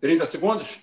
30 segundos?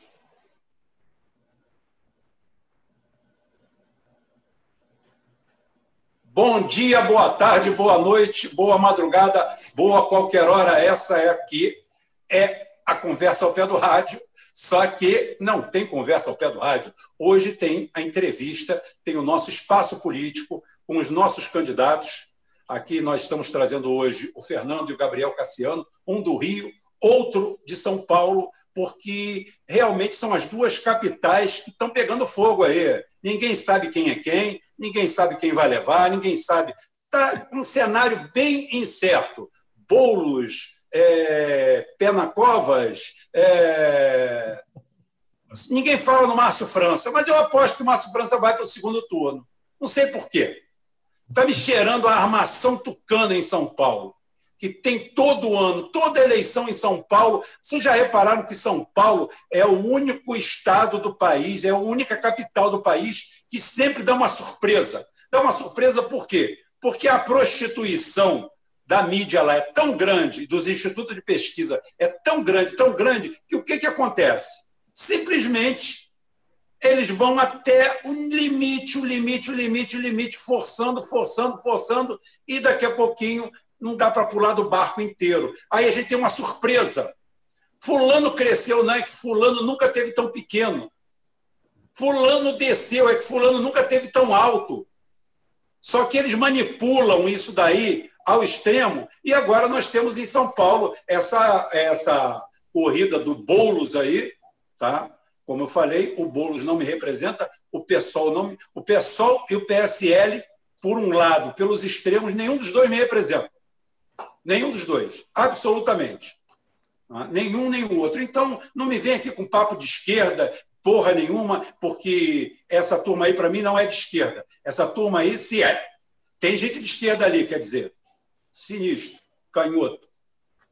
Bom dia, boa tarde, boa noite, boa madrugada, boa qualquer hora. Essa é aqui é a conversa ao pé do rádio. Só que não tem conversa ao pé do rádio. Hoje tem a entrevista, tem o nosso espaço político com os nossos candidatos. Aqui nós estamos trazendo hoje o Fernando e o Gabriel Cassiano, um do Rio, outro de São Paulo, porque realmente são as duas capitais que estão pegando fogo aí. Ninguém sabe quem é quem, ninguém sabe quem vai levar, ninguém sabe. Está um cenário bem incerto. Bolos, é, Penacovas, é... ninguém fala no Márcio França, mas eu aposto que o Márcio França vai para o segundo turno. Não sei por quê. Está me cheirando a armação tucana em São Paulo que tem todo ano, toda eleição em São Paulo. Vocês já repararam que São Paulo é o único estado do país, é a única capital do país que sempre dá uma surpresa. Dá uma surpresa por quê? Porque a prostituição da mídia lá é tão grande, dos institutos de pesquisa é tão grande, tão grande, que o que, que acontece? Simplesmente eles vão até o limite, o limite, o limite, o limite, forçando, forçando, forçando, e daqui a pouquinho não dá para pular do barco inteiro. Aí a gente tem uma surpresa. Fulano cresceu, não é que Fulano nunca teve tão pequeno. Fulano desceu, é que Fulano nunca teve tão alto. Só que eles manipulam isso daí ao extremo. E agora nós temos em São Paulo essa, essa corrida do Boulos aí, tá? Como eu falei, o Boulos não me representa, o PSOL não me, o PSOL e o PSL, por um lado, pelos extremos, nenhum dos dois me representa. Nenhum dos dois, absolutamente. Nenhum o outro. Então, não me vem aqui com papo de esquerda, porra nenhuma, porque essa turma aí, para mim, não é de esquerda. Essa turma aí, se é. Tem gente de esquerda ali, quer dizer, sinistro, canhoto.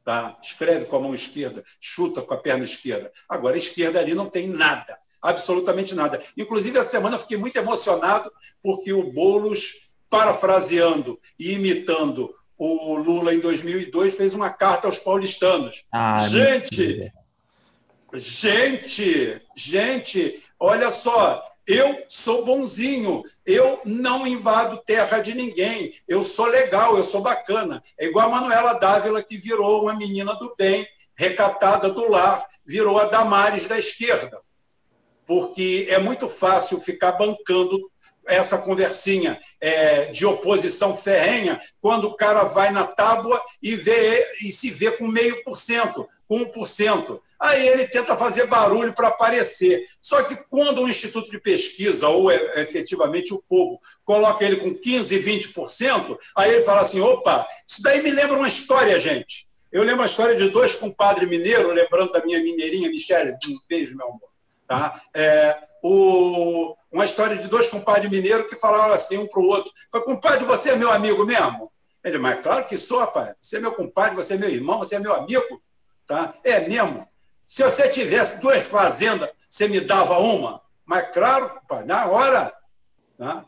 Tá? Escreve com a mão esquerda, chuta com a perna esquerda. Agora, esquerda ali não tem nada, absolutamente nada. Inclusive, essa semana fiquei muito emocionado, porque o Boulos, parafraseando e imitando o Lula, em 2002, fez uma carta aos paulistanos. Ah, gente, gente, gente, olha só, eu sou bonzinho, eu não invado terra de ninguém, eu sou legal, eu sou bacana. É igual a Manuela Dávila, que virou uma menina do bem, recatada do lar, virou a Damares da esquerda. Porque é muito fácil ficar bancando essa conversinha é, de oposição ferrenha quando o cara vai na tábua e, vê, e se vê com meio por cento, com um por cento. Aí ele tenta fazer barulho para aparecer. Só que quando um instituto de pesquisa, ou é, efetivamente o povo, coloca ele com 15%, 20%, aí ele fala assim: opa, isso daí me lembra uma história, gente. Eu lembro a história de dois compadres mineiros, lembrando da minha mineirinha, Michele, um beijo, meu amor. Tá? É, o, uma história de dois compadres mineiros que falaram assim um para o outro. Foi, compadre, você é meu amigo mesmo? Ele, mas claro que sou, rapaz. Você é meu compadre, você é meu irmão, você é meu amigo. Tá? É mesmo. Se você tivesse duas fazendas, você me dava uma? Mas claro, rapaz, na hora. Tá?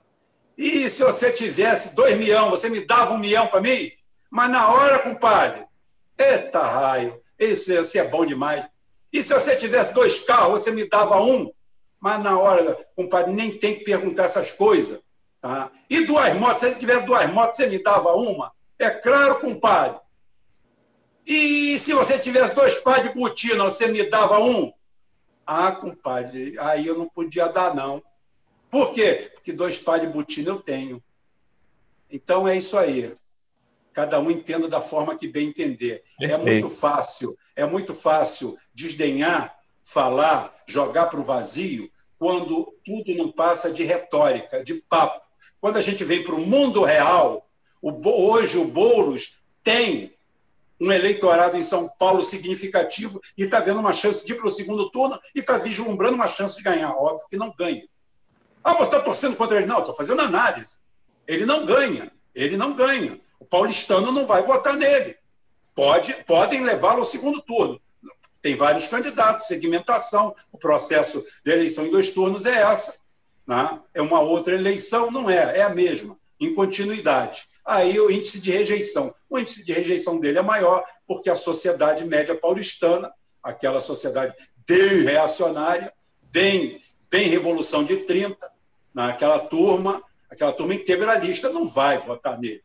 E se você tivesse dois milhões, você me dava um milhão para mim? Mas na hora, compadre. Eita raio, isso, isso é bom demais. E se você tivesse dois carros, você me dava um? Mas na hora, compadre, nem tem que perguntar essas coisas. Tá? E duas motos, se você tivesse duas motos, você me dava uma? É claro, compadre. E se você tivesse dois pais de botina, você me dava um? Ah, compadre, aí eu não podia dar, não. Por quê? Porque dois pais de botina eu tenho. Então é isso aí. Cada um entenda da forma que bem entender. É Perfeito. É muito fácil, é muito fácil desdenhar falar, jogar para o vazio, quando tudo não passa de retórica, de papo. Quando a gente vem para o mundo real, hoje o Boulos tem um eleitorado em São Paulo significativo e está vendo uma chance de ir para o segundo turno e está vislumbrando uma chance de ganhar. Óbvio que não ganha. Ah, você está torcendo contra ele? Não, estou fazendo análise. Ele não ganha. Ele não ganha. O paulistano não vai votar nele. Pode, podem levá-lo ao segundo turno. Tem vários candidatos, segmentação, o processo de eleição em dois turnos é essa. Né? É uma outra eleição? Não é, é a mesma, em continuidade. Aí o índice de rejeição. O índice de rejeição dele é maior porque a sociedade média paulistana, aquela sociedade bem reacionária, bem, bem Revolução de 30, naquela turma, aquela turma integralista não vai votar nele.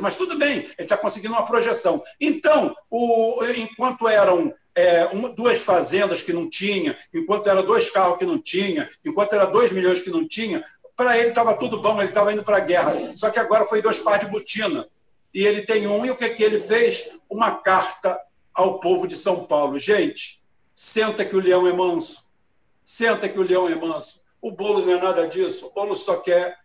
Mas tudo bem, ele está conseguindo uma projeção. Então, o, enquanto eram é, uma, duas fazendas que não tinha, enquanto era dois carros que não tinha, enquanto era dois milhões que não tinha, para ele estava tudo bom, ele estava indo para a guerra. Só que agora foi dois pares de botina. E ele tem um, e o que, que ele fez? Uma carta ao povo de São Paulo. Gente, senta que o leão é manso. Senta que o leão é manso. O Boulos não é nada disso. O Boulos só quer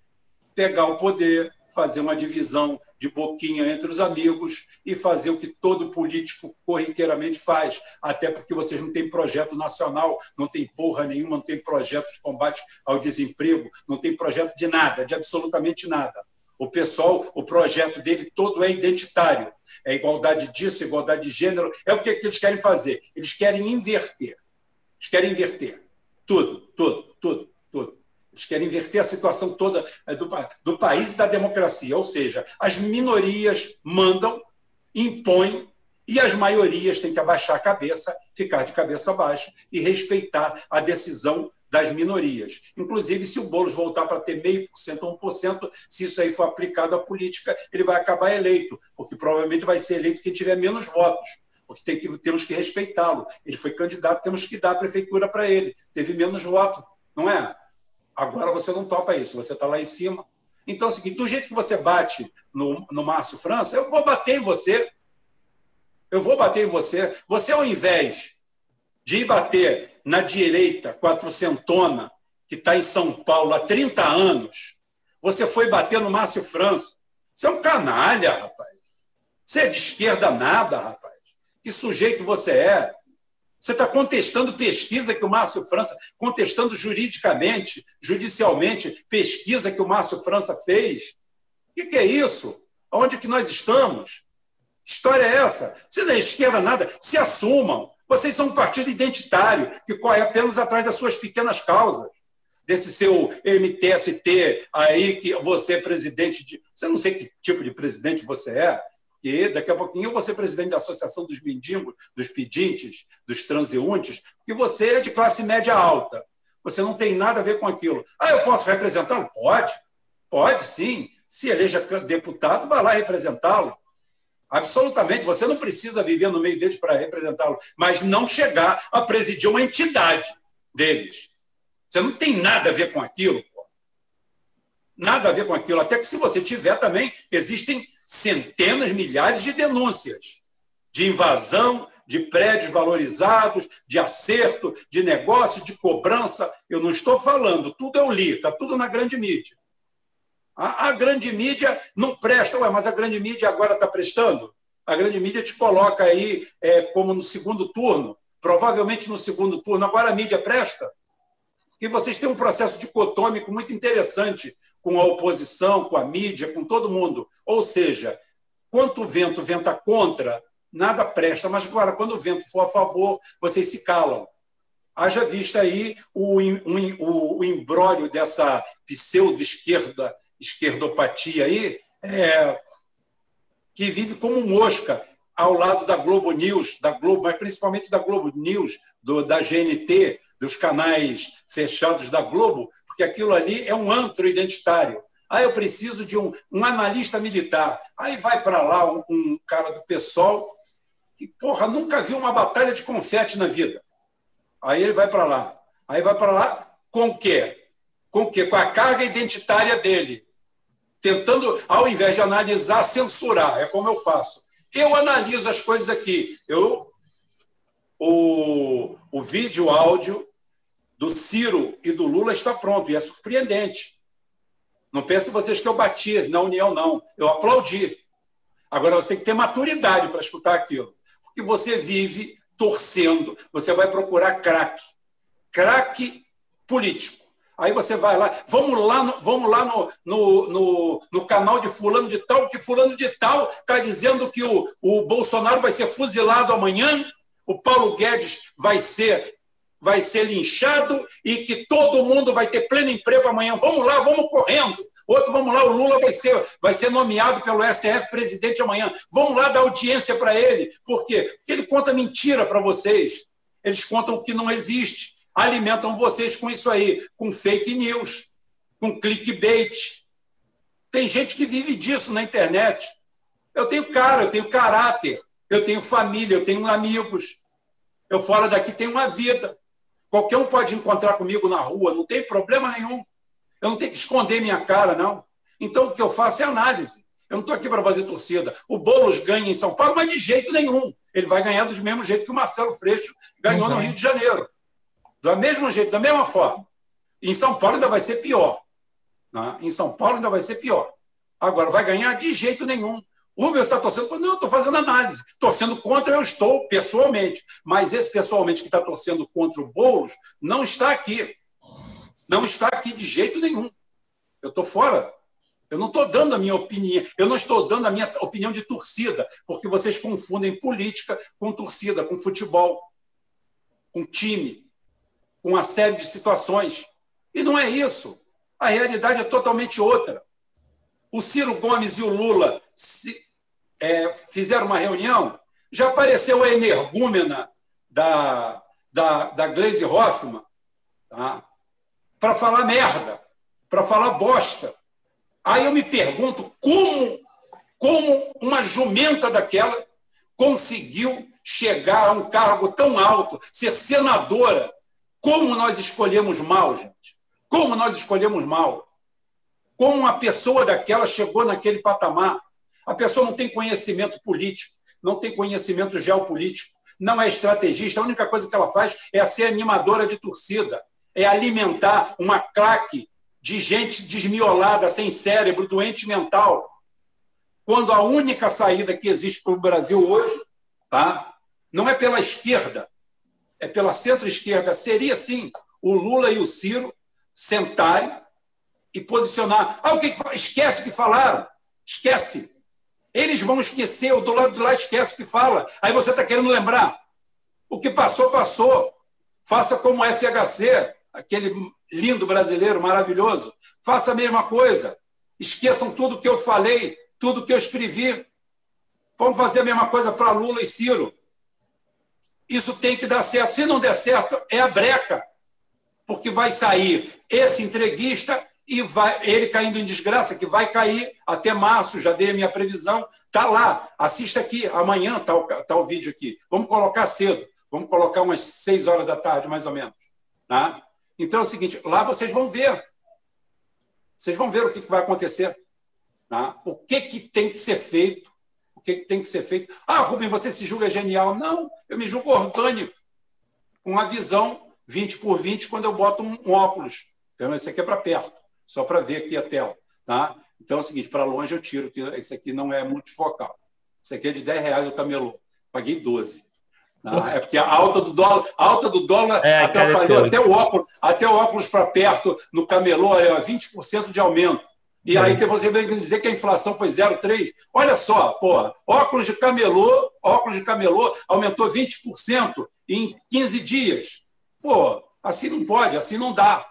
pegar o poder, fazer uma divisão de boquinha entre os amigos e fazer o que todo político corriqueiramente faz, até porque vocês não têm projeto nacional, não tem porra nenhuma, não tem projeto de combate ao desemprego, não tem projeto de nada, de absolutamente nada. O pessoal, o projeto dele todo é identitário. É igualdade disso, igualdade de gênero. É o que, que eles querem fazer. Eles querem inverter. Eles querem inverter. Tudo, tudo, tudo. Eles querem inverter a situação toda é, do, do país e da democracia. Ou seja, as minorias mandam, impõem, e as maiorias têm que abaixar a cabeça, ficar de cabeça baixa e respeitar a decisão das minorias. Inclusive, se o Boulos voltar para ter meio por cento ou 1%, se isso aí for aplicado à política, ele vai acabar eleito, porque provavelmente vai ser eleito quem tiver menos votos, porque tem que, temos que respeitá-lo. Ele foi candidato, temos que dar a prefeitura para ele. Teve menos voto, não é? Agora você não topa isso, você está lá em cima. Então é o seguinte: do jeito que você bate no, no Márcio França, eu vou bater em você. Eu vou bater em você. Você, ao invés de ir bater na direita quatrocentona, que está em São Paulo há 30 anos, você foi bater no Márcio França. Você é um canalha, rapaz. Você é de esquerda nada, rapaz. Que sujeito você é? Você está contestando pesquisa que o Márcio França, contestando juridicamente, judicialmente, pesquisa que o Márcio França fez. O que, que é isso? Onde que nós estamos? História é essa? Você não é esquerda nada, se assumam. Vocês são um partido identitário que corre apenas atrás das suas pequenas causas. Desse seu MTST aí, que você é presidente de. Você não sei que tipo de presidente você é, que daqui a pouquinho eu vou ser presidente da Associação dos Mendigos, dos Pedintes, dos Transeuntes, que você é de classe média alta. Você não tem nada a ver com aquilo. Ah, eu posso representá-lo? Pode, pode sim. Se eleja deputado, vai lá representá-lo. Absolutamente, você não precisa viver no meio deles para representá-lo, mas não chegar a presidir uma entidade deles. Você não tem nada a ver com aquilo. Nada a ver com aquilo. Até que se você tiver também, existem centenas, milhares de denúncias de invasão de prédios valorizados, de acerto, de negócio, de cobrança. Eu não estou falando, tudo eu li, está tudo na grande mídia. A, a, grande mídia não presta, ué, mas a grande mídia agora está prestando? A grande mídia te coloca aí é, como no segundo turno, provavelmente no segundo turno, agora a mídia presta? Que vocês têm um processo dicotômico muito interessante com a oposição, com a mídia, com todo mundo. Ou seja, quanto o vento venta contra, nada presta, mas agora, quando o vento for a favor, vocês se calam. Haja vista aí o, o, o embrólio dessa pseudo-esquerda, esquerdopatia aí, é, que vive como mosca ao lado da Globo News, da Globo, mas principalmente da Globo News, do, da GNT, dos canais fechados da Globo, porque aquilo ali é um antro identitário. Ah, eu preciso de um, um analista militar. Aí vai para lá um, um, cara do PSOL que, porra, nunca viu uma batalha de confete na vida. Aí ele vai para lá. Aí vai para lá com o quê? Com o quê? Com a carga identitária dele. Tentando, ao invés de analisar, censurar. É como eu faço. Eu analiso as coisas aqui. Eu, o, o vídeo, áudio, do Ciro e do Lula está pronto, e é surpreendente. Não pensem vocês que eu bati na União, não. Eu aplaudi. Agora você tem que ter maturidade para escutar aquilo. Porque você vive torcendo, você vai procurar craque. Craque político. Aí você vai lá, vamos lá, no, vamos lá no, no, no, no, canal de fulano de tal, que fulano de tal está dizendo que o, o Bolsonaro vai ser fuzilado amanhã, o Paulo Guedes vai ser vai ser linchado e que todo mundo vai ter pleno emprego amanhã. Vamos lá, vamos correndo. Outro, vamos lá, o Lula vai ser, vai ser nomeado pelo STF presidente amanhã. Vamos lá dar audiência para ele. Por quê? Porque ele conta mentira para vocês. Eles contam o que não existe. Alimentam vocês com isso aí, com fake news, com clickbait. Tem gente que vive disso na internet. Eu tenho cara, eu tenho caráter, eu tenho família, eu tenho amigos. Eu fora daqui tenho uma vida. Qualquer um pode encontrar comigo na rua, não tem problema nenhum. Eu não tenho que esconder minha cara, não. Então, o que eu faço é análise. Eu não estou aqui para fazer torcida. O Boulos ganha em São Paulo, mas de jeito nenhum. Ele vai ganhar do mesmo jeito que o Marcelo Freixo ganhou no Rio de Janeiro. Do mesmo jeito, da mesma forma. Em São Paulo ainda vai ser pior. Né? Em São Paulo ainda vai ser pior. Agora, vai ganhar de jeito nenhum. Rubens está torcendo Não, eu estou fazendo análise. Torcendo contra, eu estou, pessoalmente. Mas esse pessoalmente que está torcendo contra o Boulos não está aqui. Não está aqui de jeito nenhum. Eu estou fora eu não estou dando a minha opinião, eu não estou dando a minha opinião de torcida, porque vocês confundem política com torcida, com futebol, com time, com uma série de situações. E não é isso. A realidade é totalmente outra. O Ciro Gomes e o Lula se, é, fizeram uma reunião, já apareceu a energúmena da, da, da Glaze Hoffman tá? para falar merda, para falar bosta Aí eu me pergunto como, como uma jumenta daquela conseguiu chegar a um cargo tão alto, ser senadora. Como nós escolhemos mal, gente? Como nós escolhemos mal? Como uma pessoa daquela chegou naquele patamar? A pessoa não tem conhecimento político, não tem conhecimento geopolítico, não é estrategista. A única coisa que ela faz é ser animadora de torcida, é alimentar uma claque de gente desmiolada, sem cérebro, doente mental, quando a única saída que existe para o Brasil hoje tá, não é pela esquerda, é pela centro-esquerda. Seria, sim, o Lula e o Ciro sentarem e posicionar. Ah, o que esquece o que falaram? Esquece. Eles vão esquecer, o do lado de lá esquece o que fala. Aí você está querendo lembrar. O que passou, passou. Faça como o FHC, aquele lindo brasileiro, maravilhoso. Faça a mesma coisa. Esqueçam tudo que eu falei, tudo que eu escrevi. Vamos fazer a mesma coisa para Lula e Ciro. Isso tem que dar certo. Se não der certo, é a breca. Porque vai sair esse entreguista e vai, ele caindo em desgraça, que vai cair até março, já dei a minha previsão. Está lá, assista aqui, amanhã está o, tá o vídeo aqui. Vamos colocar cedo, vamos colocar umas seis horas da tarde, mais ou menos. Tá? Então é o seguinte: lá vocês vão ver. Vocês vão ver o que vai acontecer. Tá? O que, que tem que ser feito. O que, que tem que ser feito. Ah, Rubem, você se julga genial. Não, eu me julgo orgânico. Com uma visão 20 por 20 quando eu boto um óculos. Então, esse aqui é para perto, só para ver aqui a tela. Tá? Então é o seguinte: para longe eu tiro, que esse aqui não é multifocal. Esse aqui é de 10 reais o camelô. Paguei 12. Tá? É porque a alta do dólar, alta do dólar é, atrapalhou até o óculos, até o óculos para perto no camelô, olha, 20% de aumento. E é. aí você vem dizer que a inflação foi 0,3. Olha só, porra, óculos de camelô, óculos de camelô aumentou 20% em 15 dias. Pô, assim não pode, assim não dá.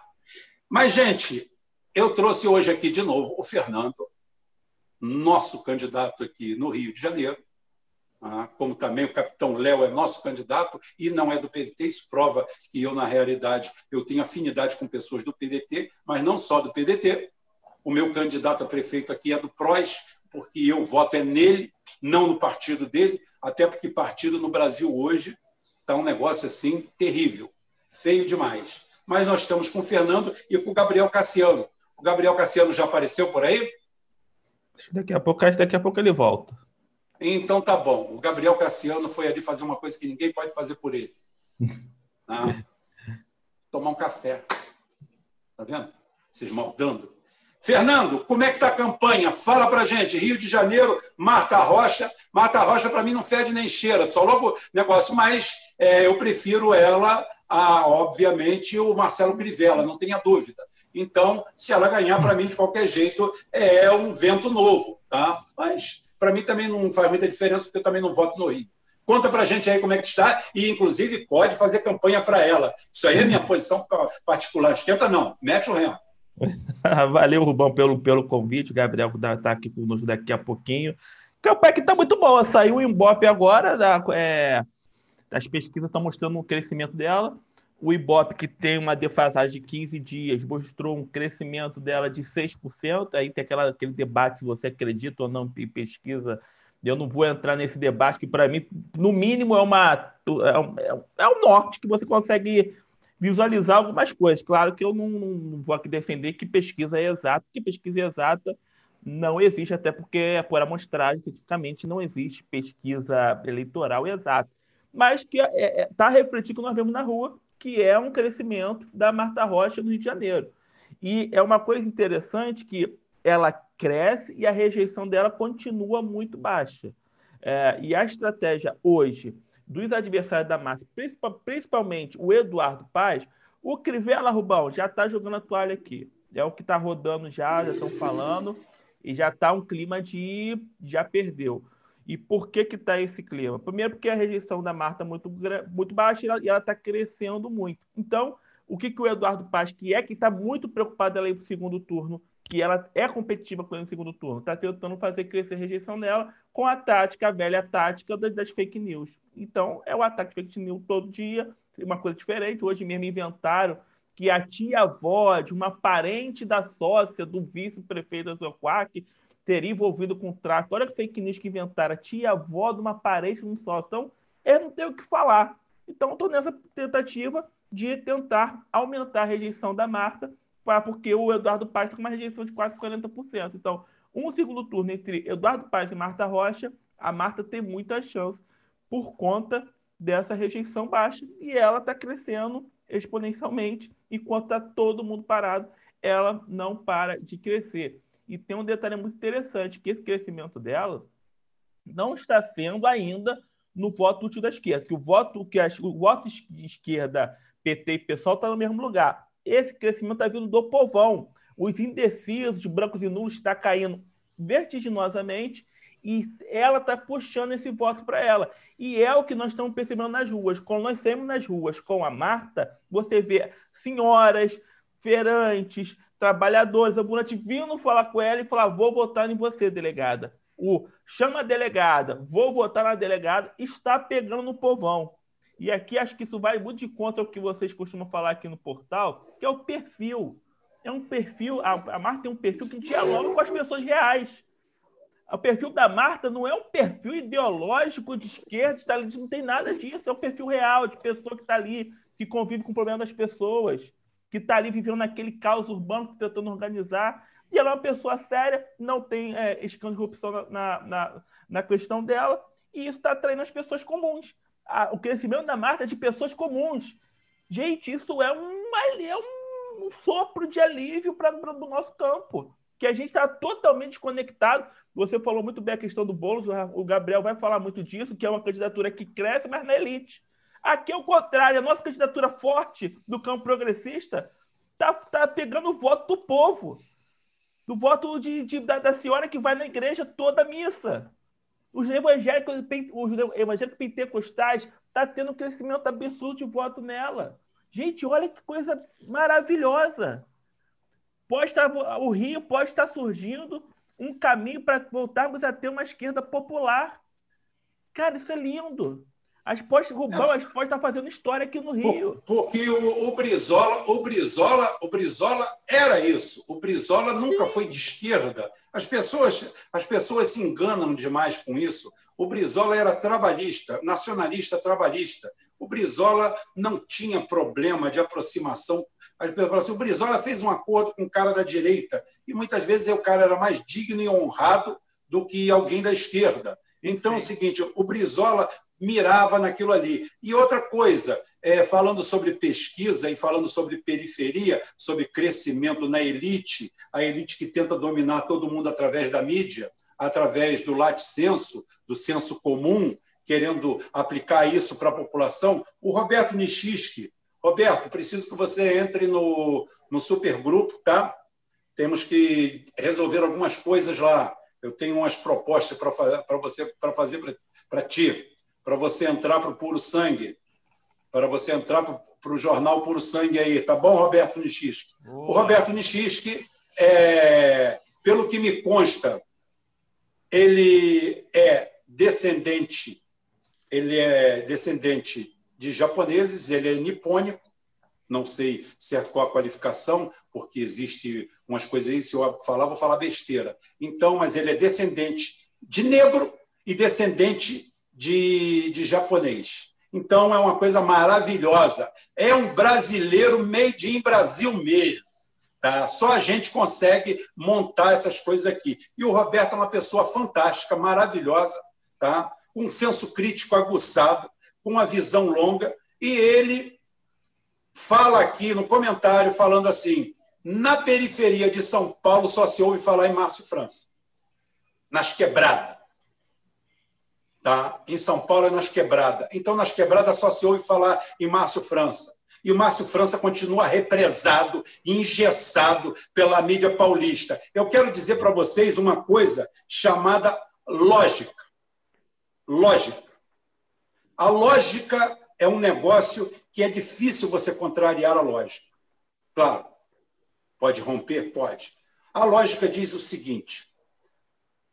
Mas, gente, eu trouxe hoje aqui de novo o Fernando, nosso candidato aqui no Rio de Janeiro, ah, como também o capitão Léo é nosso candidato e não é do PDT, isso prova que eu, na realidade, eu tenho afinidade com pessoas do PDT, mas não só do PDT. O meu candidato a prefeito aqui é do PROS, porque eu voto é nele, não no partido dele, até porque partido no Brasil hoje está um negócio assim terrível, feio demais. Mas nós estamos com o Fernando e com o Gabriel Cassiano. O Gabriel Cassiano já apareceu por aí? Acho que daqui a pouco, daqui a pouco ele volta. Então tá bom. O Gabriel Cassiano foi ali fazer uma coisa que ninguém pode fazer por ele. Ah, tomar um café. Tá vendo? Vocês maldando. Fernando, como é que está a campanha? Fala para gente. Rio de Janeiro, Marta Rocha. Marta Rocha, para mim, não fede nem cheira, só logo negócio, mas é, eu prefiro ela a, obviamente, o Marcelo Crivella, não tenha dúvida. Então, se ela ganhar, para mim, de qualquer jeito, é um vento novo. Tá? Mas para mim também não faz muita diferença, porque eu também não voto no Rio. Conta para a gente aí como é que está e, inclusive, pode fazer campanha para ela. Isso aí é minha posição particular. Esquenta não, mete o remo. Valeu, Rubão, pelo, pelo convite. O Gabriel está aqui conosco daqui a pouquinho. Campanha que está muito boa. Saiu o Embope agora. Da, é, as pesquisas estão mostrando um crescimento dela. O Ibope, que tem uma defasagem de 15 dias, mostrou um crescimento dela de 6%. Aí tem aquela, aquele debate você acredita ou não em pesquisa. Eu não vou entrar nesse debate, que para mim, no mínimo, é, uma, é, um, é um norte que você consegue visualizar algumas coisas. Claro que eu não, não vou aqui defender que pesquisa é exata, que pesquisa exata não existe, até porque é por amostragem, cientificamente, não existe pesquisa eleitoral exata. Mas que está é, é, tá refletindo o que nós vemos na rua, que é um crescimento da Marta Rocha no Rio de Janeiro. E é uma coisa interessante que ela cresce e a rejeição dela continua muito baixa. É, e a estratégia hoje dos adversários da Márcia, principalmente o Eduardo Paz, o Crivella Rubão já está jogando a toalha aqui. É o que está rodando já, já estão falando, e já está um clima de já perdeu. E por que que está esse clima? Primeiro porque a rejeição da Marta é muito, muito baixa e ela está crescendo muito. Então, o que, que o Eduardo Paz, que é que está muito preocupado ela ir para o segundo turno, que ela é competitiva com ele no segundo turno, está tentando fazer crescer a rejeição dela com a tática, a velha tática das fake news. Então, é o ataque de fake news todo dia, uma coisa diferente. Hoje mesmo inventaram que a tia-avó de uma parente da sócia do vice-prefeito da Zoquac teria envolvido com tráfico. Olha que fake news que inventaram. A tia-avó de uma parente um sócio. Então, eu não tenho o que falar. Então, estou nessa tentativa de tentar aumentar a rejeição da Marta, porque o Eduardo Paz está com uma rejeição de quase 40%. Então, um segundo turno entre Eduardo Paz e Marta Rocha, a Marta tem muita chance por conta dessa rejeição baixa e ela está crescendo exponencialmente, enquanto está todo mundo parado, ela não para de crescer. E tem um detalhe muito interessante, que esse crescimento dela não está sendo ainda no voto útil da esquerda, que o voto que a, o voto de esquerda, PT e PSOL está no mesmo lugar. Esse crescimento está vindo do povão. Os indecisos, brancos e nulos, está caindo vertiginosamente e ela está puxando esse voto para ela. E é o que nós estamos percebendo nas ruas. Quando nós saímos nas ruas com a Marta, você vê senhoras, feirantes, trabalhadores, ambulantes vindo falar com ela e falar: vou votar em você, delegada. O chama a delegada, vou votar na delegada, está pegando no povão. E aqui acho que isso vai muito de conta ao que vocês costumam falar aqui no portal, que é o perfil. É um perfil, a, a Marta tem um perfil que dialoga com as pessoas reais. O perfil da Marta não é um perfil ideológico de esquerda, ali, não tem nada disso. É um perfil real, de pessoa que está ali, que convive com o problema das pessoas, que está ali vivendo naquele caos urbano, tentando organizar. E ela é uma pessoa séria, não tem é, escândalo de corrupção na, na, na questão dela, e isso está atraindo as pessoas comuns. A, o crescimento da Marta é de pessoas comuns. Gente, isso é um, é um sopro de alívio para o nosso campo que a gente está totalmente desconectado. Você falou muito bem a questão do Boulos, o Gabriel vai falar muito disso, que é uma candidatura que cresce, mas na elite. Aqui é o contrário, a nossa candidatura forte do campo progressista está tá pegando o voto do povo, do voto de, de da, da, senhora que vai na igreja toda missa. Os evangélicos, os evangélicos pentecostais tá tendo um crescimento absurdo de voto nela. Gente, olha que coisa maravilhosa pode estar, o Rio pode estar surgindo um caminho para voltarmos a ter uma esquerda popular. Cara, isso é lindo. As postas, Rubão, as postas está fazendo história aqui no Rio. Porque o, o, Brizola, o Brizola, o Brizola era isso. O Brizola nunca foi de esquerda. As pessoas, as pessoas se enganam demais com isso. O Brizola era trabalhista, nacionalista trabalhista. O Brizola não tinha problema de aproximação as pessoas falam assim: o Brizola fez um acordo com um cara da direita, e muitas vezes o cara era mais digno e honrado do que alguém da esquerda. Então é o seguinte: o Brizola mirava naquilo ali. E outra coisa, é, falando sobre pesquisa e falando sobre periferia, sobre crescimento na elite, a elite que tenta dominar todo mundo através da mídia, através do laticínio, do senso comum, querendo aplicar isso para a população, o Roberto Nishiski, Roberto, preciso que você entre no, no supergrupo, tá? Temos que resolver algumas coisas lá. Eu tenho umas propostas para você para fazer para ti, para você entrar para o Puro Sangue, para você entrar para o jornal Puro Sangue aí, tá bom, Roberto Nishiski? O Roberto Nishiski, é, pelo que me consta, ele é descendente ele é descendente de japoneses, ele é nipônico, não sei certo qual a qualificação, porque existe umas coisas aí, se eu falar, vou falar besteira. Então, mas ele é descendente de negro e descendente de, de japonês. Então, é uma coisa maravilhosa. É um brasileiro made in Brasil mesmo. Tá? Só a gente consegue montar essas coisas aqui. E o Roberto é uma pessoa fantástica, maravilhosa, tá? com um senso crítico aguçado, com uma visão longa, e ele fala aqui no comentário, falando assim: na periferia de São Paulo só se ouve falar em Márcio França, nas quebradas. Tá? Em São Paulo é nas quebradas. Então, nas quebradas só se ouve falar em Márcio França. E o Márcio França continua represado, engessado pela mídia paulista. Eu quero dizer para vocês uma coisa chamada lógica. Lógica. A lógica é um negócio que é difícil você contrariar a lógica. Claro, pode romper? Pode. A lógica diz o seguinte: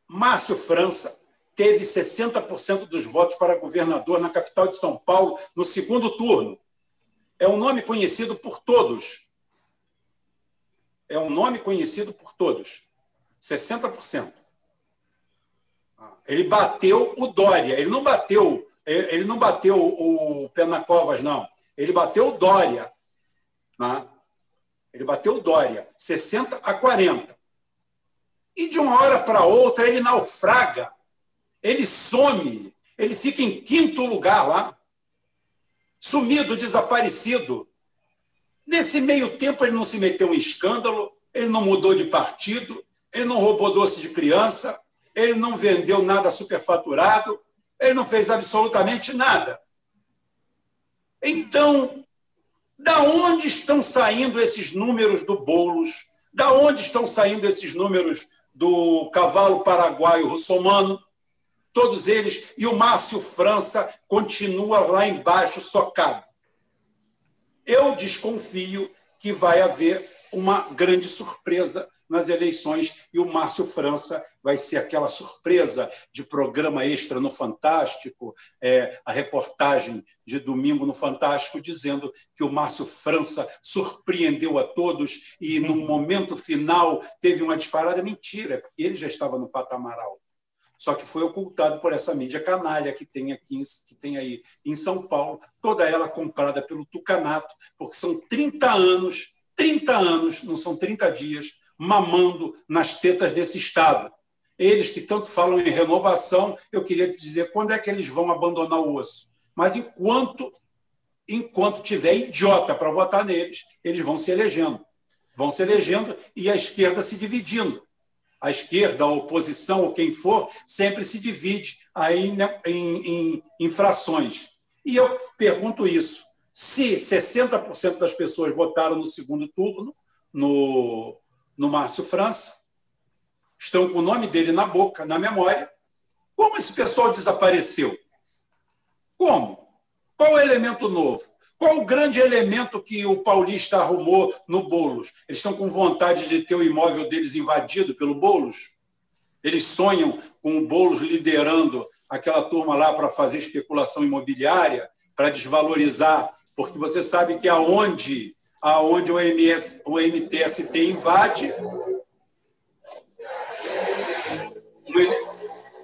Márcio França teve 60% dos votos para governador na capital de São Paulo no segundo turno. É um nome conhecido por todos. É um nome conhecido por todos. 60%. Ele bateu o Dória. Ele não bateu, ele não bateu o Penacovas, não. Ele bateu o Dória. Né? Ele bateu o Dória. 60 a 40. E de uma hora para outra ele naufraga. Ele some. Ele fica em quinto lugar lá. Sumido, desaparecido. Nesse meio tempo, ele não se meteu em escândalo, ele não mudou de partido, ele não roubou doce de criança, ele não vendeu nada superfaturado, ele não fez absolutamente nada. Então, da onde estão saindo esses números do Bolos? Da onde estão saindo esses números do cavalo paraguaio russomano? Todos eles. E o Márcio França continua lá embaixo, socado. Eu desconfio que vai haver uma grande surpresa nas eleições e o Márcio França vai ser aquela surpresa de programa extra no Fantástico, é, a reportagem de domingo no Fantástico dizendo que o Márcio França surpreendeu a todos e no momento final teve uma disparada mentira, porque ele já estava no patamar alto. Só que foi ocultado por essa mídia canalha que tem aqui, que tem aí em São Paulo, toda ela comprada pelo Tucanato, porque são 30 anos, 30 anos, não são 30 dias, mamando nas tetas desse Estado. Eles que tanto falam em renovação, eu queria dizer quando é que eles vão abandonar o osso. Mas enquanto enquanto tiver idiota para votar neles, eles vão se elegendo. Vão se elegendo e a esquerda se dividindo. A esquerda, a oposição, ou quem for, sempre se divide aí em, em, em frações. E eu pergunto isso: se 60% das pessoas votaram no segundo turno, no, no Márcio França, estão com o nome dele na boca, na memória. Como esse pessoal desapareceu? Como? Qual o elemento novo? Qual o grande elemento que o paulista arrumou no Bolos? Eles estão com vontade de ter o imóvel deles invadido pelo Bolos? Eles sonham com o Bolos liderando aquela turma lá para fazer especulação imobiliária, para desvalorizar, porque você sabe que aonde aonde o, MS, o MTST invade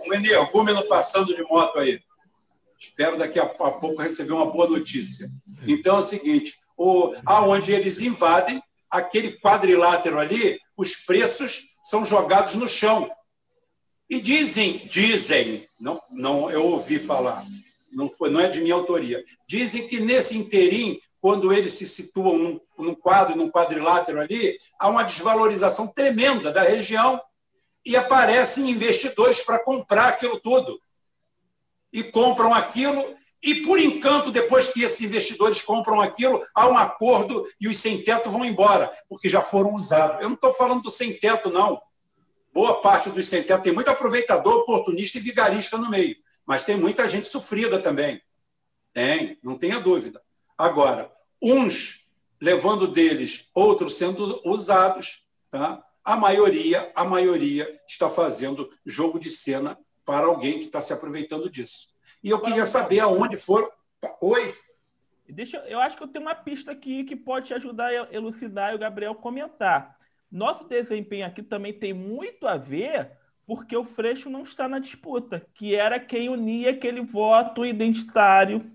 um energúmeno passando de moto aí. Espero daqui a pouco receber uma boa notícia. Então é o seguinte: o, aonde eles invadem, aquele quadrilátero ali, os preços são jogados no chão. E dizem, dizem, não, não eu ouvi falar, não, foi, não é de minha autoria, dizem que nesse interim quando eles se situam num, num quadro, num quadrilátero ali, há uma desvalorização tremenda da região e aparecem investidores para comprar aquilo tudo. E compram aquilo, e por encanto, depois que esses investidores compram aquilo, há um acordo e os sem-teto vão embora, porque já foram usados. Eu não estou falando do sem-teto, não. Boa parte dos sem-teto tem muito aproveitador, oportunista e vigarista no meio, mas tem muita gente sofrida também. Tem, não tenha dúvida. Agora, uns levando deles, outros sendo usados, tá? A maioria, a maioria está fazendo jogo de cena para alguém que está se aproveitando disso. E eu queria saber aonde foram. Oi? Deixa, eu acho que eu tenho uma pista aqui que pode te ajudar a elucidar e o Gabriel comentar. Nosso desempenho aqui também tem muito a ver porque o Freixo não está na disputa, que era quem unia aquele voto identitário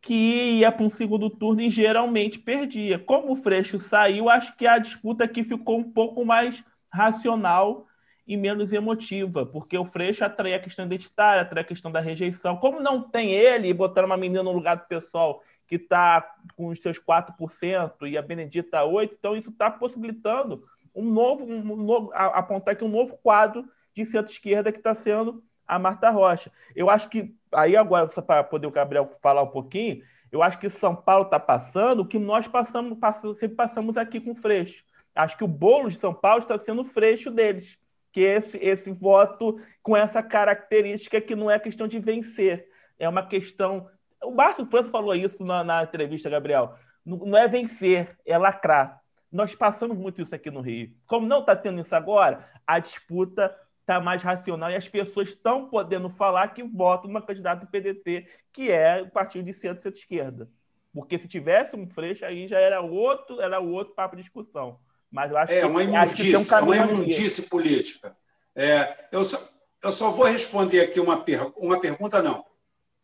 que ia para um segundo turno e geralmente perdia. Como o Freixo saiu, acho que a disputa aqui ficou um pouco mais racional e menos emotiva, porque o Freixo atrai a questão identitária, atrai a questão da rejeição. Como não tem ele, botar uma menina no lugar do pessoal que está com os seus 4% e a Benedita 8%, então isso está possibilitando um novo, um novo apontar aqui um novo quadro de centro-esquerda que está sendo a Marta Rocha. Eu acho que, aí agora, para poder o Gabriel falar um pouquinho, eu acho que São Paulo está passando o que nós passamos, passamos, sempre passamos aqui com o Freixo. Acho que o bolo de São Paulo está sendo o Freixo deles, que esse, esse voto com essa característica que não é questão de vencer, é uma questão. O Márcio França falou isso na, na entrevista, Gabriel. Não, é vencer, é lacrar. Nós passamos muito isso aqui no Rio. Como não está tendo isso agora, a disputa está mais racional e as pessoas estão podendo falar que votam numa candidata do PDT, que é o partido de centro centro-esquerda. Porque se tivesse um Freixo, aí já era outro, era outro papo de discussão. Mas eu acho é, que, uma imundice, um. É uma imundice política. É, eu, só, eu só vou responder aqui uma, per, uma pergunta, não.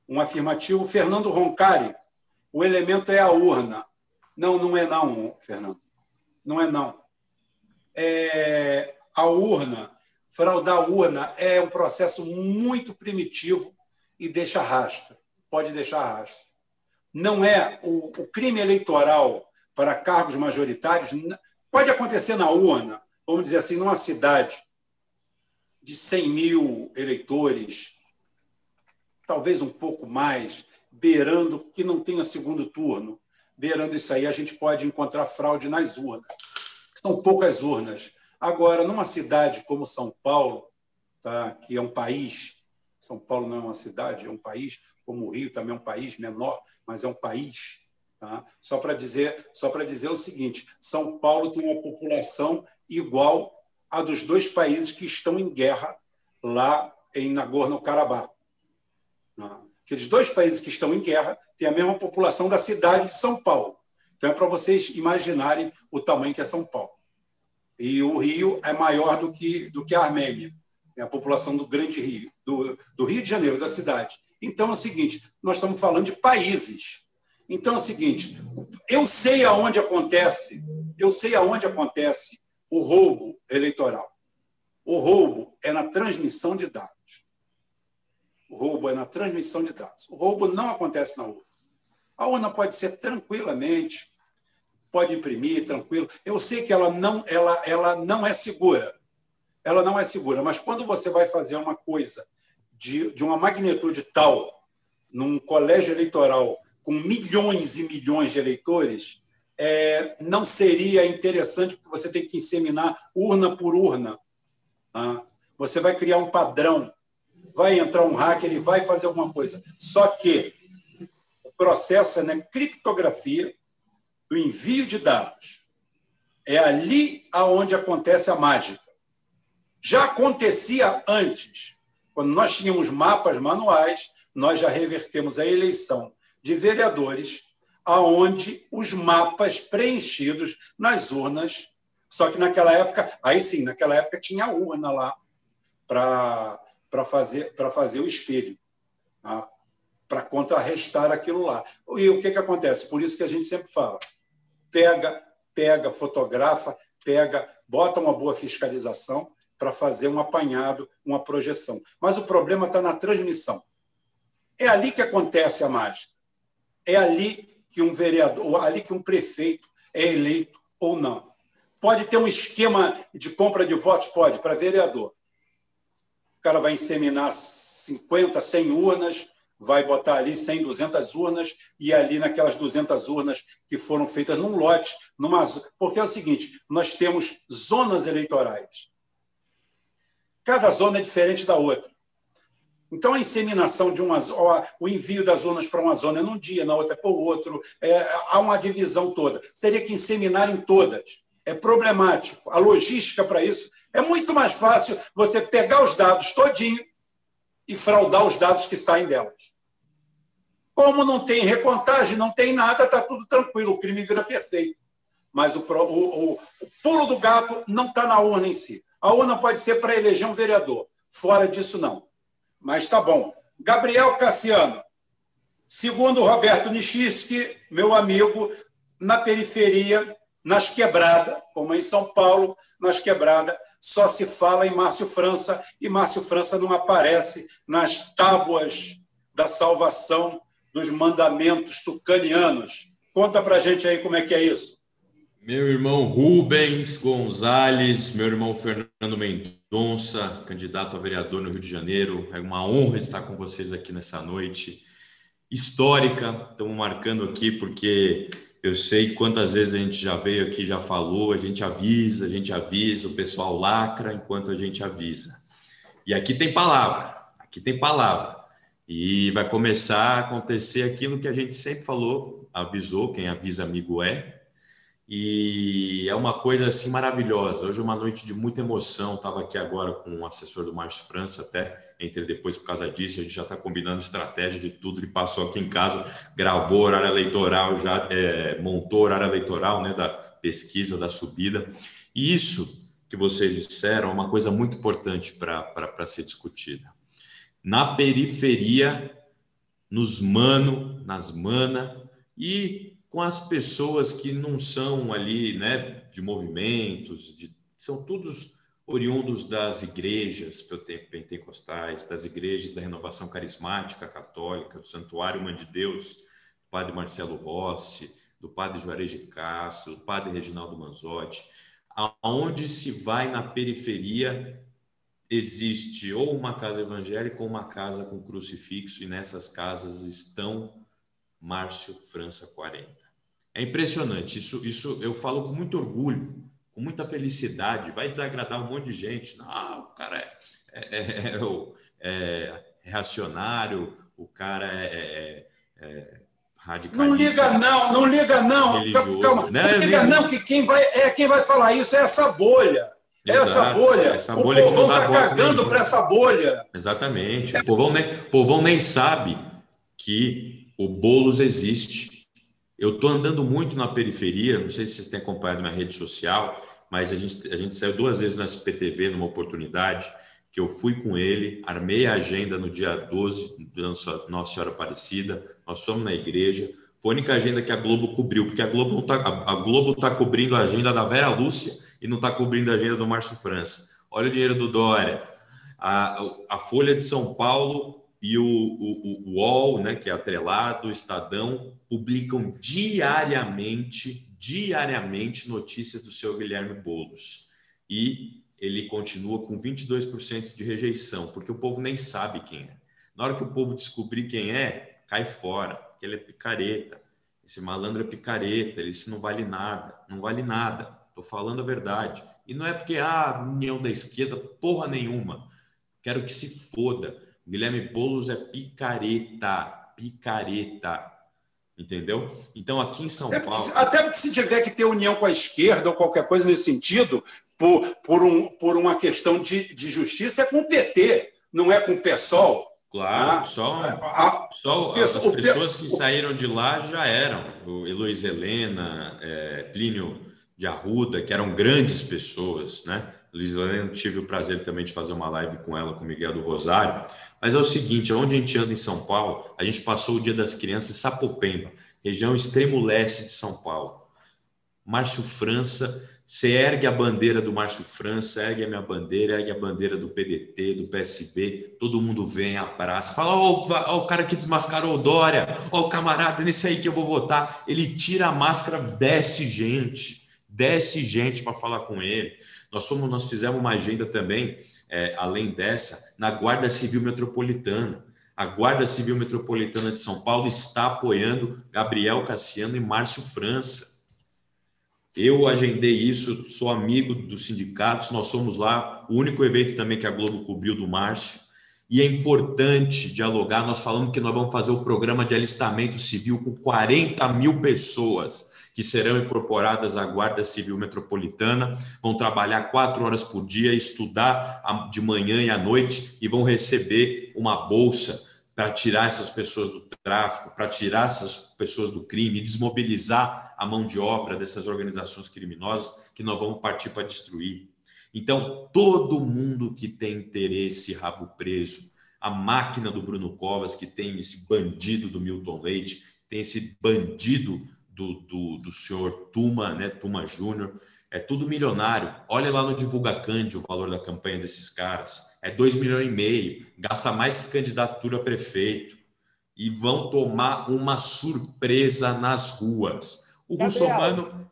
Um afirmativo. Fernando Roncari, o elemento é a urna. Não, não é não, Fernando. Não é não. É, a urna Fraudar a urna é um processo muito primitivo e deixa rastro, pode deixar rastro. Não é o, o crime eleitoral para cargos majoritários, pode acontecer na urna, vamos dizer assim, numa cidade de 100 mil eleitores, talvez um pouco mais, beirando que não tenha segundo turno, beirando isso aí, a gente pode encontrar fraude nas urnas. São poucas urnas. Agora, numa cidade como São Paulo, tá, que é um país, São Paulo não é uma cidade, é um país, como o Rio também é um país menor, mas é um país. Tá? Só para dizer, só para dizer o seguinte: São Paulo tem uma população igual à dos dois países que estão em guerra lá em Nagorno-Karabakh. Tá? Aqueles dois países que estão em guerra têm a mesma população da cidade de São Paulo. Então, é para vocês imaginarem o tamanho que é São Paulo. E o Rio é maior do que, do que a Armênia, é a população do Grande Rio, do, do Rio de Janeiro, da cidade. Então é o seguinte: nós estamos falando de países. Então é o seguinte: eu sei aonde acontece, eu sei aonde acontece o roubo eleitoral. O roubo é na transmissão de dados. O roubo é na transmissão de dados. O roubo não acontece na urna. A urna pode ser tranquilamente pode imprimir tranquilo. Eu sei que ela não, ela, ela não é segura. Ela não é segura, mas quando você vai fazer uma coisa de, de uma magnitude tal, num colégio eleitoral com milhões e milhões de eleitores, é, não seria interessante, porque você tem que inseminar urna por urna. Tá? Você vai criar um padrão. Vai entrar um hacker, ele vai fazer alguma coisa. Só que o processo é na criptografia, do envio de dados. É ali aonde acontece a mágica. Já acontecia antes, quando nós tínhamos mapas manuais, nós já revertemos a eleição de vereadores aonde os mapas preenchidos nas urnas, só que naquela época, aí sim, naquela época tinha urna lá para fazer, fazer o espelho. Tá? para contrarrestar aquilo lá. E o que, que acontece? Por isso que a gente sempre fala: pega, pega, fotografa, pega, bota uma boa fiscalização para fazer um apanhado, uma projeção. Mas o problema está na transmissão. É ali que acontece a mágica. É ali que um vereador, ali que um prefeito é eleito ou não. Pode ter um esquema de compra de votos? Pode, para vereador. O cara vai inseminar 50, 100 urnas, vai botar ali 100, 200 urnas e ali naquelas 200 urnas que foram feitas num lote, numa porque é o seguinte, nós temos zonas eleitorais. Cada zona é diferente da outra. Então a inseminação de uma o envio das urnas para uma zona é num dia, na outra para o outro, é, há uma divisão toda. Seria que inseminar em todas. É problemático. A logística para isso é muito mais fácil você pegar os dados todinho e fraudar os dados que saem delas. Como não tem recontagem, não tem nada, está tudo tranquilo, o crime vira perfeito. Mas o, o, o pulo do gato não está na urna em si. A urna pode ser para eleger um vereador. Fora disso, não. Mas tá bom. Gabriel Cassiano, segundo Roberto Nishiski, meu amigo, na periferia, nas quebradas, como em São Paulo, nas quebradas, só se fala em Márcio França, e Márcio França não aparece nas tábuas da salvação dos mandamentos tucanianos. Conta para gente aí como é que é isso. Meu irmão Rubens Gonzalez, meu irmão Fernando Mendonça, candidato a vereador no Rio de Janeiro. É uma honra estar com vocês aqui nessa noite histórica. Estamos marcando aqui porque eu sei quantas vezes a gente já veio aqui, já falou, a gente avisa, a gente avisa, o pessoal lacra enquanto a gente avisa. E aqui tem palavra, aqui tem palavra. E vai começar a acontecer aquilo que a gente sempre falou, avisou, quem avisa amigo é, e é uma coisa assim maravilhosa. Hoje é uma noite de muita emoção. Estava aqui agora com o assessor do Márcio França, até entre depois por causa disso. A gente já está combinando estratégia de tudo. Ele passou aqui em casa, gravou horário eleitoral, já é, montou horário eleitoral, né, da pesquisa, da subida. E isso que vocês disseram é uma coisa muito importante para ser discutida. Na periferia, nos mano, nas mana e com as pessoas que não são ali, né, de movimentos, de, são todos oriundos das igrejas pentecostais, das igrejas da renovação carismática católica, do Santuário Mãe de Deus, do padre Marcelo Rossi, do padre Juarez de Castro, do padre Reginaldo Manzotti, aonde se vai na periferia existe ou uma casa evangélica ou uma casa com crucifixo e nessas casas estão Márcio França 40. É impressionante. Isso, isso eu falo com muito orgulho, com muita felicidade. Vai desagradar um monte de gente. Não, o cara é, é, é, é, é reacionário, o cara é, é radicalista. Não liga não, não liga não. Religioso. Calma, não, não liga não que quem vai, é quem vai falar isso é essa bolha. Exato, essa bolha. Essa bolha o povão está cagando para essa bolha. Exatamente. O povão, nem, o povão nem sabe que o Boulos existe eu estou andando muito na periferia, não sei se vocês têm acompanhado minha rede social, mas a gente, a gente saiu duas vezes no SPTV numa oportunidade que eu fui com ele, armei a agenda no dia 12 de Nossa Senhora Aparecida, nós fomos na igreja, foi a única agenda que a Globo cobriu, porque a Globo não tá, a Globo está cobrindo a agenda da Vera Lúcia e não está cobrindo a agenda do Márcio França. Olha o dinheiro do Dória. A, a Folha de São Paulo e o, o, o UOL, né, que é atrelado, o Estadão, publicam diariamente, diariamente notícias do seu Guilherme Boulos. E ele continua com 22% de rejeição, porque o povo nem sabe quem é. Na hora que o povo descobrir quem é, cai fora, que ele é picareta. Esse malandro é picareta, ele não vale nada, não vale nada. Estou falando a verdade. E não é porque, ah, união da esquerda, porra nenhuma. Quero que se foda. Guilherme Boulos é picareta, picareta. Entendeu? Então, aqui em São até Paulo. Porque, até porque se tiver que ter união com a esquerda ou qualquer coisa nesse sentido, por, por, um, por uma questão de, de justiça, é com o PT, não é com o PSOL. Claro, ah, só, a, só as pessoas que saíram de lá já eram. O Heloísa Helena, é, Plínio de Arruda, que eram grandes pessoas, né? Helena, tive o prazer também de fazer uma live com ela, com o Miguel do Rosário. Mas é o seguinte, onde a gente anda em São Paulo, a gente passou o Dia das Crianças em Sapopemba, região extremo leste de São Paulo. Márcio França, você ergue a bandeira do Márcio França, ergue a minha bandeira, ergue a bandeira do PDT, do PSB, todo mundo vem, abraça, fala, ó, oh, o cara que desmascarou o Dória, ó, o camarada, nesse aí que eu vou votar. Ele tira a máscara, desce gente, desce gente para falar com ele. Nós, somos, nós fizemos uma agenda também, é, além dessa, na Guarda Civil Metropolitana. A Guarda Civil Metropolitana de São Paulo está apoiando Gabriel Cassiano e Márcio França. Eu agendei isso, sou amigo dos sindicatos, nós somos lá, o único evento também que a Globo cobriu do Márcio. E é importante dialogar. Nós falamos que nós vamos fazer o programa de alistamento civil com 40 mil pessoas que serão incorporadas à Guarda Civil Metropolitana, vão trabalhar quatro horas por dia, estudar de manhã e à noite e vão receber uma bolsa para tirar essas pessoas do tráfico, para tirar essas pessoas do crime, desmobilizar a mão de obra dessas organizações criminosas que nós vamos partir para destruir. Então, todo mundo que tem interesse rabo preso, a máquina do Bruno Covas, que tem esse bandido do Milton Leite, tem esse bandido do, do, do senhor Tuma, né, Tuma Júnior, é tudo milionário. Olha lá no Divulga Cândido o valor da campanha desses caras. É 2 milhões e meio, gasta mais que candidatura a prefeito. E vão tomar uma surpresa nas ruas. O Gabriel, Russomano.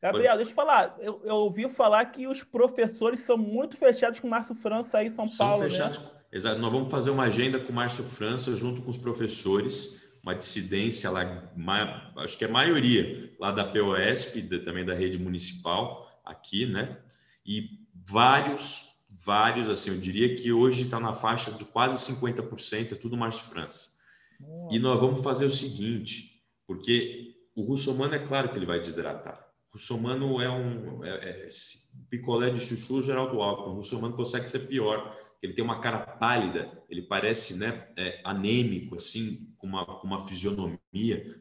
Gabriel, deixa eu falar. Eu, eu, ouvi falar que os professores são muito fechados com o Márcio França aí em São são Paulo. Né? Fechados. Né? Exato. Nós vamos fazer uma agenda com o Márcio França junto com os professores uma dissidência lá, acho que é a maioria lá da POSP, também da rede municipal aqui, né? E vários, vários, assim, eu diria que hoje está na faixa de quase 50%, é tudo Márcio França. E nós vamos fazer o seguinte, porque o russomano é claro que ele vai desidratar. O russomano é um é, é, picolé de chuchu geral do álcool. O russomano consegue ser pior ele tem uma cara pálida, ele parece né, é, anêmico, assim, com uma, com uma fisionomia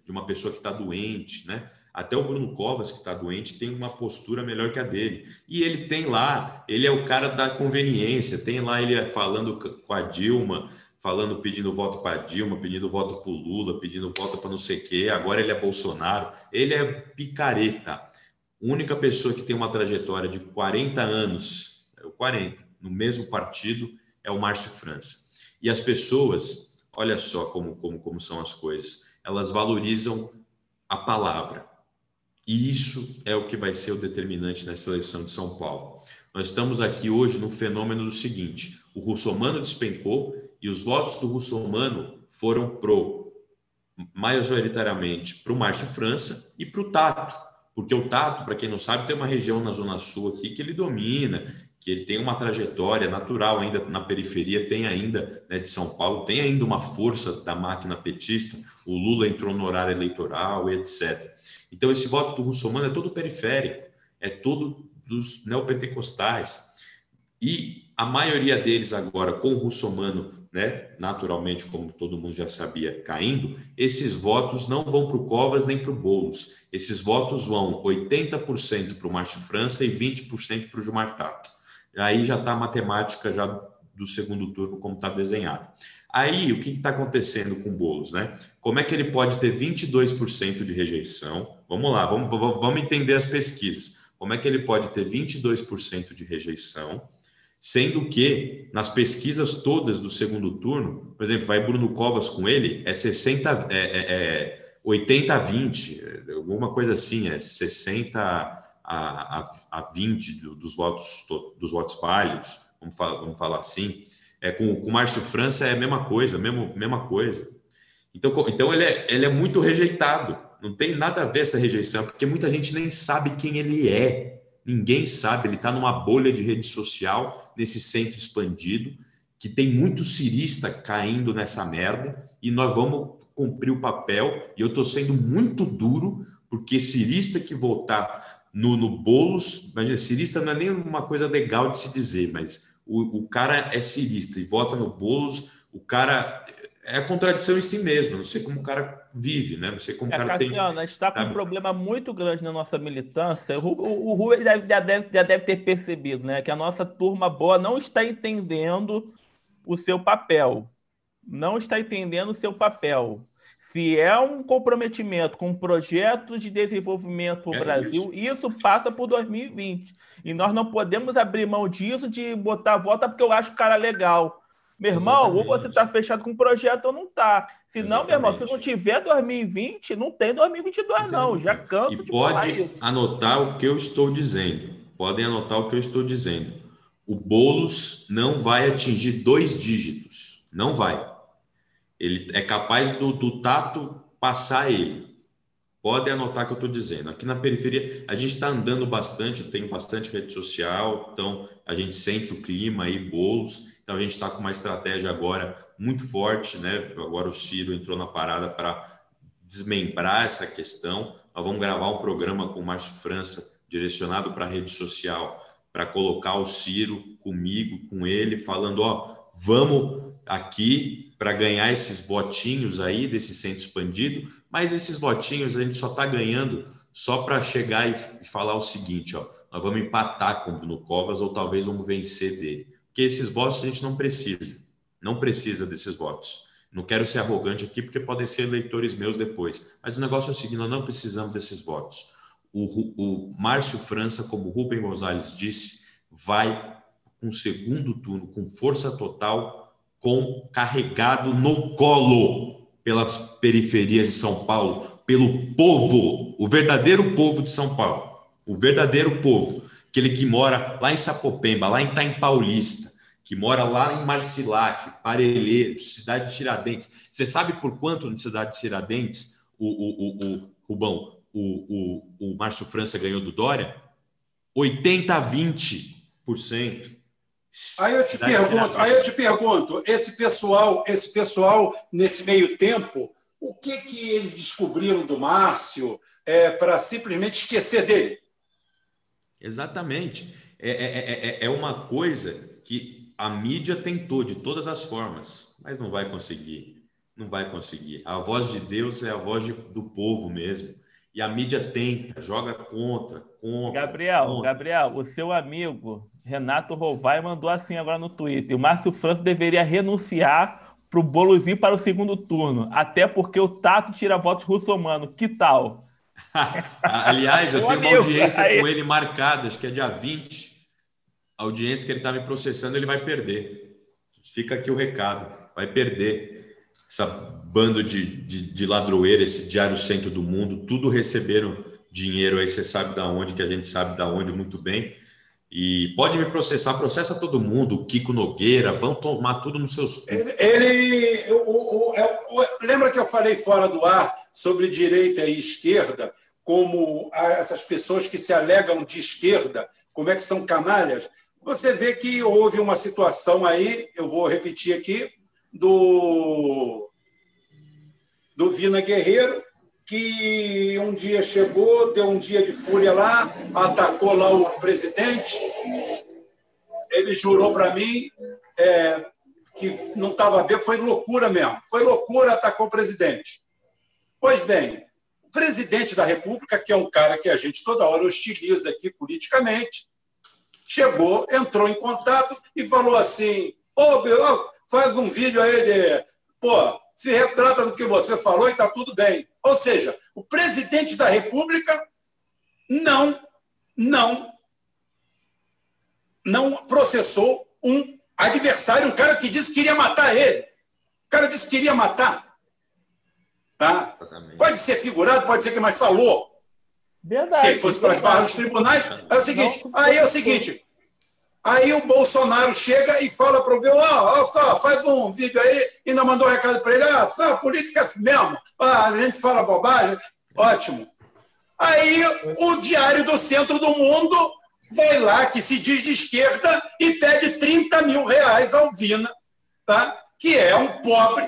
de uma pessoa que está doente, né? Até o Bruno Covas, que está doente, tem uma postura melhor que a dele. E ele tem lá, ele é o cara da conveniência, tem lá ele falando com a Dilma, falando, pedindo voto para Dilma, pedindo voto para o Lula, pedindo voto para não sei o quê, agora ele é Bolsonaro. Ele é picareta. A única pessoa que tem uma trajetória de 40 anos, 40, é no mesmo partido é o Márcio França. E as pessoas, olha só como, como, como são as coisas, elas valorizam a palavra. E isso é o que vai ser o determinante nessa eleição de São Paulo. Nós estamos aqui hoje no fenômeno do seguinte: o russomano despencou e os votos do russomano foram pro majoritariamente para o Márcio França e para o Tato, porque o Tato, para quem não sabe, tem uma região na Zona Sul aqui que ele domina, que ele tem uma trajetória natural ainda na periferia, tem ainda né, de São Paulo, tem ainda uma força da máquina petista, o Lula entrou no horário eleitoral, etc. Então, esse voto do russomano é todo periférico, é todo dos neopentecostais. E a maioria deles agora, com o russomano, né, naturalmente, como todo mundo já sabia, caindo, esses votos não vão para o Covas nem para o Boulos. Esses votos vão 80% para o Márcio França e 20% para o Gilmar Tato aí já está a matemática já do segundo turno como está desenhado. Aí, o que está acontecendo com o Boulos, né? Como é que ele pode ter 22% de rejeição? Vamos lá, vamos, vamos entender as pesquisas. Como é que ele pode ter 22% de rejeição, sendo que nas pesquisas todas do segundo turno, por exemplo, vai Bruno Covas com ele, é 60, é, é, é 80 a 20, alguma coisa assim, é 60 a, a, a 20 do, dos votos dos votos válidos, vamos falar, vamos falar assim. É, com, com o Márcio França é a mesma coisa, mesmo, mesma coisa. Então, então ele, é, ele é muito rejeitado. Não tem nada a ver essa rejeição, porque muita gente nem sabe quem ele é. Ninguém sabe, ele está numa bolha de rede social, nesse centro expandido, que tem muito cirista caindo nessa merda, e nós vamos cumprir o papel, e eu estou sendo muito duro, porque cirista que votar no, Boulos, imagina, cirista não é nem uma coisa legal de se dizer, mas o, o cara é cirista e vota no Bolos, o cara é a contradição em si mesmo. Não sei como o cara vive, né? Não sei como é, o cara Cassiano, tem. A gente está com um problema muito grande na nossa militância. O, o, o Rui já deve, já deve ter percebido, né? Que a nossa turma boa não está entendendo o seu papel. Não está entendendo o seu papel. Se é um comprometimento com um projeto de desenvolvimento para o é Brasil, isso. isso. passa por 2020. E nós não podemos abrir mão disso de botar a volta porque eu acho o cara legal. Meu irmão, Exatamente. ou você está fechado com o projeto ou não está. Se não, meu irmão, se não tiver 2020, não tem 2022, Exatamente. não. Já canso e de pode anotar o que eu estou dizendo. Podem anotar o que eu estou dizendo. O Boulos não vai atingir dois dígitos. Não vai. Ele é capaz do, do tato passar ele. Pode anotar o que eu estou dizendo. Aqui na periferia, a gente está andando bastante, tenho bastante rede social, então a gente sente o clima aí, bolos. Então a gente está com uma estratégia agora muito forte, né? Agora o Ciro entrou na parada para desmembrar essa questão. Nós vamos gravar um programa com o Márcio França, direcionado para a rede social, para colocar o Ciro comigo, com ele, falando: ó, vamos aqui para ganhar esses votinhos aí desse centro expandido, mas esses votinhos a gente só está ganhando só para chegar e falar o seguinte, ó, nós vamos empatar com o Bruno Covas ou talvez vamos vencer dele. Porque esses votos a gente não precisa, não precisa desses votos. Não quero ser arrogante aqui, porque podem ser eleitores meus depois. Mas o negócio é o seguinte: nós não precisamos desses votos. O, o Márcio França, como Rubem Gonzalez disse, vai com segundo turno, com força total, com carregado no colo pelas periferias de São Paulo, pelo povo, o verdadeiro povo de São Paulo, o verdadeiro povo, aquele que mora lá em Sapopemba, lá em Itaim Paulista, que mora lá em Marcilac, Parelheiros, cidade de Tiradentes. Você sabe por quanto na cidade de Tiradentes o, o, o, o Rubão, o, o, o Márcio França ganhou do Dória? 80 a 20%. Aí eu te pergunto, aí eu te pergunto, esse pessoal, esse pessoal nesse meio tempo, o que que eles descobriram do Márcio é, para simplesmente esquecer dele? Exatamente. É, é, é, é uma coisa que a mídia tentou de todas as formas, mas não vai conseguir. Não vai conseguir. A voz de Deus é a voz de, do povo mesmo. E a mídia tenta, joga contra, contra. Gabriel, contra. Gabriel, o seu amigo Renato Rovai mandou assim agora no Twitter: o Márcio França deveria renunciar para o Bolozinho para o segundo turno, até porque o Tato tira votos russomano. Que tal? Aliás, eu tenho amigo, uma audiência aí. com ele marcada, acho que é dia 20 a audiência que ele está me processando, ele vai perder. Fica aqui o recado, vai perder. Essa bando de, de, de ladroeira, esse diário centro do mundo, tudo receberam dinheiro aí, você sabe da onde, que a gente sabe da onde muito bem. E pode me processar, processa todo mundo, Kiko Nogueira, vão tomar tudo nos seus. Ele. ele o, o, o, lembra que eu falei fora do ar sobre direita e esquerda, como essas pessoas que se alegam de esquerda, como é que são canalhas? Você vê que houve uma situação aí, eu vou repetir aqui, do, do Vina Guerreiro, que um dia chegou, deu um dia de fúria lá, atacou lá o presidente. Ele jurou para mim é, que não estava bem, foi loucura mesmo. Foi loucura, atacou o presidente. Pois bem, o presidente da República, que é um cara que a gente toda hora hostiliza aqui politicamente, chegou, entrou em contato e falou assim: Ô, oh, faz um vídeo aí de. Pô, se retrata do que você falou e está tudo bem. Ou seja, o presidente da República não, não, não processou um adversário, um cara que disse que queria matar ele. O cara disse que queria matar. Tá? Pode ser figurado, pode ser que mais falou. Verdade. Se ele fosse para as barras dos tribunais, é o seguinte, aí é o seguinte, aí o Bolsonaro chega e fala para o Vil, ó, só, faz um vídeo aí, ainda mandou um recado para ele, ah, só, política é assim mesmo, ah, a gente fala bobagem, ótimo. Aí o Diário do Centro do Mundo vai lá, que se diz de esquerda, e pede 30 mil reais ao Vina, tá? que é um pobre,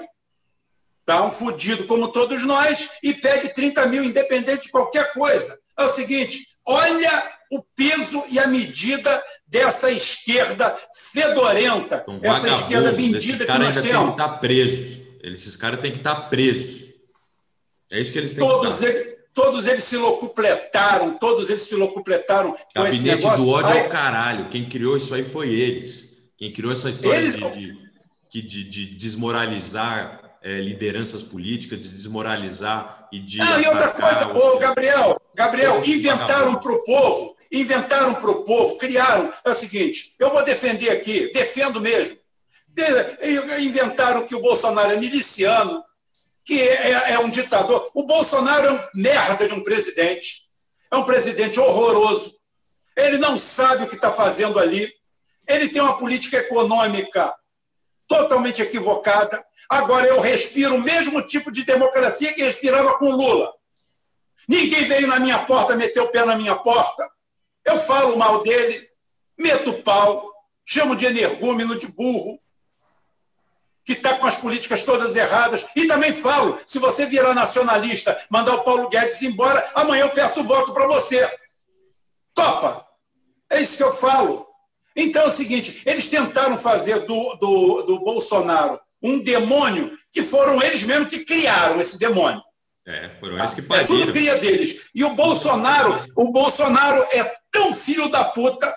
tá? um fudido como todos nós, e pede 30 mil independente de qualquer coisa é o seguinte: olha o peso e a medida dessa esquerda fedorenta, então, essa esquerda vendida que nós temos. Têm que estar presos. Esses caras têm que estar presos. É isso que eles têm todos que estar. Eles, todos eles se locupletaram, todos eles se locupletaram com Gabinete esse negócio. do ódio é o caralho. Quem criou isso aí foi eles. Quem criou essa história eles... de, de, de, de desmoralizar é, lideranças políticas, de desmoralizar e de. Não, e outra coisa, ô, Gabriel, Gabriel, inventaram para o povo, inventaram para o povo, criaram. É o seguinte: eu vou defender aqui, defendo mesmo. De, inventaram que o Bolsonaro é miliciano, que é, é, é um ditador. O Bolsonaro é um merda de um presidente. É um presidente horroroso. Ele não sabe o que está fazendo ali. Ele tem uma política econômica totalmente equivocada. Agora eu respiro o mesmo tipo de democracia que respirava com Lula. Ninguém veio na minha porta, meteu o pé na minha porta. Eu falo mal dele, meto o pau, chamo de energúmeno, de burro, que está com as políticas todas erradas. E também falo: se você virar nacionalista, mandar o Paulo Guedes embora, amanhã eu peço voto para você. Topa! É isso que eu falo. Então é o seguinte: eles tentaram fazer do, do, do Bolsonaro um demônio que foram eles mesmos que criaram esse demônio. É, foram eles que pariram. É tudo cria deles. E o Bolsonaro, o Bolsonaro é tão filho da puta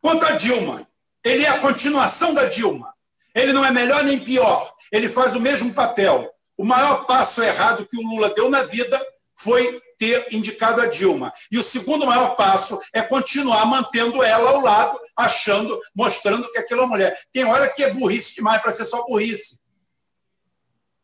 quanto a Dilma. Ele é a continuação da Dilma. Ele não é melhor nem pior. Ele faz o mesmo papel. O maior passo errado que o Lula deu na vida foi ter indicado a Dilma. E o segundo maior passo é continuar mantendo ela ao lado, achando, mostrando que aquela mulher. Tem hora que é burrice demais para ser só burrice.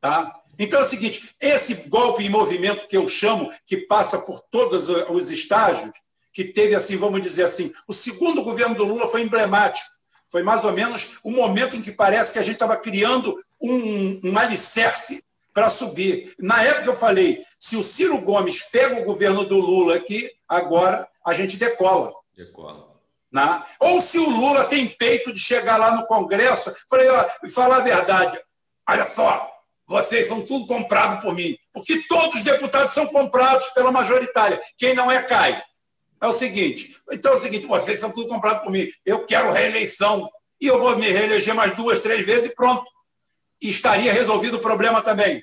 Tá? Então é o seguinte: esse golpe em movimento que eu chamo, que passa por todos os estágios, que teve assim, vamos dizer assim, o segundo governo do Lula foi emblemático. Foi mais ou menos o momento em que parece que a gente estava criando um, um alicerce para subir. Na época eu falei: se o Ciro Gomes pega o governo do Lula aqui, agora a gente decola. Decola. Né? Ou se o Lula tem peito de chegar lá no Congresso, ó, falar a verdade. Olha só, vocês são tudo comprado por mim. Porque todos os deputados são comprados pela majoritária. Quem não é, cai. É o seguinte, então é o seguinte, vocês são tudo comprados por mim. Eu quero reeleição. E eu vou me reeleger mais duas, três vezes e pronto e estaria resolvido o problema também.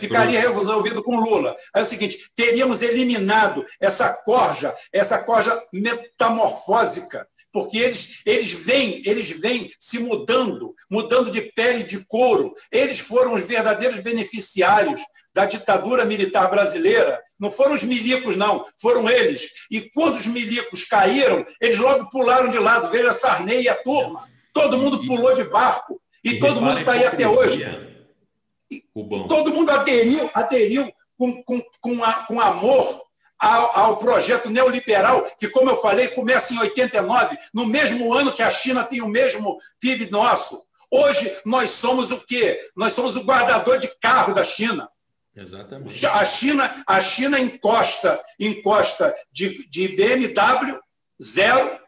Ficaria resolvido com Lula. É o seguinte: teríamos eliminado essa corja, essa corja metamorfósica, porque eles, eles vêm, eles vêm se mudando, mudando de pele de couro. Eles foram os verdadeiros beneficiários da ditadura militar brasileira. Não foram os milicos, não, foram eles. E quando os milicos caíram, eles logo pularam de lado. Veja Sarney e a turma. Todo mundo pulou de barco. E, todo mundo está aí até hoje. Todo mundo aderiu, aderiu com, com, com, a, com amor ao, ao, projeto neoliberal, que, como eu falei, começa em 89, no mesmo ano que a China tem o mesmo PIB nosso. Hoje, nós somos o quê? Nós somos o guardador de carro da China. Exatamente. A China, a China encosta, encosta de, de BMW zero,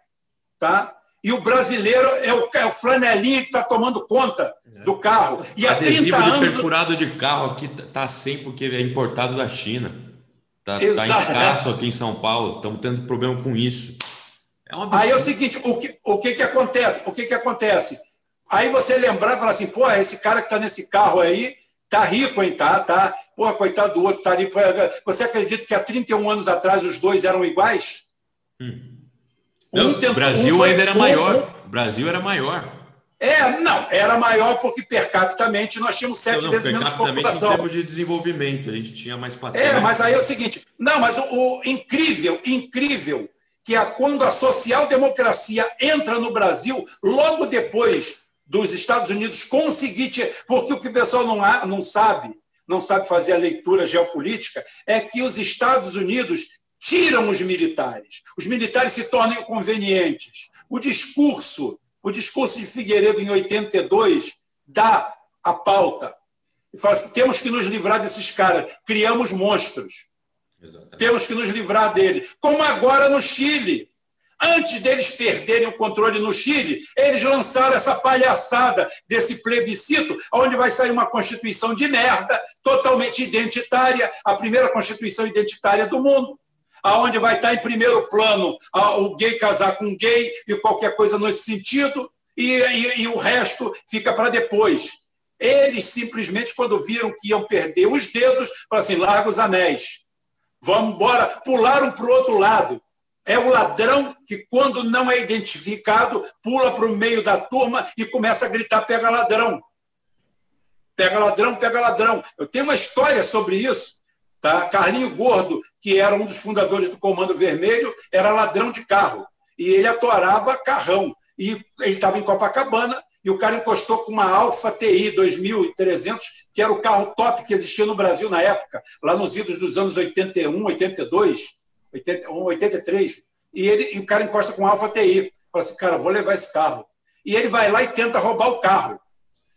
tá? E o brasileiro é o, é o flanelinha que está tomando conta é. do carro. E há Adesivo 30 anos... de perfurado de carro aqui está sem porque é importado da China. Está tá, tá escasso aqui em São Paulo. Estamos tendo problema com isso. É um Aí é o seguinte, o que, o que, que acontece? O que, que acontece? Aí você lembrar e falar assim, pô, esse cara que está nesse carro aí tá rico, hein? Tá, tá. Pô, coitado do outro, tá ali. Você acredita que há 31 anos atrás os dois eram iguais? Hum. Não, um tentou, Brasil um ainda era maior. O Brasil era maior. É, não, era maior porque per capitamente nós tínhamos sete não, vezes menos população. Em termos de desenvolvimento, a gente tinha mais patente. É, mas aí é o seguinte, não, mas o, o incrível, incrível, que é quando a social-democracia entra no Brasil, logo depois dos Estados Unidos conseguir, porque o que o pessoal não, não sabe, não sabe fazer a leitura geopolítica, é que os Estados Unidos tiram os militares. Os militares se tornam inconvenientes. O discurso, o discurso de Figueiredo em 82 dá a pauta. Fala assim, temos que nos livrar desses caras. Criamos monstros. Exatamente. Temos que nos livrar deles. Como agora no Chile. Antes deles perderem o controle no Chile, eles lançaram essa palhaçada desse plebiscito, onde vai sair uma constituição de merda, totalmente identitária, a primeira constituição identitária do mundo aonde vai estar em primeiro plano o gay casar com gay e qualquer coisa nesse sentido, e, e, e o resto fica para depois. Eles simplesmente, quando viram que iam perder os dedos, falaram assim: larga os anéis. Vamos embora. Pularam para o outro lado. É o ladrão que, quando não é identificado, pula para o meio da turma e começa a gritar: pega ladrão. Pega ladrão, pega ladrão. Eu tenho uma história sobre isso. Tá? Carlinho Gordo, que era um dos fundadores do Comando Vermelho, era ladrão de carro. E ele atorava carrão. E ele estava em Copacabana e o cara encostou com uma Alfa TI 2300, que era o carro top que existia no Brasil na época, lá nos idos dos anos 81, 82, 81, 83. E, ele, e o cara encosta com uma Alfa TI. Fala assim, cara, vou levar esse carro. E ele vai lá e tenta roubar o carro.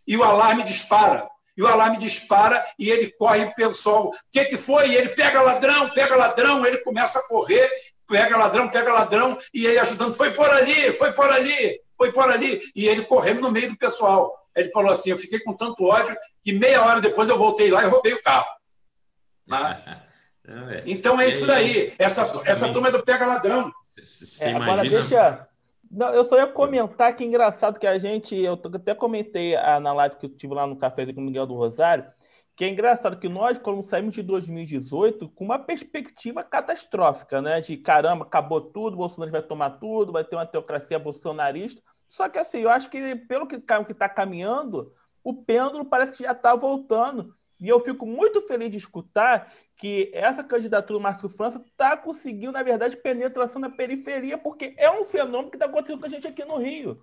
E o alarme dispara e o alarme dispara e ele corre pelo sol. O que, que foi? E ele pega ladrão, pega ladrão, ele começa a correr, pega ladrão, pega ladrão, e ele ajudando, foi por ali, foi por ali, foi por ali, e ele correndo no meio do pessoal. Ele falou assim: eu fiquei com tanto ódio que meia hora depois eu voltei lá e roubei o carro. Né? Então é isso daí. Essa, essa turma é do pega ladrão. É, agora deixa, Não, eu só ia comentar que é engraçado que a gente, eu até comentei na live que eu tive lá no café com o Miguel do Rosário, que é engraçado que nós, quando saímos de 2018, com uma perspectiva catastrófica, né? De caramba, acabou tudo, Bolsonaro vai tomar tudo, vai ter uma teocracia bolsonarista. Só que assim, eu acho que pelo que está caminhando, o pêndulo parece que já está voltando. E eu fico muito feliz de escutar que essa candidatura do Márcio França está conseguindo, na verdade, penetração na periferia, porque é um fenômeno que está acontecendo com a gente aqui no Rio.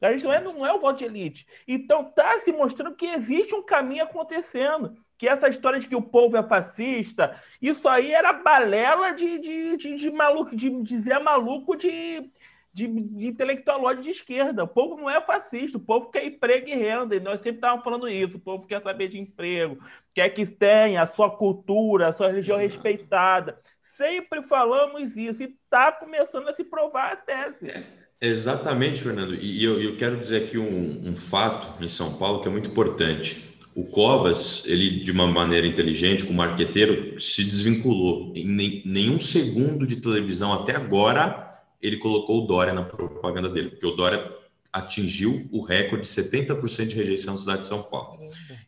A gente não é, não é o voto de elite. Então está se mostrando que existe um caminho acontecendo. Que essa história de que o povo é fascista, isso aí era balela de, de, de, de maluco, de dizer maluco de, de, de intelectualóide de esquerda. O povo não é fascista, o povo quer emprego e renda, e nós sempre estávamos falando isso. O povo quer saber de emprego, quer que tenha a sua cultura, a sua religião uhum. respeitada. Sempre falamos isso, e está começando a se provar a tese. É, exatamente, Fernando. E eu, eu quero dizer aqui um, um fato em São Paulo que é muito importante. O Covas, ele de uma maneira inteligente, como marqueteiro, se desvinculou. Em nenhum segundo de televisão até agora ele colocou o Dória na propaganda dele, porque o Dória atingiu o recorde de 70% de rejeição na cidade de São Paulo.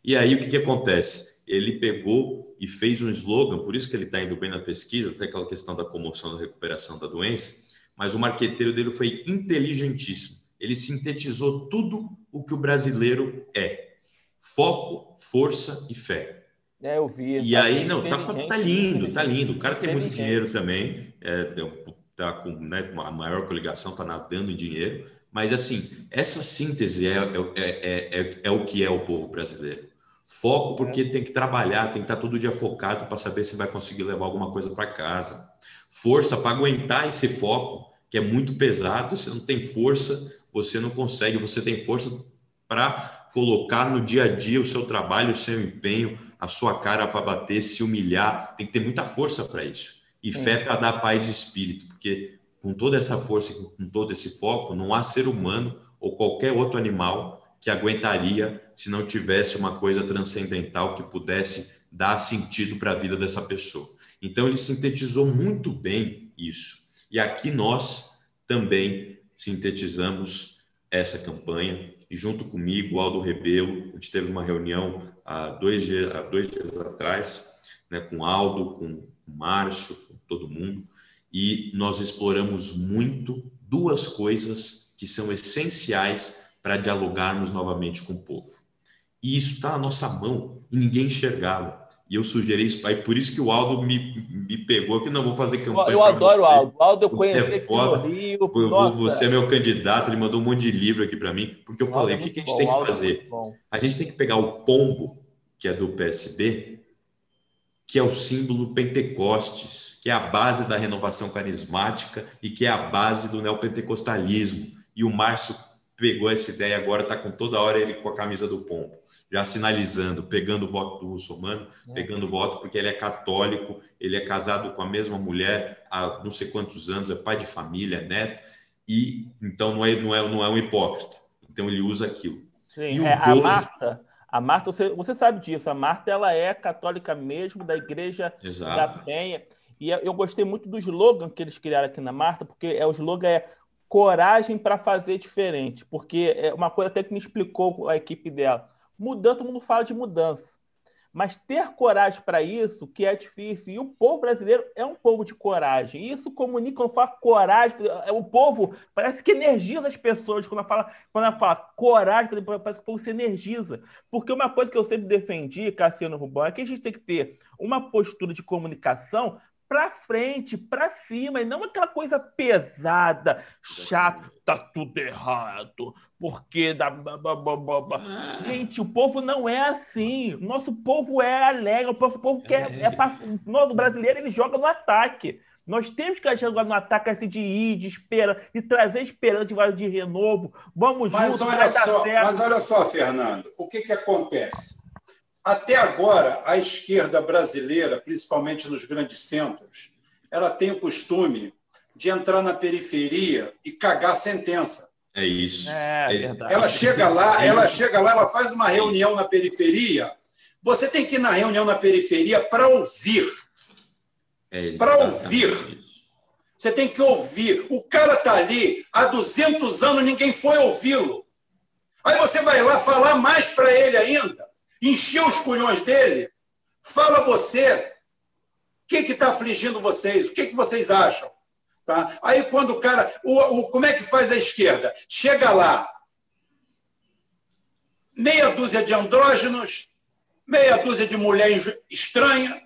E aí o que, que acontece? Ele pegou e fez um slogan, por isso que ele está indo bem na pesquisa, até aquela questão da comoção da recuperação da doença, mas o marqueteiro dele foi inteligentíssimo. Ele sintetizou tudo o que o brasileiro é: foco, força e fé. É, eu vi. E tá aí, não, tá, tá lindo, tá lindo. O cara tem muito dinheiro também, é, tá com né, uma maior coligação, está nadando em dinheiro. Mas, assim, essa síntese é, é, é, é, o que é o povo brasileiro. Foco porque tem que trabalhar, tem que estar todo dia focado para saber se vai conseguir levar alguma coisa para casa. Força para aguentar esse foco, que é muito pesado. Você não tem força, você não consegue. Você tem força para colocar no dia a dia o seu trabalho, o seu empenho, a sua cara para bater, se humilhar. Tem que ter muita força para isso e fé para dar paz de espírito, porque com toda essa força, com todo esse foco, não há ser humano ou qualquer outro animal que aguentaria se não tivesse uma coisa transcendental que pudesse dar sentido para a vida dessa pessoa. Então ele sintetizou muito bem isso. E aqui nós também sintetizamos essa campanha e junto comigo, Aldo Rebelo, a gente teve uma reunião há dois dias, há dois dias atrás, né, com Aldo, com Márcio, com todo mundo, e nós exploramos muito duas coisas que são essenciais para dialogarmos novamente com o povo. E isso está na nossa mão e ninguém enxergava. E eu sugeri isso, aí por isso que o Aldo me, me pegou que não vou fazer campanha. Eu, eu adoro o Aldo. O Aldo eu conheci é foda. Rio. Você é meu candidato, ele mandou um monte de livro aqui para mim, porque eu falei: é o que, que a gente bom, tem que é fazer? É a gente tem que pegar o pombo, que é do PSB, que é o símbolo Pentecostes, que é a base da renovação carismática e que é a base do neopentecostalismo. E o Márcio pegou essa ideia agora, está com toda hora ele com a camisa do pombo, já sinalizando, pegando o voto do muçulmano, é. pegando o voto porque ele é católico, ele é casado com a mesma mulher há não sei quantos anos, é pai de família, é neto, e então não é, não é, não é um hipócrita. Então ele usa aquilo. Sim, e o é, 12... a Marta a Marta, você, você sabe disso, a Marta ela é católica mesmo, da igreja Exato. da Penha. E eu gostei muito do slogan que eles criaram aqui na Marta, porque é, o slogan é coragem para fazer diferente. Porque é uma coisa até que me explicou a equipe dela. Mudando, todo mundo fala de mudança. Mas ter coragem para isso, que é difícil. E o povo brasileiro é um povo de coragem. Isso comunica, quando fala coragem, é, o povo parece que energiza as pessoas. Quando ela fala, quando ela fala coragem, parece que o povo se energiza. Porque uma coisa que eu sempre defendi, Cassiano Rubão, é que a gente tem que ter uma postura de comunicação para frente, para cima, e não aquela coisa pesada, chata, tá tudo errado, porque da ah. gente, o povo não é assim. Nosso povo é alegre, o nosso povo quer é, pra... nós brasileiro ele joga no ataque. Nós temos que jogar no ataque assim de ir, de espera, de trazer esperança de, de renovo. Vamos mas juntos, olha só, Mas olha só, Fernando, o que, que acontece? Até agora, a esquerda brasileira, principalmente nos grandes centros, ela tem o costume de entrar na periferia e cagar sentença. É isso. É, é ela chega lá, é ela chega lá, ela faz uma reunião na periferia. Você tem que ir na reunião na periferia para ouvir. É para ouvir. Você tem que ouvir. O cara está ali há 200 anos, ninguém foi ouvi-lo. Aí você vai lá falar mais para ele ainda, encher os culhões dele. Fala você. O que está afligindo vocês? O que, que vocês acham? Tá? Aí quando o cara. O, o, como é que faz a esquerda? Chega lá. Meia dúzia de andrógenos, meia dúzia de mulher estranha,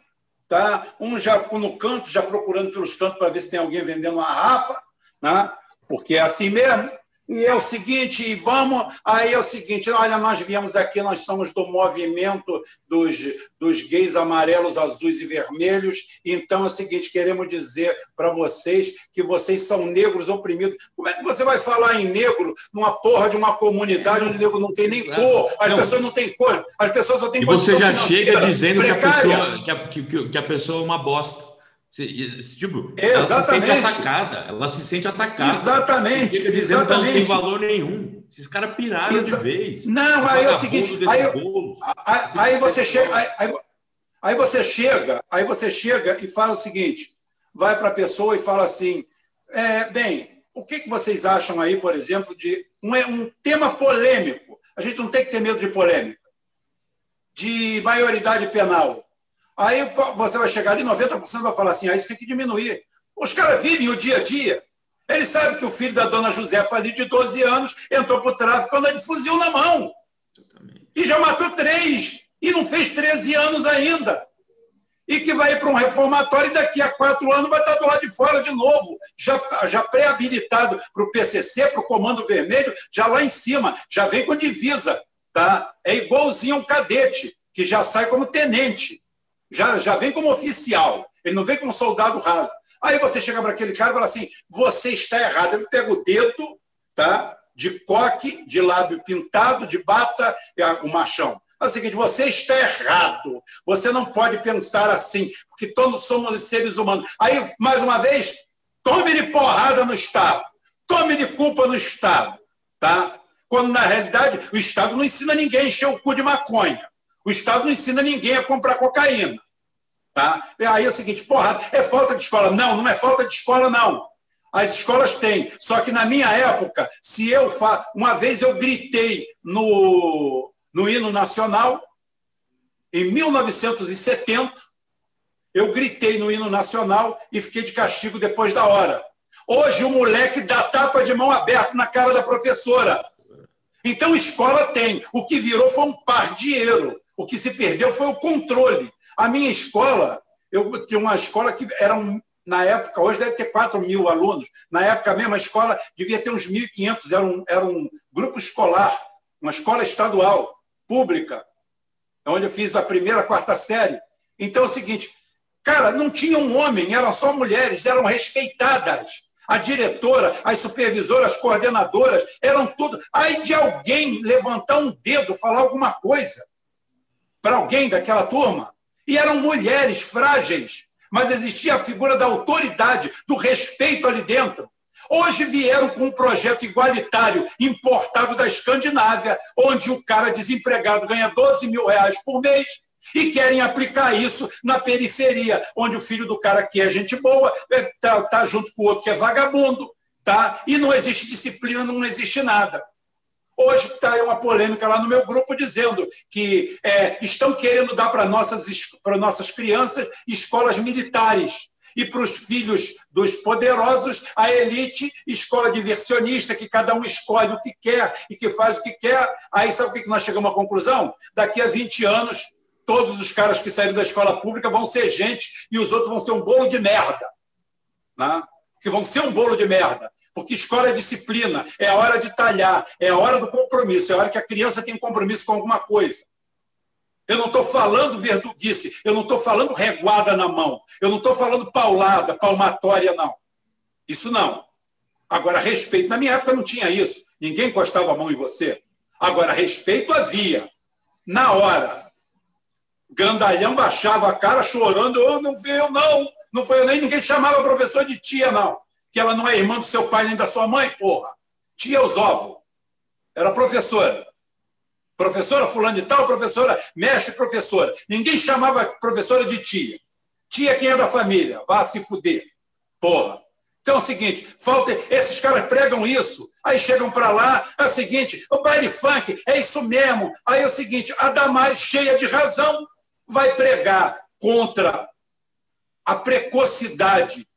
tá? um já no canto, já procurando pelos cantos para ver se tem alguém vendendo uma rapa, né? porque é assim mesmo. E é o seguinte, vamos. Aí é o seguinte: olha, nós viemos aqui, nós somos do movimento dos, dos gays amarelos, azuis e vermelhos. Então é o seguinte: queremos dizer para vocês que vocês são negros oprimidos. Como é que você vai falar em negro numa porra de uma comunidade onde negro não tem nem cor? As não. pessoas não têm cor, as pessoas só têm E você já chega dizendo que a, pessoa, que, a, que, que a pessoa é uma bosta. Tipo, ela se sente atacada, ela se sente atacada. Exatamente. Fica dizendo exatamente. que não tem valor nenhum. Esses caras piraram Exa de vez. Não, aí é o seguinte, aí, aí, aí você chega, aí, aí, você chega, aí você chega e fala o seguinte, vai para a pessoa e fala assim, é, bem, o que, que vocês acham aí, por exemplo, de um, um tema polêmico? A gente não tem que ter medo de polêmica, de maioridade penal. Aí você vai chegar ali, 90% vai falar assim, ah, isso tem que diminuir. Os caras vivem o dia a dia. Eles sabem que o filho da dona Josefa ali, de 12 anos, entrou para o tráfico andando de fuzil na mão. E já matou três. E não fez 13 anos ainda. E que vai para um reformatório e daqui a quatro anos vai estar do lado de fora de novo, já, já pré-habilitado para o PCC, para o Comando Vermelho, já lá em cima, já vem com divisa. Tá? É igualzinho um cadete, que já sai como tenente já, já vem como oficial, ele não vem como soldado raso. Aí você chega para aquele cara e fala assim: você está errado. Ele pega o dedo tá, de coque, de lábio pintado, de bata, o machão. É o seguinte: você está errado. Você não pode pensar assim, porque todos somos seres humanos. Aí, mais uma vez, tome-lhe porrada no Estado, tome-lhe culpa no Estado. Tá? Quando, na realidade, o Estado não ensina ninguém a encher o cu de maconha. O Estado não ensina ninguém a comprar cocaína. Tá? E aí é o seguinte, porra, é falta de escola. Não, não é falta de escola, não. As escolas têm. Só que na minha época, se eu fa... uma vez eu gritei no, no hino nacional, em 1970, eu gritei no hino nacional e fiquei de castigo depois da hora. Hoje o moleque dá tapa de mão aberta na cara da professora. Então escola tem. O que virou foi um pardieiro. O que se perdeu foi o controle. A minha escola, eu tinha uma escola que era um, na época, hoje deve ter 4 mil alunos. Na época mesmo, a escola devia ter uns 1.500. Era um, era um grupo escolar, uma escola estadual, pública, onde eu fiz a primeira, a quarta série. Então é o seguinte, cara, não tinha um homem, eram só mulheres, eram respeitadas. A diretora, as supervisoras, as coordenadoras, eram tudo. Aí de alguém levantar um dedo, falar alguma coisa para alguém daquela turma. E eram mulheres frágeis, mas existia a figura da autoridade, do respeito ali dentro. Hoje vieram com um projeto igualitário importado da Escandinávia, onde o cara desempregado ganha 12 mil reais por mês e querem aplicar isso na periferia, onde o filho do cara que é gente boa está tá junto com o outro que é vagabundo, tá? e não existe disciplina, não existe nada. Hoje está uma polêmica lá no meu grupo dizendo que é, estão querendo dar para nossas, nossas crianças escolas militares e para os filhos dos poderosos, a elite, escola diversionista, que cada um escolhe o que quer e que faz o que quer. Aí sabe o que nós chegamos à conclusão? Daqui a 20 anos, todos os caras que saíram da escola pública vão ser gente e os outros vão ser um bolo de merda. Né? Que vão ser um bolo de merda. Porque escola é disciplina, é a hora de talhar, é a hora do compromisso, é a hora que a criança tem compromisso com alguma coisa. Eu não estou falando verduguice, eu não estou falando reguada na mão, eu não estou falando paulada, palmatória, não. Isso não. Agora, respeito. Na minha época não tinha isso. Ninguém encostava a mão em você. Agora, respeito havia. Na hora. Grandalhão baixava a cara chorando. Oh, não veio, não. Não foi eu nem. Ninguém chamava professor de tia, não que ela não é irmã do seu pai nem da sua mãe, porra. Tia Osóvo. Era professora. Professora fulano de tal, professora, mestre professora. Ninguém chamava professora de tia. Tia quem é da família. Vá se fuder. Porra. Então é o seguinte, falta, esses caras pregam isso, aí chegam para lá, é o seguinte, o baile funk é isso mesmo. Aí é o seguinte, a Damares, cheia de razão, vai pregar contra a precocidade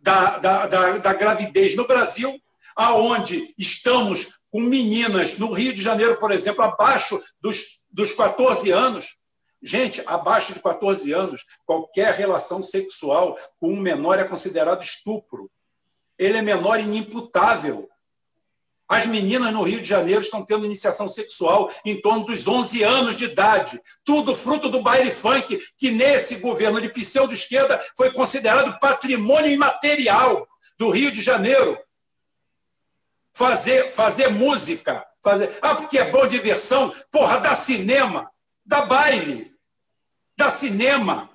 da, da, da, da gravidez no Brasil, aonde estamos com meninas no Rio de Janeiro, por exemplo, abaixo dos, dos 14 anos, Gente, abaixo de 14 anos, qualquer relação sexual com um menor é considerado estupro ele é menor e inimputável. As meninas no Rio de Janeiro estão tendo iniciação sexual em torno dos 11 anos de idade. Tudo fruto do baile funk, que nesse governo de pseudo-esquerda foi considerado patrimônio imaterial do Rio de Janeiro. Fazer, fazer música, fazer. Ah, porque é bom diversão. Porra, dá cinema, dá baile, dá cinema.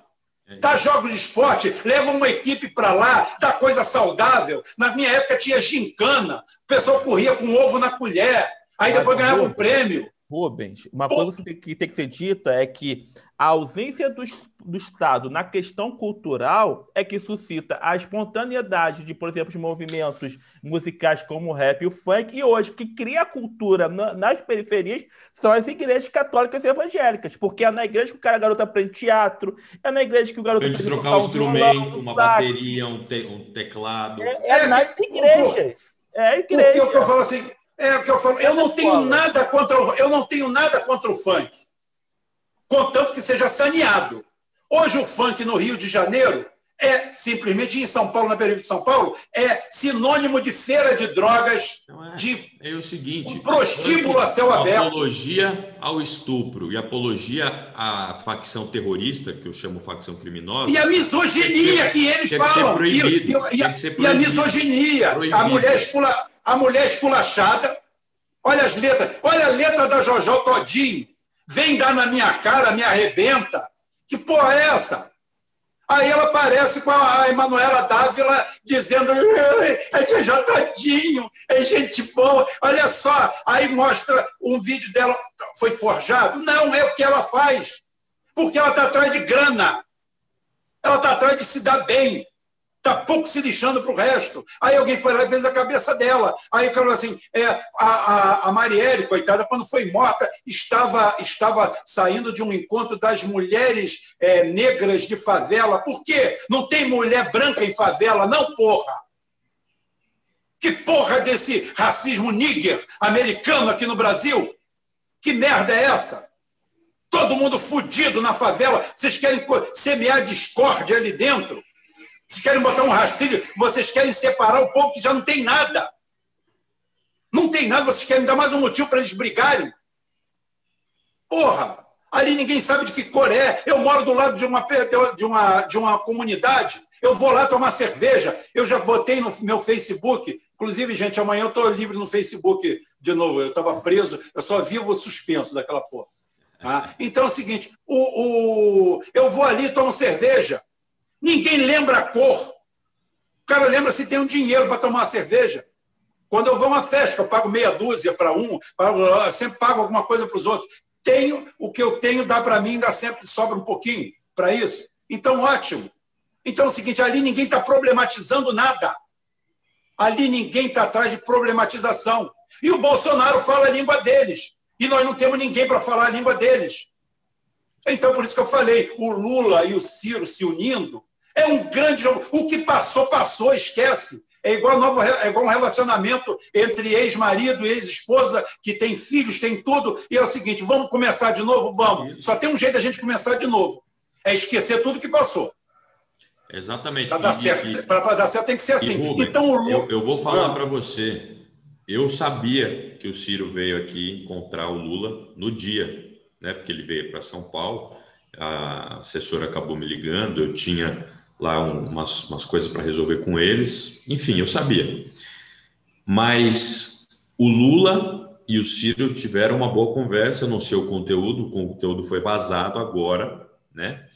Dá jogos de esporte, leva uma equipe para lá, dá coisa saudável. Na minha época tinha gincana, o pessoal corria com ovo na colher, aí depois ganhava um prêmio. Rubens, uma coisa que tem que ser dita é que a ausência do, do Estado na questão cultural é que suscita a espontaneidade de, por exemplo, os movimentos musicais como o rap e o funk, e hoje que cria a cultura na, nas periferias são as igrejas católicas e evangélicas, porque é na igreja que o cara, garota aprende teatro, é na igreja que o garoto aprende trocar um instrumento, uma bateria, um, te, um teclado. É, é, é nas igrejas. É a igreja. Porque o que eu falo assim, é o que eu falo, eu não tenho nada contra o, eu não tenho nada contra o funk contanto que seja saneado. Hoje, o funk no Rio de Janeiro é simplesmente, em São Paulo, na periferia de São Paulo, é sinônimo de feira de drogas, é, de é o seguinte, um prostíbulo a céu aberto. Apologia ao estupro e apologia à facção terrorista, que eu chamo facção criminosa. E a misoginia que, que eles falam. Proibido, e, e, a, e a misoginia. Proibido. A mulher, escula, a mulher esculachada. Olha as letras. Olha a letra da Jojó Todinho. Vem dar na minha cara, me arrebenta. Que porra é essa? Aí ela aparece com a Emanuela Dávila dizendo: é já tadinho, é gente boa, olha só. Aí mostra um vídeo dela, foi forjado? Não, é o que ela faz. Porque ela está atrás de grana. Ela está atrás de se dar bem está pouco se lixando para o resto. Aí alguém foi lá e fez a cabeça dela. Aí falou assim: é, a, a, a Marielle, coitada, quando foi morta, estava, estava saindo de um encontro das mulheres é, negras de favela. Por quê? Não tem mulher branca em favela, não, porra! Que porra desse racismo níger americano aqui no Brasil? Que merda é essa? Todo mundo fudido na favela, vocês querem semear discórdia ali dentro? Vocês querem botar um rastilho, vocês querem separar o povo que já não tem nada. Não tem nada, vocês querem dar mais um motivo para eles brigarem. Porra, ali ninguém sabe de que cor é. Eu moro do lado de uma, de uma, de uma comunidade. Eu vou lá tomar cerveja. Eu já botei no meu Facebook. Inclusive, gente, amanhã eu estou livre no Facebook de novo. Eu estava preso, eu só vivo suspenso daquela porra. Tá? Então é o seguinte: o, o, eu vou ali, tomo cerveja. Ninguém lembra a cor. O cara lembra se tem um dinheiro para tomar uma cerveja. Quando eu vou a uma festa, eu pago meia dúzia para um, sempre pago alguma coisa para os outros. Tenho o que eu tenho, dá para mim, ainda sempre sobra um pouquinho para isso. Então, ótimo. Então é o seguinte: ali ninguém está problematizando nada. Ali ninguém está atrás de problematização. E o Bolsonaro fala a língua deles. E nós não temos ninguém para falar a língua deles. Então, por isso que eu falei, o Lula e o Ciro se unindo é um grande jogo. O que passou, passou, esquece. É igual, novo, é igual um relacionamento entre ex-marido e ex-esposa, que tem filhos, tem tudo, e é o seguinte: vamos começar de novo? Vamos. Só tem um jeito da gente começar de novo: é esquecer tudo que passou. Exatamente. Para dar, certo, dar certo tem que ser assim. Rubem, então, o... eu, eu vou falar ah. para você. Eu sabia que o Ciro veio aqui encontrar o Lula no dia, né? Porque ele veio para São Paulo. A assessora acabou me ligando. Eu tinha lá umas, umas coisas para resolver com eles. Enfim, eu sabia. Mas o Lula e o Ciro tiveram uma boa conversa. Não sei o conteúdo, o conteúdo foi vazado agora, né?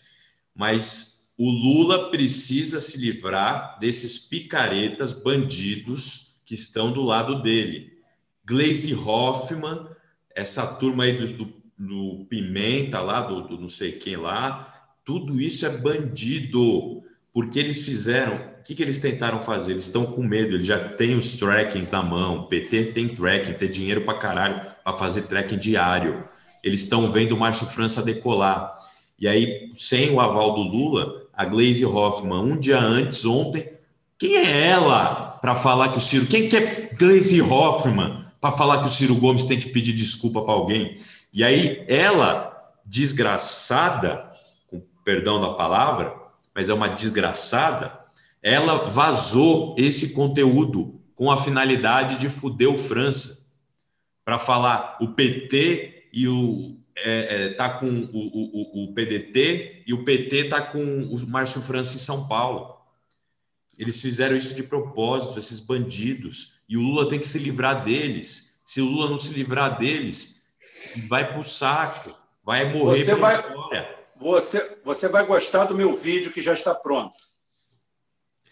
Mas o Lula precisa se livrar desses picaretas, bandidos que estão do lado dele. Gleisi Hoffmann, essa turma aí do, do, do Pimenta lá, do, do não sei quem lá, tudo isso é bandido porque eles fizeram. O que, que eles tentaram fazer? Eles estão com medo, eles já têm os trackings na mão. PT tem tracking, tem dinheiro para caralho para fazer tracking diário. Eles estão vendo o Márcio França decolar. E aí, sem o aval do Lula, a Glaze Hoffman, um dia antes, ontem, quem é ela para falar que o Ciro. Quem que é Glaze Hoffman para falar que o Ciro Gomes tem que pedir desculpa para alguém? E aí, ela, desgraçada, com perdão da palavra, mas é uma desgraçada, ela vazou esse conteúdo com a finalidade de fuder o França, para falar o PT e o é, é, tá com o, o, o, PDT e o PT tá com o Márcio França em São Paulo. Eles fizeram isso de propósito, esses bandidos, e o Lula tem que se livrar deles. Se o Lula não se livrar deles, vai para o saco, vai morrer você vai, história. Você, você vai gostar do meu vídeo que já está pronto.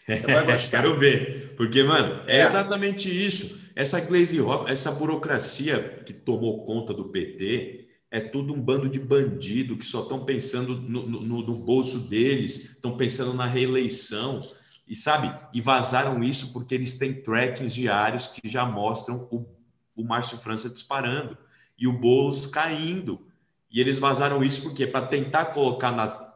Quero ver. Porque, mano, é, é, exatamente isso. Essa Glaze essa burocracia que tomou conta do PT, é tudo um bando de bandido que só estão pensando no, no, no, bolso deles, estão pensando na reeleição. E sabe, e vazaram isso porque eles têm trackings diários que já mostram o, o Márcio França disparando e o Boulos caindo. E eles vazaram isso porque para tentar colocar na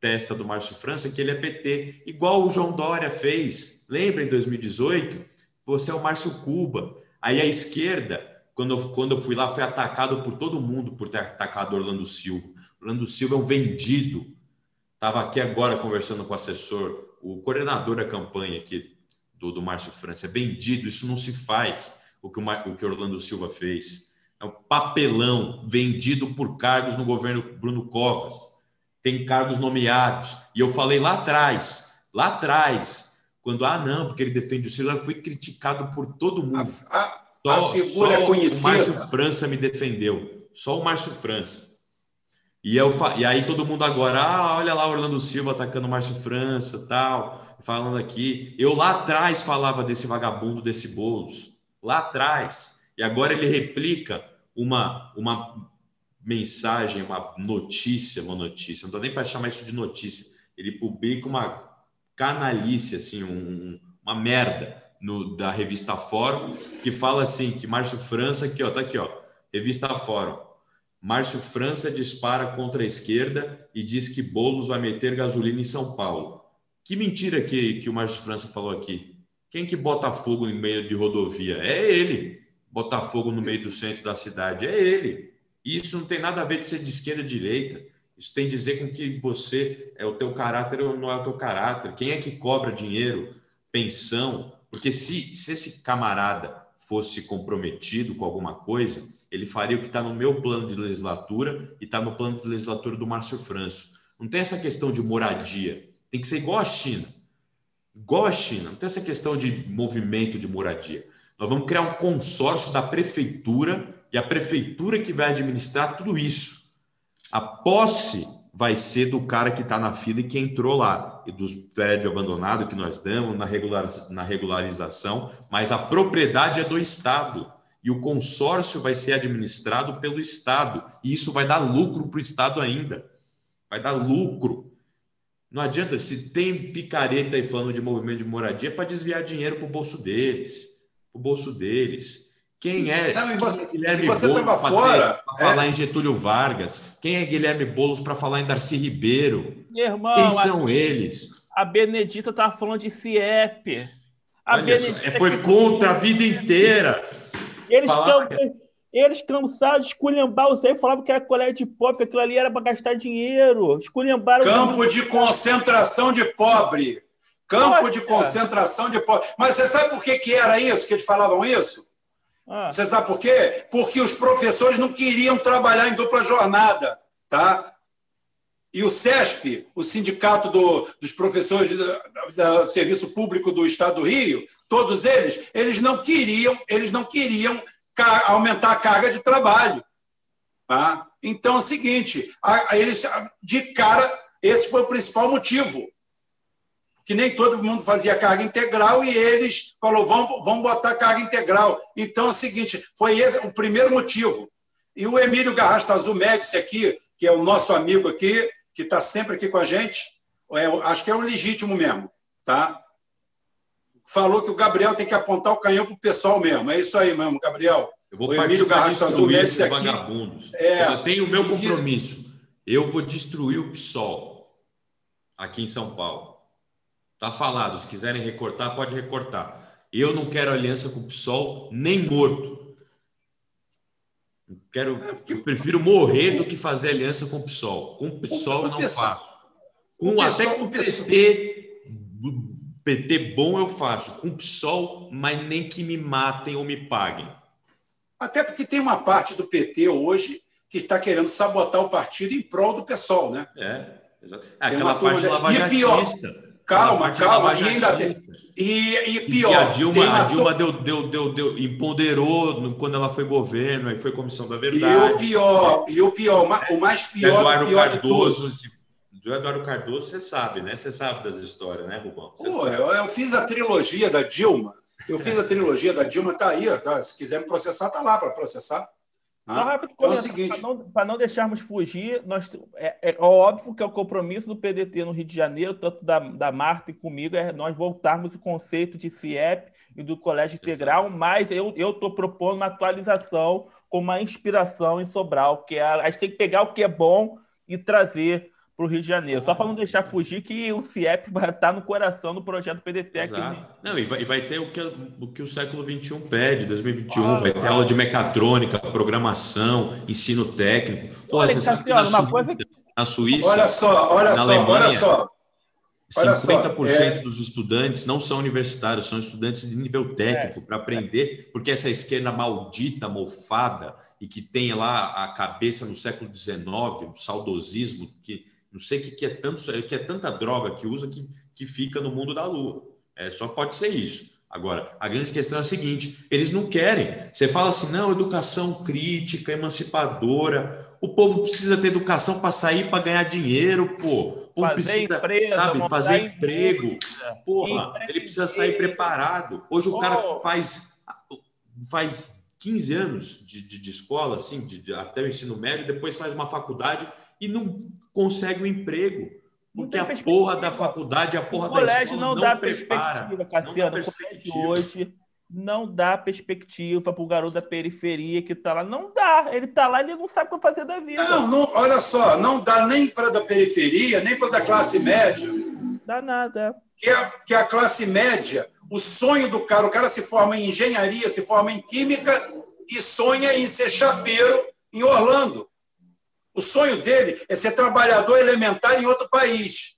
testa do Márcio França que ele é PT, igual o João Dória fez. Lembra em 2018? Você é o Márcio Cuba. Aí a esquerda, quando eu, quando eu fui lá, foi atacado por todo mundo por ter atacado Orlando Silva. Orlando Silva é um vendido. Estava aqui agora conversando com o assessor, o coordenador da campanha aqui do, do Márcio França. É vendido, isso não se faz, o que o, o que Orlando Silva fez é um papelão vendido por cargos no governo Bruno Covas. Tem cargos nomeados. E eu falei lá atrás, lá atrás, quando, ah, não, porque ele defende o Ciro, foi criticado por todo mundo. A, a, só, a figura só conhecida. O Márcio França me defendeu. Só o Márcio França. E, eu, e aí todo mundo agora, ah, olha lá Orlando Silva atacando o Márcio França, tal, falando aqui. Eu lá atrás falava desse vagabundo, desse Boulos. Lá atrás. E agora ele replica uma, uma mensagem, uma notícia, uma notícia, não dá nem para chamar isso de notícia. Ele publica uma canalice, assim, um, uma merda no, da revista Fórum, que fala assim, que Márcio França, aqui, ó, tá aqui, ó, revista Fórum. Márcio França dispara contra a esquerda e diz que Boulos vai meter gasolina em São Paulo. Que mentira que, que o Márcio França falou aqui. Quem que bota fogo em meio de rodovia? É ele botar fogo no meio do centro da cidade. É ele. E isso não tem nada a ver de ser de esquerda ou direita. Isso tem a dizer com que você é o teu caráter ou não é o teu caráter. Quem é que cobra dinheiro, pensão? Porque se, se esse camarada fosse comprometido com alguma coisa, ele faria o que está no meu plano de legislatura e está no plano de legislatura do Márcio Franço. Não tem essa questão de moradia. Tem que ser igual a China. Igual a China. Não tem essa questão de movimento de moradia. Nós vamos criar um consórcio da prefeitura e a prefeitura que vai administrar tudo isso. A posse vai ser do cara que está na fila e que entrou lá, e dos prédios abandonados que nós damos na, regular, na regularização, mas a propriedade é do Estado. E o consórcio vai ser administrado pelo Estado. E isso vai dar lucro para o Estado ainda. Vai dar lucro. Não adianta, se tem picareta aí falando de movimento de moradia, é para desviar dinheiro para o bolso deles o bolso deles. Quem é, Não, você, Guilherme você Boulos para fora, é? falar em Getúlio Vargas? Quem é Guilherme Boulos para falar em Darcy Ribeiro? Meu irmão, Quem são a, eles? A Benedita estava falando de CIEP. A Olha Benedita só, foi contra a vida inteira. Eles, Falar... eles cansados de esculhambar o CIEP, falavam que era colégio de pobre, que aquilo ali era para gastar dinheiro. Esculhambaram... Campo de concentração de pobre. Campo Nossa. de concentração de pobre. Mas você sabe por que, que era isso, que eles falavam isso? Ah. Você sabe por quê? Porque os professores não queriam trabalhar em dupla jornada. Tá? E o SESP, o Sindicato do, dos Professores do Serviço Público do Estado do Rio, todos eles, eles não queriam, eles não queriam aumentar a carga de trabalho. Tá? Então é o seguinte, a, eles de cara, esse foi o principal motivo que nem todo mundo fazia carga integral e eles falou vamos, vamos botar carga integral. Então é o seguinte, foi esse o primeiro motivo. E o Emílio Garrastazu Médici aqui, que é o nosso amigo aqui, que está sempre aqui com a gente, é, acho que é um legítimo mesmo, tá? Falou que o Gabriel tem que apontar o canhão para o pessoal mesmo. É isso aí mesmo, Gabriel. Eu vou o Emílio Garrasto Azul esses aqui. vagabundos. É, eu tenho o meu compromisso. Eu vou destruir o PSOL aqui em São Paulo. Tá falado. Se quiserem recortar, pode recortar. Eu não quero aliança com o PSOL nem morto. Quero, é, eu prefiro morrer do que fazer aliança com o PSOL. Com o PSOL eu não faço. Com o até com o PT, PT bom eu faço. Com o PSOL, mas nem que me matem ou me paguem. Até porque tem uma parte do PT hoje que está querendo sabotar o partido em prol do PSOL, né? É, exato. Aquela parte lavajatista. Calma, calma. E, ainda tem, e, e pior. E a Dilma, a Dilma deu, deu, deu, deu, empoderou quando ela foi governo, aí foi comissão da verdade. E o pior, e o pior, o mais pior, Eduardo pior Cardoso, do Eduardo Cardoso, você sabe, né? Você sabe das histórias, né, Rubão? Pô, eu, eu, fiz a trilogia da Dilma. Eu fiz a trilogia da Dilma, tá aí. Tá? Se quiser me processar, tá lá para processar. Ah, então é o seguinte, para não, não, deixarmos fugir, nós, é, é, óbvio que é o compromisso do PDT no Rio de Janeiro, tanto da, da Marta e comigo, é nós voltarmos o conceito de CIEP e do Colégio Integral, mas eu estou propondo uma atualização com uma inspiração em Sobral, que é, a gente tem que pegar o que é bom e trazer para o Rio de Janeiro. Só para não deixar fugir que o CIEP vai estar no coração do projeto PDT Exato. aqui. Não, e vai, e vai, ter o que, o que o século XXI pede, 2021. vai ter aula de mecatrônica, programação, ensino técnico. Pô, olha, você sabe que na, Suíça, coisa... na Suíça, olha só, olha na só, Alemanha, olha só. 50% é... dos estudantes não são universitários, são estudantes de nível técnico é. para aprender, porque essa esquerda maldita, mofada, e que tem lá a cabeça no século XIX, o saudosismo, que não sei o que, que é tanto, que é tanta droga que usa que, que fica no mundo da lua. É, só pode ser isso. Agora, a grande questão é a seguinte: eles não querem. Você fala assim, não, educação crítica, emancipadora. O povo precisa ter educação para sair para ganhar dinheiro, pô. O povo fazer precisa, empresa, sabe, fazer emprego. Porra, ele precisa sair preparado. Hoje o cara faz, faz 15 anos de, de, de escola, assim, de, de, até o ensino médio, depois faz uma faculdade e não consegue um emprego. Porque a porra da faculdade, a porra o da colégio escola não, não dá prepara. perspectiva, Cassiano. O colégio hoje não dá perspectiva para o garoto da periferia que está lá. Não dá. Ele está lá e ele não sabe o que fazer da vida. Não, não olha só, não dá nem para da periferia, nem para da classe média. Dá nada. Que é, que a classe média, o sonho do cara, o cara se forma em engenharia, se forma em química e sonha em ser chapeiro em Orlando. O sonho dele é ser trabalhador elementar em outro país.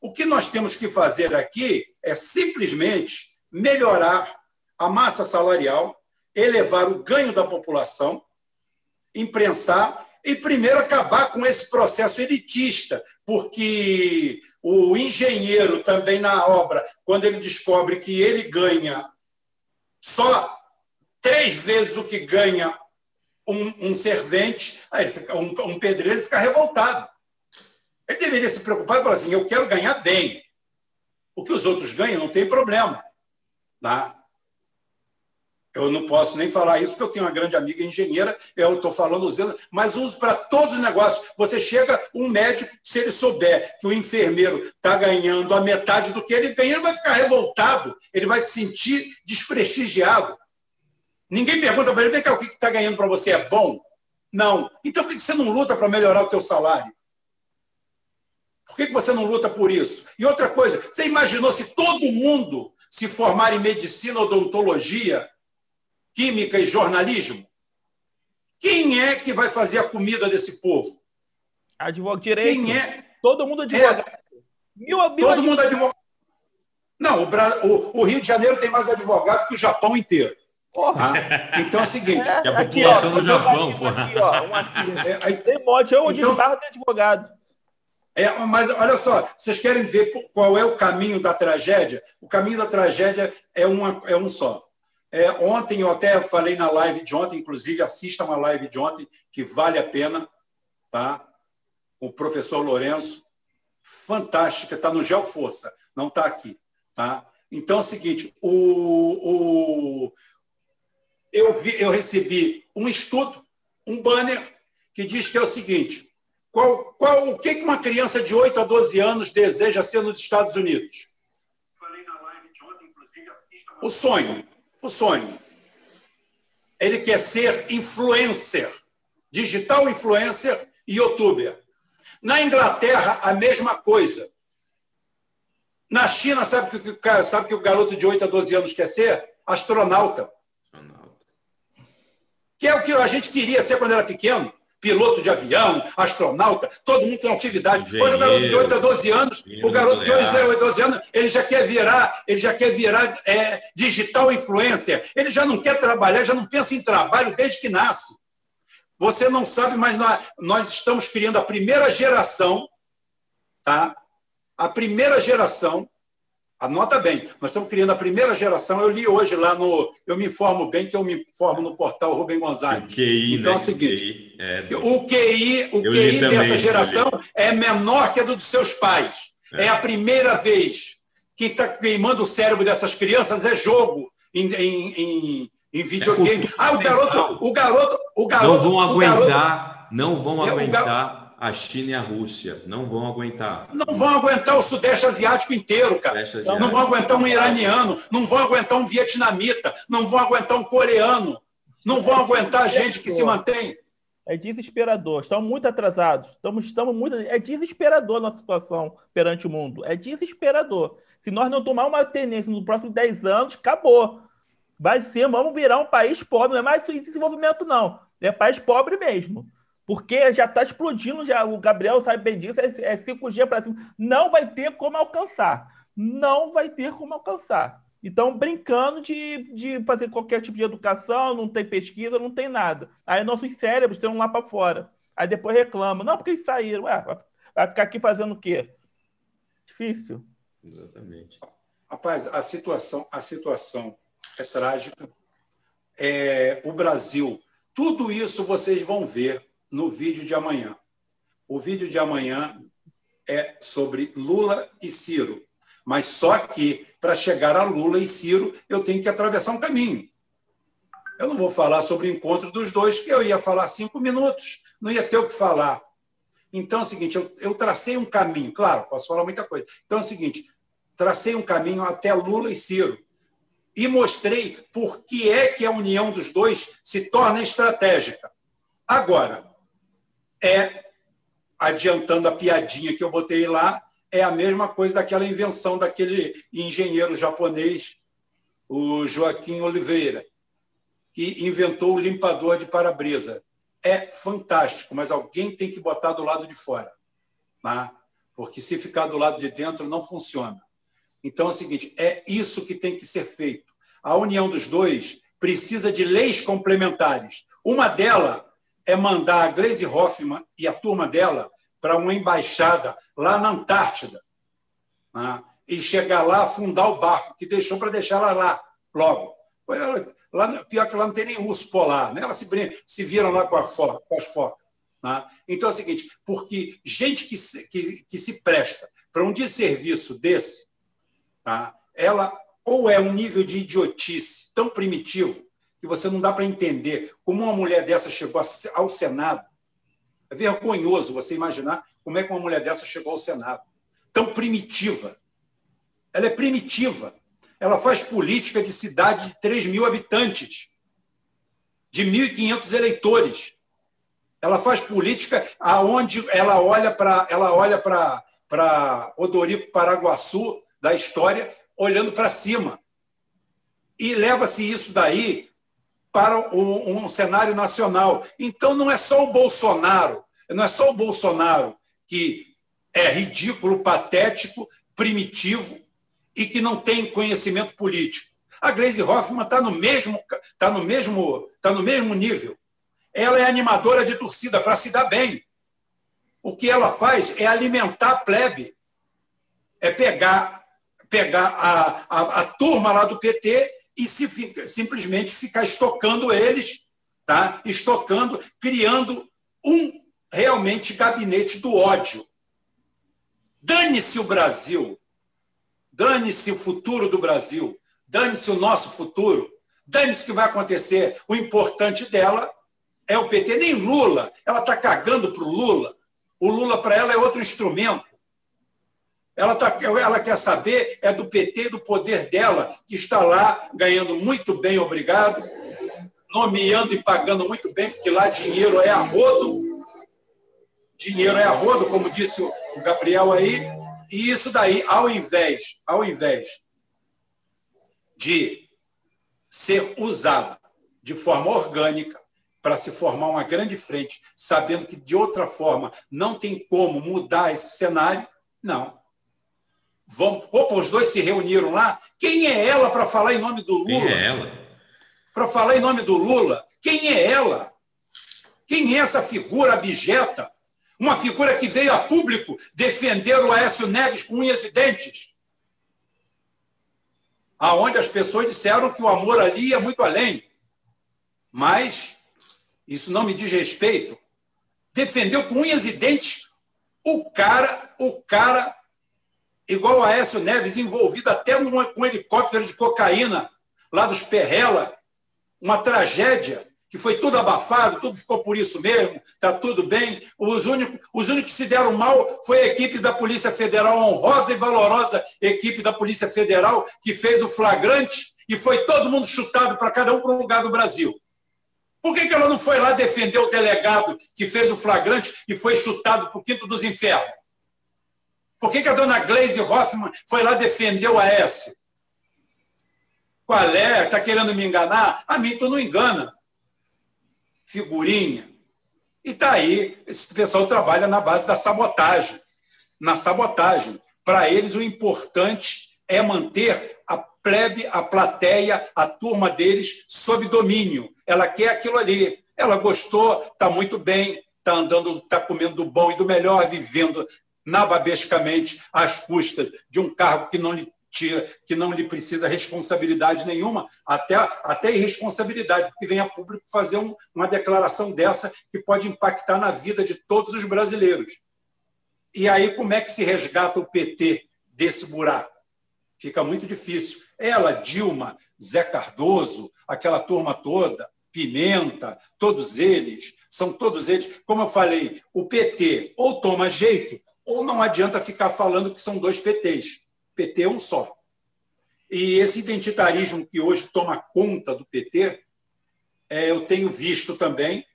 O que nós temos que fazer aqui é simplesmente melhorar a massa salarial, elevar o ganho da população, imprensar e primeiro acabar com esse processo elitista, porque o engenheiro também na obra, quando ele descobre que ele ganha só três vezes o que ganha um, um servente, fica, um, um pedreiro, ele fica revoltado. Ele deveria se preocupar e falar assim: eu quero ganhar bem. O que os outros ganham não tem problema. Tá? Eu não posso nem falar isso, porque eu tenho uma grande amiga engenheira, eu estou falando usando, mas uso para todos os negócios. Você chega, um médico, se ele souber que o enfermeiro está ganhando a metade do que ele ganha, ele vai ficar revoltado, ele vai se sentir desprestigiado. Ninguém pergunta para ele, vem cá, o que está ganhando para você é bom? Não. Então por que você não luta para melhorar o teu salário? Por que você não luta por isso? E outra coisa, você imaginou se todo mundo se formar em medicina, odontologia, química e jornalismo? Quem é que vai fazer a comida desse povo? Advogado direito. Quem é? Todo mundo advogado. É. Mil, mil todo mundo advogado. Não, o, o, o Rio de Janeiro tem mais advogado que o Japão inteiro. Porra. Ah, então é o seguinte. É, a população aqui, ó, do Japão, porra. Aqui, ó, um aqui. É, tem mote, eu então, de barra de advogado. É, mas olha só, vocês querem ver qual é o caminho da tragédia? O caminho da tragédia é, uma, é um só. É, ontem eu até falei na live de ontem, inclusive assista uma live de ontem que vale a pena, tá? O professor Lourenço, fantástica, está no Geoforça, não está aqui, tá? Então é o seguinte, o, o eu, vi, eu recebi um estudo, um banner, que diz que é o seguinte: Qual, qual, o que uma criança de 8 a 12 anos deseja ser nos Estados Unidos? Falei na live de ontem, inclusive, assista. O sonho. O sonho. Ele quer ser influencer, digital influencer e youtuber. Na Inglaterra, a mesma coisa. Na China, sabe o que, sabe que o garoto de 8 a 12 anos quer ser? Astronauta. Que é o que a gente queria ser quando era pequeno piloto de avião, astronauta, todo mundo tem atividade. Engenheiro, Hoje o garoto de 8 a 12 anos, o garoto de 8 a 12 anos, ele já quer virar, ele já quer virar é, digital influencer. Ele já não quer trabalhar, já não pensa em trabalho desde que nasce. Você não sabe, mas nós, nós estamos criando a primeira geração, tá? A primeira geração Anota bem, nós estamos criando a primeira geração. Eu li hoje lá no. Eu me informo bem, que eu me informo no portal Rubem Gonzalez. O QI, então né? é o seguinte: é... o QI, o QI dessa geração é menor que a do dos seus pais. É, é a primeira vez que está queimando o cérebro dessas crianças é jogo em, em, em, em videogame. É ah, o garoto, o garoto, o garoto. Não vão aguentar, garoto, não vão aguentar a China e a Rússia. Não vão aguentar. Não vão aguentar o Sudeste Asiático inteiro, cara. Asiático. Não vão aguentar um iraniano, não vão aguentar um vietnamita, não vão aguentar um coreano, não vão aguentar gente que se mantém. É desesperador. Estamos muito atrasados. Estamos, estamos muito. É desesperador a nossa situação perante o mundo. É desesperador. Se nós não tomar uma tendência nos próximos 10 anos, acabou. Vai ser, vamos virar um país pobre. Não é mais desenvolvimento, não. É país pobre mesmo. Porque já está explodindo, já o Gabriel sabe bem disso, é, é 5G para cima. Não vai ter como alcançar. Não vai ter como alcançar. Então, brincando de, de fazer qualquer tipo de educação, não tem pesquisa, não tem nada. Aí nossos cérebros estão lá para fora. Aí depois reclamam. Não, porque eles saíram. Ué, vai ficar aqui fazendo o quê? Difícil. Exatamente. Rapaz, a situação, a situação é trágica. É, o Brasil, tudo isso vocês vão ver no vídeo de amanhã. O vídeo de amanhã é sobre Lula e Ciro. Mas só que, para chegar a Lula e Ciro, eu tenho que atravessar um caminho. Eu não vou falar sobre o encontro dos dois, que eu ia falar cinco minutos, não ia ter o que falar. Então é o seguinte: eu, eu tracei um caminho, claro, posso falar muita coisa. Então é o seguinte: tracei um caminho até Lula e Ciro e mostrei por que é que a união dos dois se torna estratégica. Agora, é, adiantando a piadinha que eu botei lá, é a mesma coisa daquela invenção daquele engenheiro japonês, o Joaquim Oliveira, que inventou o limpador de para-brisa. É fantástico, mas alguém tem que botar do lado de fora, né? porque se ficar do lado de dentro não funciona. Então é o seguinte: é isso que tem que ser feito. A união dos dois precisa de leis complementares. Uma delas é mandar a Glaze Hoffman e a turma dela para uma embaixada lá na Antártida né? e chegar lá, afundar o barco, que deixou para deixar ela lá logo. Lá, pior que lá não tem nem urso polar, né? elas se, se viram lá com, foca, com as focas. Né? Então é o seguinte, porque gente que se, que, que se presta para um desserviço desse, tá? ela ou é um nível de idiotice tão primitivo que você não dá para entender como uma mulher dessa chegou ao Senado. É vergonhoso você imaginar como é que uma mulher dessa chegou ao Senado. Tão primitiva. Ela é primitiva. Ela faz política de cidade de 3 mil habitantes, de 1.500 eleitores. Ela faz política aonde ela olha para ela olha para para Odorico Paraguaçu da história olhando para cima. E leva-se isso daí para um, um cenário nacional. Então, não é só o Bolsonaro, não é só o Bolsonaro que é ridículo, patético, primitivo e que não tem conhecimento político. A Glaze Hoffman está no mesmo tá no mesmo tá no mesmo nível. Ela é animadora de torcida para se dar bem. O que ela faz é alimentar a plebe, é pegar pegar a, a, a turma lá do PT e se fica, simplesmente ficar estocando eles, tá? estocando, criando um realmente gabinete do ódio. Dane-se o Brasil, dane-se o futuro do Brasil, dane-se o nosso futuro, dane-se o que vai acontecer. O importante dela é o PT, nem Lula, ela está cagando para o Lula. O Lula, para ela, é outro instrumento. Ela, tá, ela quer saber é do PT, do poder dela, que está lá ganhando muito bem, obrigado, nomeando e pagando muito bem, porque lá dinheiro é a rodo. Dinheiro é a rodo, como disse o Gabriel aí. E isso daí, ao invés, ao invés de ser usado de forma orgânica para se formar uma grande frente, sabendo que de outra forma não tem como mudar esse cenário, não. Vão, opa, os dois se reuniram lá. Quem é ela para falar em nome do Lula? Quem é ela? Para falar em nome do Lula? Quem é ela? Quem é essa figura abjeta? Uma figura que veio a público defender o Aécio Neves com unhas e dentes. Aonde as pessoas disseram que o amor ali ia muito além. Mas isso não me diz respeito. Defendeu com unhas e dentes o cara, o cara igual o Aécio Neves, envolvido até com um helicóptero de cocaína lá dos Perrela, uma tragédia que foi tudo abafado, tudo ficou por isso mesmo, está tudo bem. Os únicos, os únicos que se deram mal foi a equipe da Polícia Federal, a honrosa e valorosa equipe da Polícia Federal, que fez o flagrante e foi todo mundo chutado para cada um para um lugar do Brasil. Por que, que ela não foi lá defender o delegado que fez o flagrante e foi chutado para o quinto dos infernos? Por que, que a dona Glaze Hoffman foi lá defender o Aécio? Qual é? Está querendo me enganar? A mim tu não engana. Figurinha. E está aí, esse pessoal trabalha na base da sabotagem. Na sabotagem. Para eles, o importante é manter a plebe, a plateia, a turma deles sob domínio. Ela quer aquilo ali. Ela gostou, está muito bem, está andando, está comendo do bom e do melhor, vivendo nababescamente às custas de um cargo que não lhe tira, que não lhe precisa responsabilidade nenhuma, até, até irresponsabilidade, porque vem a público fazer um, uma declaração dessa que pode impactar na vida de todos os brasileiros. E aí, como é que se resgata o PT desse buraco? Fica muito difícil. Ela, Dilma, Zé Cardoso, aquela turma toda, Pimenta, todos eles, são todos eles, como eu falei, o PT ou toma jeito ou não adianta ficar falando que são dois PTs. PT é um só. E esse identitarismo que hoje toma conta do PT, é, eu tenho visto também.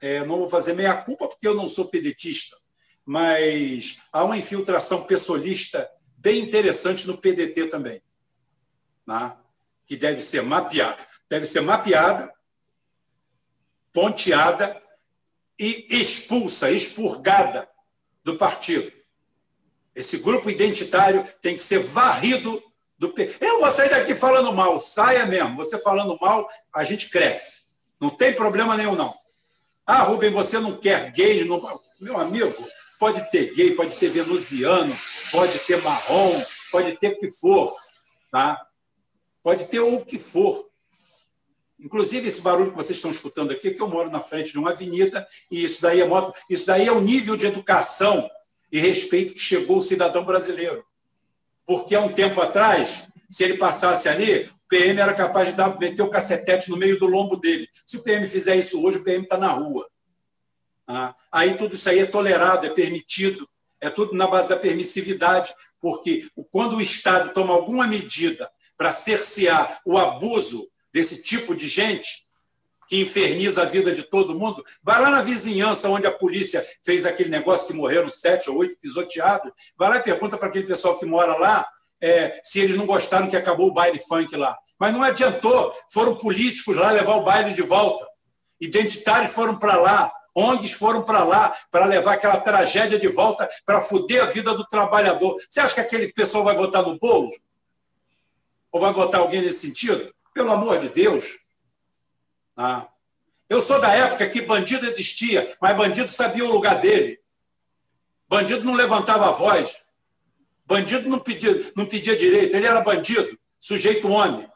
É, não vou fazer meia-culpa porque eu não sou pedetista, mas há uma infiltração pessoalista bem interessante no PDT também, né? que deve ser mapeada, deve ser mapeada, ponteada e expulsa, expurgada do partido. Esse grupo identitário tem que ser varrido do. Eu vou sair daqui falando mal, saia mesmo. Você falando mal, a gente cresce. Não tem problema nenhum, não. Ah, Rubem, você não quer gay? No... Meu amigo, pode ter gay, pode ter venusiano, pode ter marrom, pode ter o que for. Tá? Pode ter o que for. Inclusive, esse barulho que vocês estão escutando aqui, que eu moro na frente de uma avenida, e isso daí é moto, isso daí é o nível de educação e respeito que chegou o cidadão brasileiro. Porque há um tempo atrás, se ele passasse ali, o PM era capaz de dar, meter o cacetete no meio do lombo dele. Se o PM fizer isso hoje, o PM está na rua. Ah, aí tudo isso aí é tolerado, é permitido, é tudo na base da permissividade, porque quando o Estado toma alguma medida para cercear o abuso desse tipo de gente, que inferniza a vida de todo mundo. Vai lá na vizinhança onde a polícia fez aquele negócio que morreram sete ou oito pisoteados. Vai lá e pergunta para aquele pessoal que mora lá é, se eles não gostaram que acabou o baile funk lá. Mas não adiantou. Foram políticos lá levar o baile de volta. Identitários foram para lá. ONGs foram para lá para levar aquela tragédia de volta para foder a vida do trabalhador. Você acha que aquele pessoal vai votar no bolo? Ou vai votar alguém nesse sentido? Pelo amor de Deus. Ah. Eu sou da época que bandido existia, mas bandido sabia o lugar dele. Bandido não levantava a voz. Bandido não pedia, não pedia direito. Ele era bandido, sujeito homem,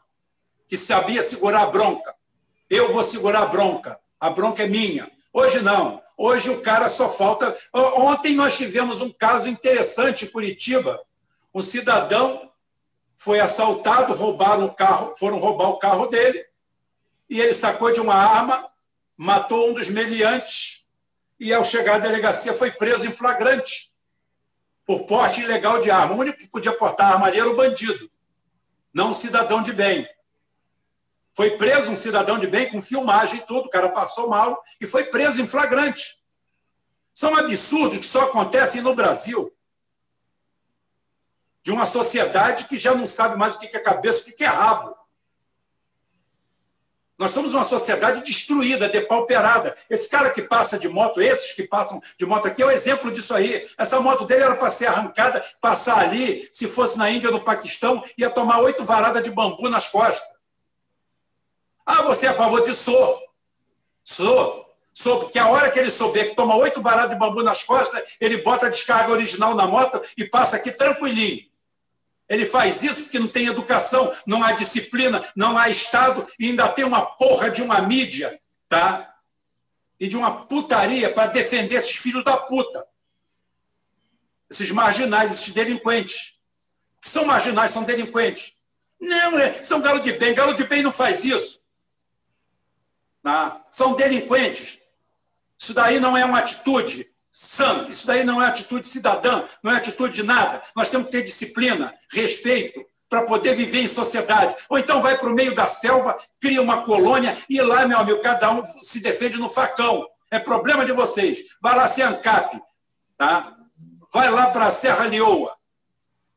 que sabia segurar a bronca. Eu vou segurar a bronca. A bronca é minha. Hoje não. Hoje o cara só falta. Ontem nós tivemos um caso interessante em Curitiba. Um cidadão foi assaltado, roubaram o carro, foram roubar o carro dele e ele sacou de uma arma, matou um dos meliantes e, ao chegar à delegacia, foi preso em flagrante por porte ilegal de arma. O único que podia portar arma ali era o bandido, não um cidadão de bem. Foi preso um cidadão de bem com filmagem e tudo, o cara passou mal e foi preso em flagrante. São absurdos que só acontecem no Brasil. De uma sociedade que já não sabe mais o que é cabeça e o que é rabo. Nós somos uma sociedade destruída, depauperada. Esse cara que passa de moto, esses que passam de moto aqui, é o um exemplo disso aí. Essa moto dele era para ser arrancada, passar ali, se fosse na Índia ou no Paquistão, ia tomar oito varadas de bambu nas costas. Ah, você é a favor disso? Sou. Sou. Sou, porque a hora que ele souber que toma oito varadas de bambu nas costas, ele bota a descarga original na moto e passa aqui tranquilinho. Ele faz isso porque não tem educação, não há disciplina, não há Estado e ainda tem uma porra de uma mídia, tá? E de uma putaria para defender esses filhos da puta. Esses marginais, esses delinquentes. Que são marginais, são delinquentes. Não, é, são galo de bem. Galo de bem não faz isso. Tá? São delinquentes. Isso daí não é uma atitude Isso daí não é atitude cidadã, não é atitude de nada. Nós temos que ter disciplina, respeito, para poder viver em sociedade. Ou então vai para o meio da selva, cria uma colônia e lá, meu amigo, cada um se defende no facão. É problema de vocês. Vai lá ser ANCAP. Tá? Vai lá para a Serra Leoa.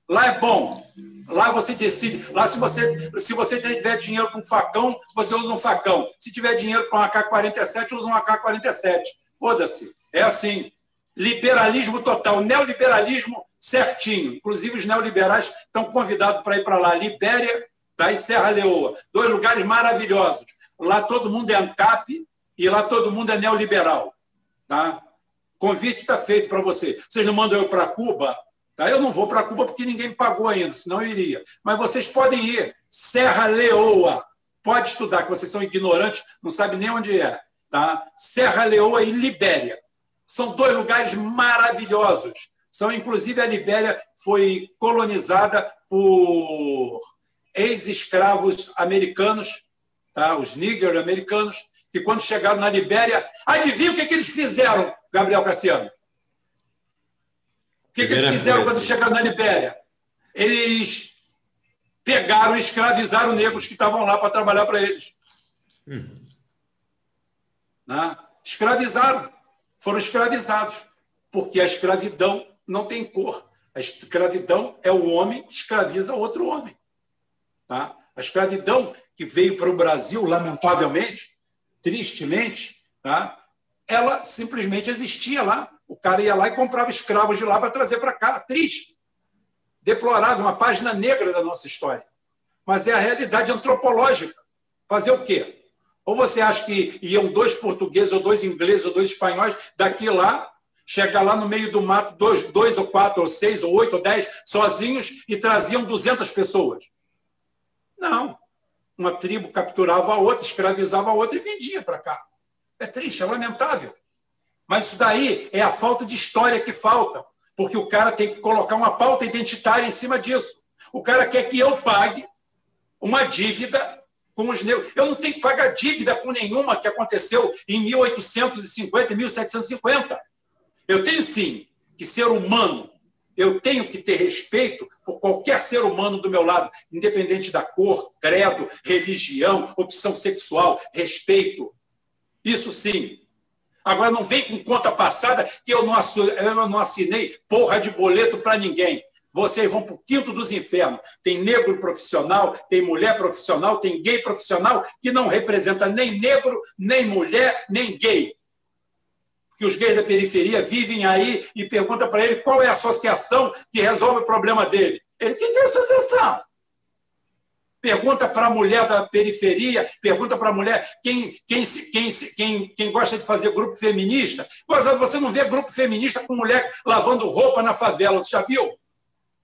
Lá é bom. Lá você decide. Lá, se você, se você tiver dinheiro com facão, você usa um facão. Se tiver dinheiro com um AK-47, usa um AK-47. Foda-se. É assim liberalismo total, neoliberalismo certinho. Inclusive, os neoliberais estão convidados para ir para lá. Libéria tá, e Serra Leoa. Dois lugares maravilhosos. Lá todo mundo é ANCAP e lá todo mundo é neoliberal. Tá? Convite está feito para você. Vocês não mandam eu para Cuba? Tá? Eu não vou para Cuba porque ninguém me pagou ainda, senão eu iria. Mas vocês podem ir. Serra Leoa. Pode estudar, que vocês são ignorantes, não sabem nem onde é. Tá? Serra Leoa e Libéria. São dois lugares maravilhosos. São, inclusive, a Libéria foi colonizada por ex-escravos americanos, tá? os nigger americanos, que quando chegaram na Libéria, adivinha o que, que eles fizeram, Gabriel Cassiano? O que, que eles fizeram quando chegaram na Libéria? Eles pegaram e escravizaram negros que estavam lá para trabalhar para eles. Hum. Né? Escravizaram foram escravizados, porque a escravidão não tem cor. A escravidão é o homem que escraviza outro homem. Tá? A escravidão que veio para o Brasil, lamentavelmente, tristemente, tá? ela simplesmente existia lá. O cara ia lá e comprava escravos de lá para trazer para cá. Triste. Deplorável, uma página negra da nossa história. Mas é a realidade antropológica. Fazer o quê? Ou você acha que iam dois portugueses, ou dois ingleses, ou dois espanhóis, daqui lá, chegar lá no meio do mato, dois, dois ou quatro, ou seis, ou oito, ou dez, sozinhos, e traziam 200 pessoas? Não. Uma tribo capturava a outra, escravizava a outra e vendia para cá. É triste, é lamentável. Mas isso daí é a falta de história que falta, porque o cara tem que colocar uma pauta identitária em cima disso. O cara quer que eu pague uma dívida com os negros. Eu não tenho que pagar dívida com nenhuma que aconteceu em 1850, 1750. Eu tenho sim que ser humano. Eu tenho que ter respeito por qualquer ser humano do meu lado, independente da cor, credo, religião, opção sexual, respeito. Isso sim. Agora não vem com conta passada que eu não assinei porra de boleto para ninguém. Vocês vão para o quinto dos infernos. Tem negro profissional, tem mulher profissional, tem gay profissional que não representa nem negro, nem mulher, nem gay. Que os gays da periferia vivem aí e pergunta para ele qual é a associação que resolve o problema dele. Ele, que é associação? Pergunta para a mulher da periferia, pergunta para a mulher quem, quem, quem, quem, quem gosta de fazer grupo feminista. Você não vê grupo feminista com mulher lavando roupa na favela, você já viu?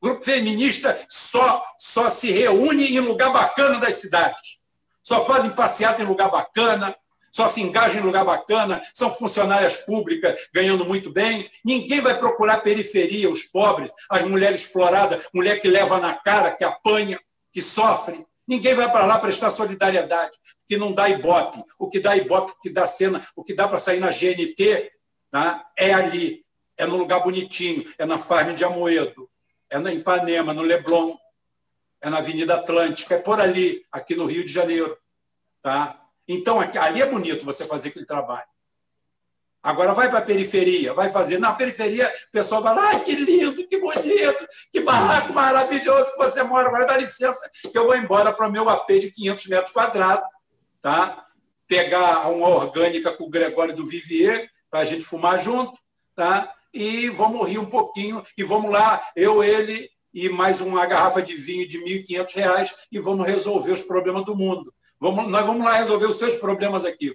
Grupo feminista só, só se reúne em lugar bacana das cidades. Só fazem passeata em lugar bacana, só se engajam em lugar bacana, são funcionárias públicas ganhando muito bem. Ninguém vai procurar periferia, os pobres, as mulheres exploradas, mulher que leva na cara, que apanha, que sofre. Ninguém vai para lá prestar solidariedade, que não dá ibope. O que dá ibope, o que dá cena, o que dá para sair na GNT, Tá? É ali, é no lugar bonitinho, é na Farm de Amoedo, é na Ipanema, no Leblon, é na Avenida Atlântica, é por ali, aqui no Rio de Janeiro. Tá? Então, ali é bonito você fazer aquele trabalho. Agora vai para a periferia, vai fazer. Na periferia, o pessoal vai lá, ah, que lindo, que bonito, que barraco maravilhoso que você mora. Vai dar licença que eu vou embora para o meu AP de 500 metros quadrados, tá? pegar uma orgânica com o Gregório do Vivier, para a gente fumar junto, tá? E vamos rir um pouquinho, e vamos lá, eu, ele e mais uma garrafa de vinho de R$ 1.500 e vamos resolver os problemas do mundo. Vamos, nós vamos lá resolver os seus problemas aqui.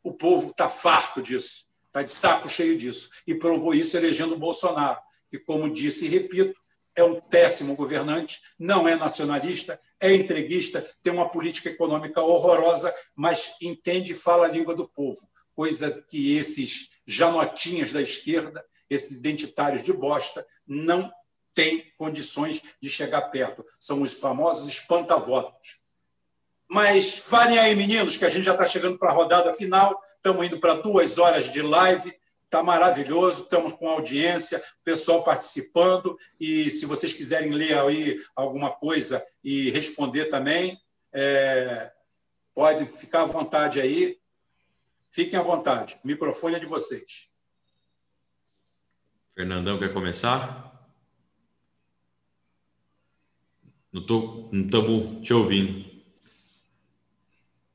O povo está farto disso, está de saco cheio disso. E provou isso elegendo o Bolsonaro, que, como disse e repito, é um péssimo governante, não é nacionalista, é entreguista, tem uma política econômica horrorosa, mas entende e fala a língua do povo, coisa que esses janotinhas da esquerda, esses identitários de bosta, não têm condições de chegar perto. São os famosos espantavotos. Mas falem aí, meninos, que a gente já está chegando para a rodada final, estamos indo para duas horas de live, está maravilhoso, estamos com audiência, pessoal participando, e se vocês quiserem ler aí alguma coisa e responder também, é, pode ficar à vontade aí. Fiquem à vontade, o microfone é de vocês. Fernandão quer começar? Não estamos te ouvindo.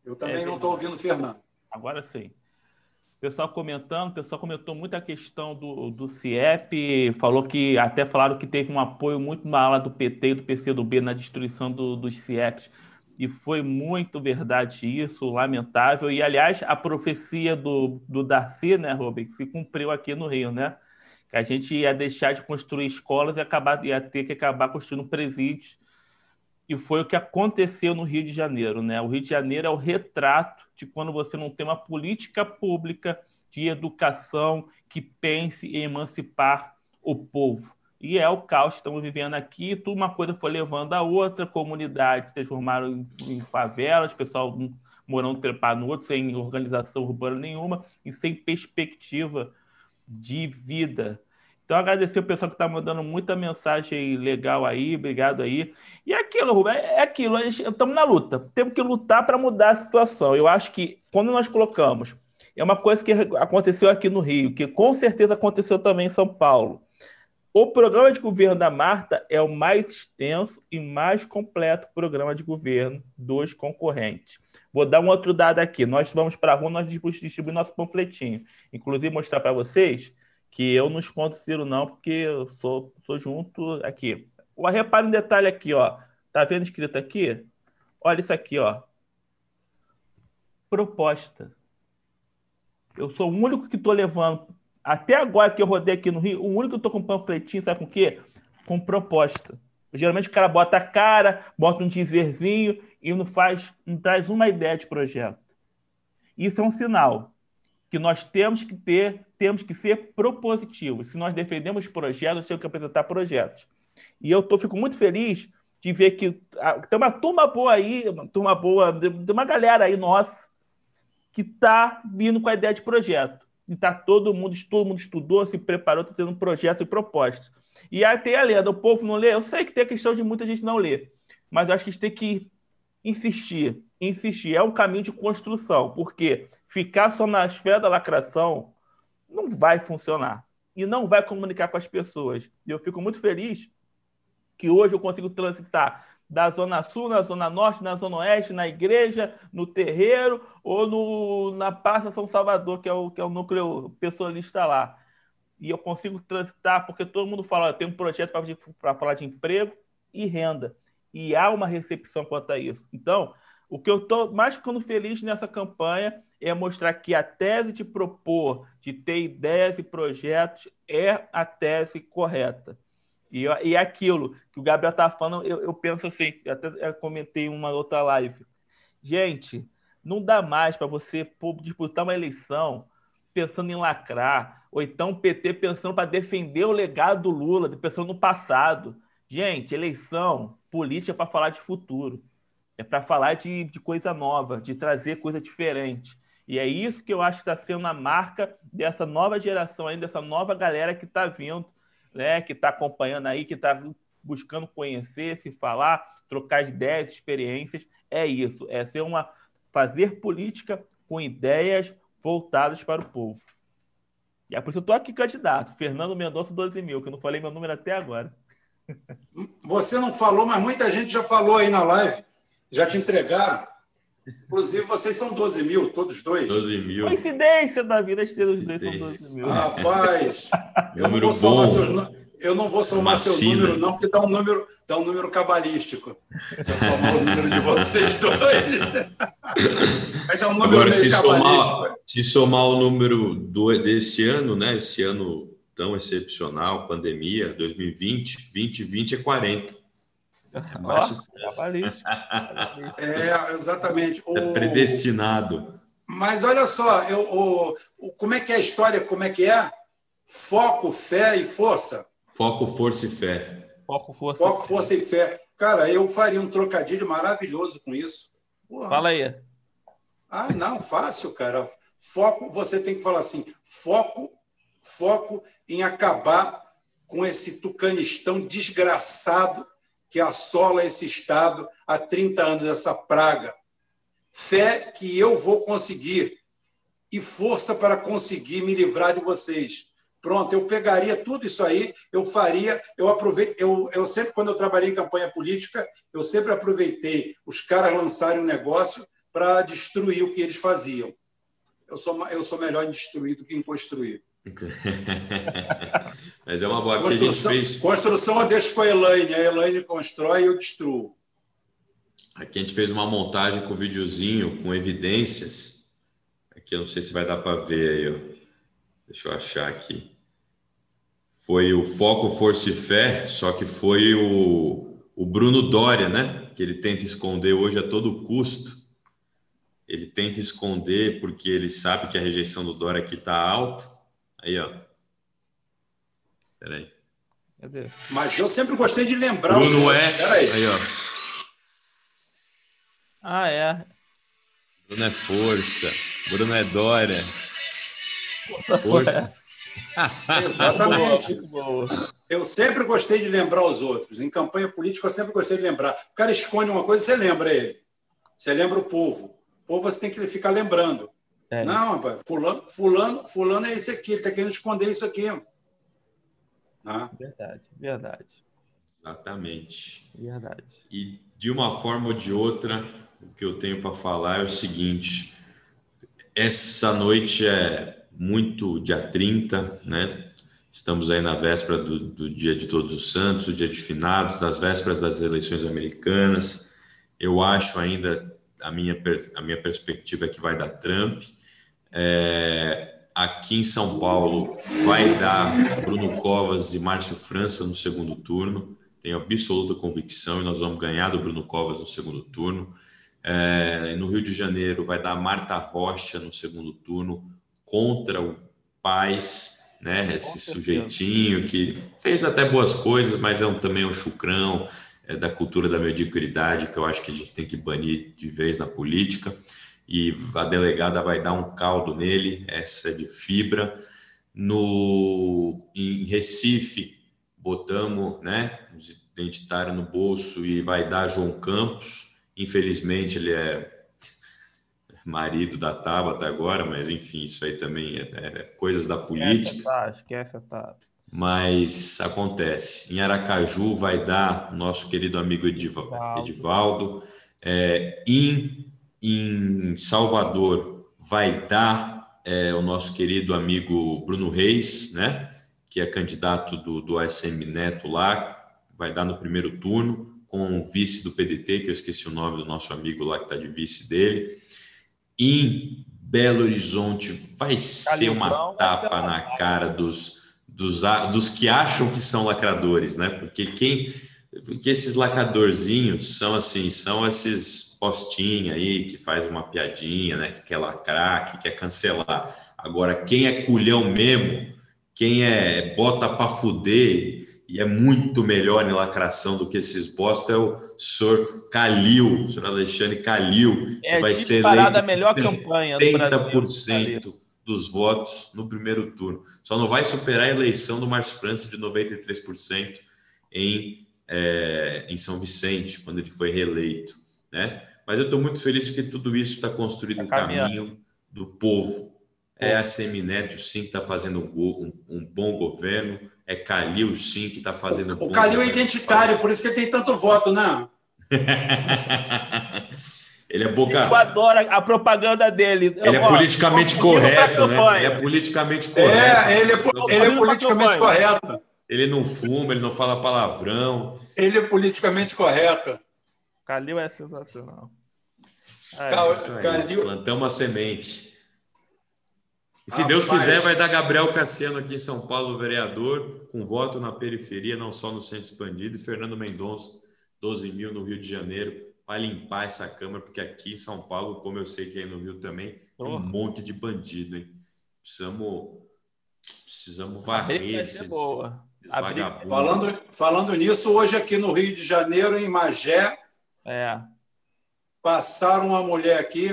Eu também é, não estou ouvindo Fernando. Agora sim. Pessoal comentando, o pessoal comentou muito a questão do, do CIEP, falou que até falaram que teve um apoio muito maior do PT e do PCdoB na destruição do, dos CIEPs. E foi muito verdade isso, lamentável. E, aliás, a profecia do, do Darcy, né, Rubens, se cumpriu aqui no Rio, né? Que a gente ia deixar de construir escolas e acabar, ia ter que acabar construindo presídios e foi o que aconteceu no Rio de Janeiro. Né? O Rio de Janeiro é o retrato de quando você não tem uma política pública de educação que pense em emancipar o povo. E é o caos que estamos vivendo aqui. Tudo uma coisa foi levando a outra, comunidades se transformaram em, em favelas, pessoal morando trepado no outro, sem organização urbana nenhuma e sem perspectiva de vida. Então, agradecer o pessoal que está mandando muita mensagem legal aí, obrigado aí. E é aquilo, Rubem, é aquilo, estamos na luta, temos que lutar para mudar a situação. Eu acho que quando nós colocamos, é uma coisa que aconteceu aqui no Rio, que com certeza aconteceu também em São Paulo. O programa de governo da Marta é o mais extenso e mais completo programa de governo dos concorrentes. Vou dar um outro dado aqui. Nós vamos para a rua, nós distribuímos nosso panfletinho. Inclusive, mostrar para vocês que eu não escondo Ciro, não, porque eu sou, sou junto aqui. Repare um detalhe aqui, ó. Tá vendo escrito aqui? Olha isso aqui, ó. Proposta. Eu sou o único que estou levando. Até agora que eu rodei aqui no Rio, o único que estou com panfletinho, sabe com o quê? Com proposta. Geralmente o cara bota a cara, bota um dizerzinho e não faz, não traz uma ideia de projeto. Isso é um sinal que nós temos que ter temos que ser propositivos. Se nós defendemos projetos, temos que apresentar projetos. E eu tô, fico muito feliz de ver que tem uma turma boa aí, uma turma boa, de uma galera aí nossa, que está vindo com a ideia de projeto. E tá todo mundo, todo mundo estudou, se preparou, está tendo projetos e propostas. E tem a lenda, o povo não lê. Eu sei que tem a questão de muita gente não ler, mas eu acho que a gente tem que insistir, insistir. É um caminho de construção, porque ficar só na esfera da lacração não vai funcionar e não vai comunicar com as pessoas. E eu fico muito feliz que hoje eu consigo transitar da Zona Sul, na Zona Norte, na Zona Oeste, na igreja, no terreiro ou no, na Praça São Salvador, que é o, que é o núcleo pessoalista lá. E eu consigo transitar, porque todo mundo fala, tem um projeto para falar de emprego e renda. E há uma recepção quanto a isso. Então, o que eu estou mais ficando feliz nessa campanha é mostrar que a tese de propor, de ter ideias e projetos, é a tese correta. E, e é aquilo que o Gabriel está falando, eu, eu, penso assim, até comentei em uma outra live. Gente, não dá mais para você disputar uma eleição pensando em lacrar, ou então o PT pensando para defender o legado do Lula, pensando no passado. Gente, eleição política é para falar de futuro, é para falar de, de coisa nova, de trazer coisa diferente. E é isso que eu acho que está sendo a marca dessa nova geração aí, dessa nova galera que está vindo, né? Que está acompanhando aí, que está buscando conhecer, se falar, trocar ideias, experiências. É isso, é ser uma fazer política com ideias voltadas para o povo. E é por isso que eu estou aqui candidato. Fernando Mendonça, 12 mil, que eu não falei meu número até agora. Você não falou, mas muita gente já falou aí na live. Já te entregaram. Inclusive, vocês são 12 mil, todos dois. 12 mil. Coincidência da vida, ter os dois são 12 mil. Rapaz, eu não vou somar seus eu não vou somar seu número, não, porque dá um número, dá um número cabalístico. Se eu somar o número de vocês dois. Vai dar um número Agora, se somar, se somar o número do, desse ano, né? Esse ano tão excepcional, pandemia, 2020, 2020 é 40. É, exatamente. É predestinado. Mas olha só, eu, o, o, como é que é a história? Como é que é? Foco, fé e força. Foco, força e fé. Foco, força, Foco, e força e fé. Cara, eu faria um trocadilho maravilhoso com isso. Porra. Fala aí. Ah, não, fácil, cara. Foco, você tem que falar assim: foco, foco em acabar com esse tucanistão desgraçado que assola esse Estado há 30 anos, essa praga. Fé que eu vou conseguir e força para conseguir me livrar de vocês. Pronto, eu pegaria tudo isso aí, eu faria, eu aproveito, eu, eu sempre, quando eu trabalhei em campanha política, eu sempre aproveitei os caras lançarem um negócio para destruir o que eles faziam. Eu sou, eu sou melhor em destruir do que em construir. Mas é uma boa. Construção, a gente fez... construção eu deixo com a Elaine. A Elaine constrói e eu destruo. Aqui a gente fez uma montagem com videozinho, com evidências. Aqui eu não sei se vai dar para ver aí. Ó. Deixa eu achar aqui. Foi o Foco, Força e Fé, só que foi o, o Bruno Dória, né? Que ele tenta esconder hoje a todo custo. Ele tenta esconder porque ele sabe que a rejeição do Dória aqui está alta Aí, ó. Peraí. Cadê? Mas eu sempre gostei de lembrar. Bruno é. Peraí. Aí, ó. Ah, é. Bruno é força. Bruno é Dória. Força. Exatamente. Eu sempre gostei de lembrar os outros. Em campanha política, eu sempre gostei de lembrar. O cara esconde uma coisa, você lembra ele. Você lembra o povo. O povo você tem que ficar lembrando. É. Não, rapaz, fulano, fulano, fulano é esse aqui, ele está querendo esconder isso aqui. Ah. Verdade, verdade. Exatamente. Verdade. E de uma forma ou de outra, o que eu tenho para falar é o seguinte: essa noite é muito dia 30, né? Estamos aí na véspera do, do dia de Todos os Santos, o dia de finados, das vésperas das eleições americanas. Eu acho ainda a minha, a minha perspectiva é que vai dar Trump. É, aqui em São Paulo vai dar Bruno Covas e Márcio França no segundo turno. Tenho absoluta convicção e nós vamos ganhar do Bruno Covas no segundo turno. É, no Rio de Janeiro vai dar Marta Rocha no segundo turno contra o Paz, né? Esse sujeitinho que fez até boas coisas, mas é um, também um chucrão, é, da cultura da mediocridade, que eu acho que a gente tem que banir de vez na política, e a delegada vai dar um caldo nele, essa é de fibra. No, em Recife, botamos né, os identitários no bolso e vai dar João Campos. Infelizmente, ele é marido da Tabata agora, mas enfim, isso aí também é, é coisas da política. Esquece a esquece Tabata mas acontece. Em Aracaju vai dar nosso querido amigo Edivaldo. Edivaldo. É, em, em Salvador vai dar é, o nosso querido amigo Bruno Reis, né? Que é candidato do, do ASM Neto lá, vai dar no primeiro turno, com o vice do PDT, que eu esqueci o nome do nosso amigo lá que está de vice dele. Em Belo Horizonte vai ser uma tapa na cara dos dos, dos que acham que são lacradores, né? Porque quem porque esses lacradorzinhos são assim, são esses postinhos aí que faz uma piadinha, né? Que quer lacrar, que quer cancelar. Agora, quem é culhão mesmo, quem é bota para fuder, e é muito melhor em lacração do que esses bosta, é o senhor Calil, o senhor Alexandre Calil, que é, vai ser eleito a melhor campanha 30% dos votos no primeiro turno. Só não vai superar a eleição do Márcio França de 93% em, é, em São Vicente, quando ele foi reeleito. Né? Mas eu estou muito feliz porque tudo isso está construído no caminho do povo. É a Semineto, sim, que está fazendo um, um, bom governo. É Calil, sim, que está fazendo o, um O Calil é identitário, por isso que ele tem tanto voto, né? ele é boca. Eu adoro a propaganda dele. Ele é politicamente correto, né? Ele é politicamente correto. É, ele é, ele é politicamente correto. Ele não fuma, ele não fala palavrão. Ele é politicamente correto. Calil é sensacional. É, Cal, Calil... Plantamos uma semente. E se Deus quiser, vai dar Gabriel Cassiano aqui em São Paulo, vereador, com voto na periferia, não só no centro expandido, e Fernando Mendonça, 12 mil no Rio de Janeiro, para limpar essa Câmara, porque aqui em São Paulo, como eu sei que aí no Rio também, tem um monte de bandido, hein? Precisamos, precisamos varrer esses, Falando, falando nisso, hoje aqui no Rio de Janeiro, em Magé, é. passaram uma mulher aqui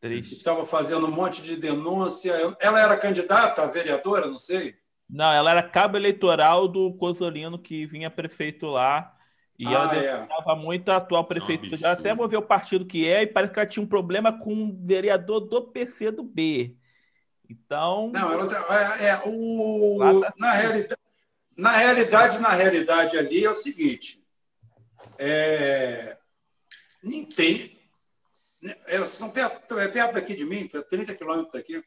Triste. que estava fazendo um monte de denúncia. Ela era candidata a vereadora, não sei? Não, ela era cabo eleitoral do Cosolino, que vinha prefeito lá. E ah, ela defendava é. muito a atual prefeitura. Ela até moveu o partido que é, e parece que ela tinha um problema com um vereador do PC do B. Então. Não, ela tá, é, é o, tá na, realidade, na realidade, na realidade ali é o seguinte. É, nem tem. É, são perto, é perto daqui de mim, 30 quilômetros daqui,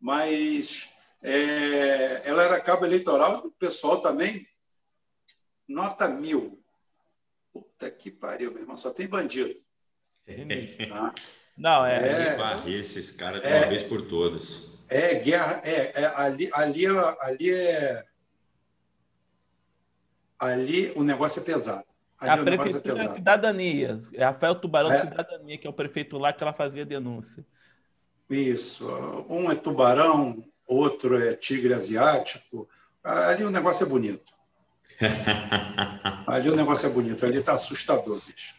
mas é, ela era cabo eleitoral do pessoal também, nota mil. Puta que pariu, meu irmão, só tem bandido. Ah, Não, é. é varrer esses caras de é, uma vez por todas. É guerra, é, é, ali, ali, ali é. Ali o negócio é pesado. Ali a prefeitura é cidadania. É Rafael Tubarão é. Cidadania, que é o prefeito lá que ela fazia denúncia. Isso. Um é tubarão, outro é tigre asiático. Ali o negócio é bonito. Ali o negócio é bonito. Ali está assustador, bicho.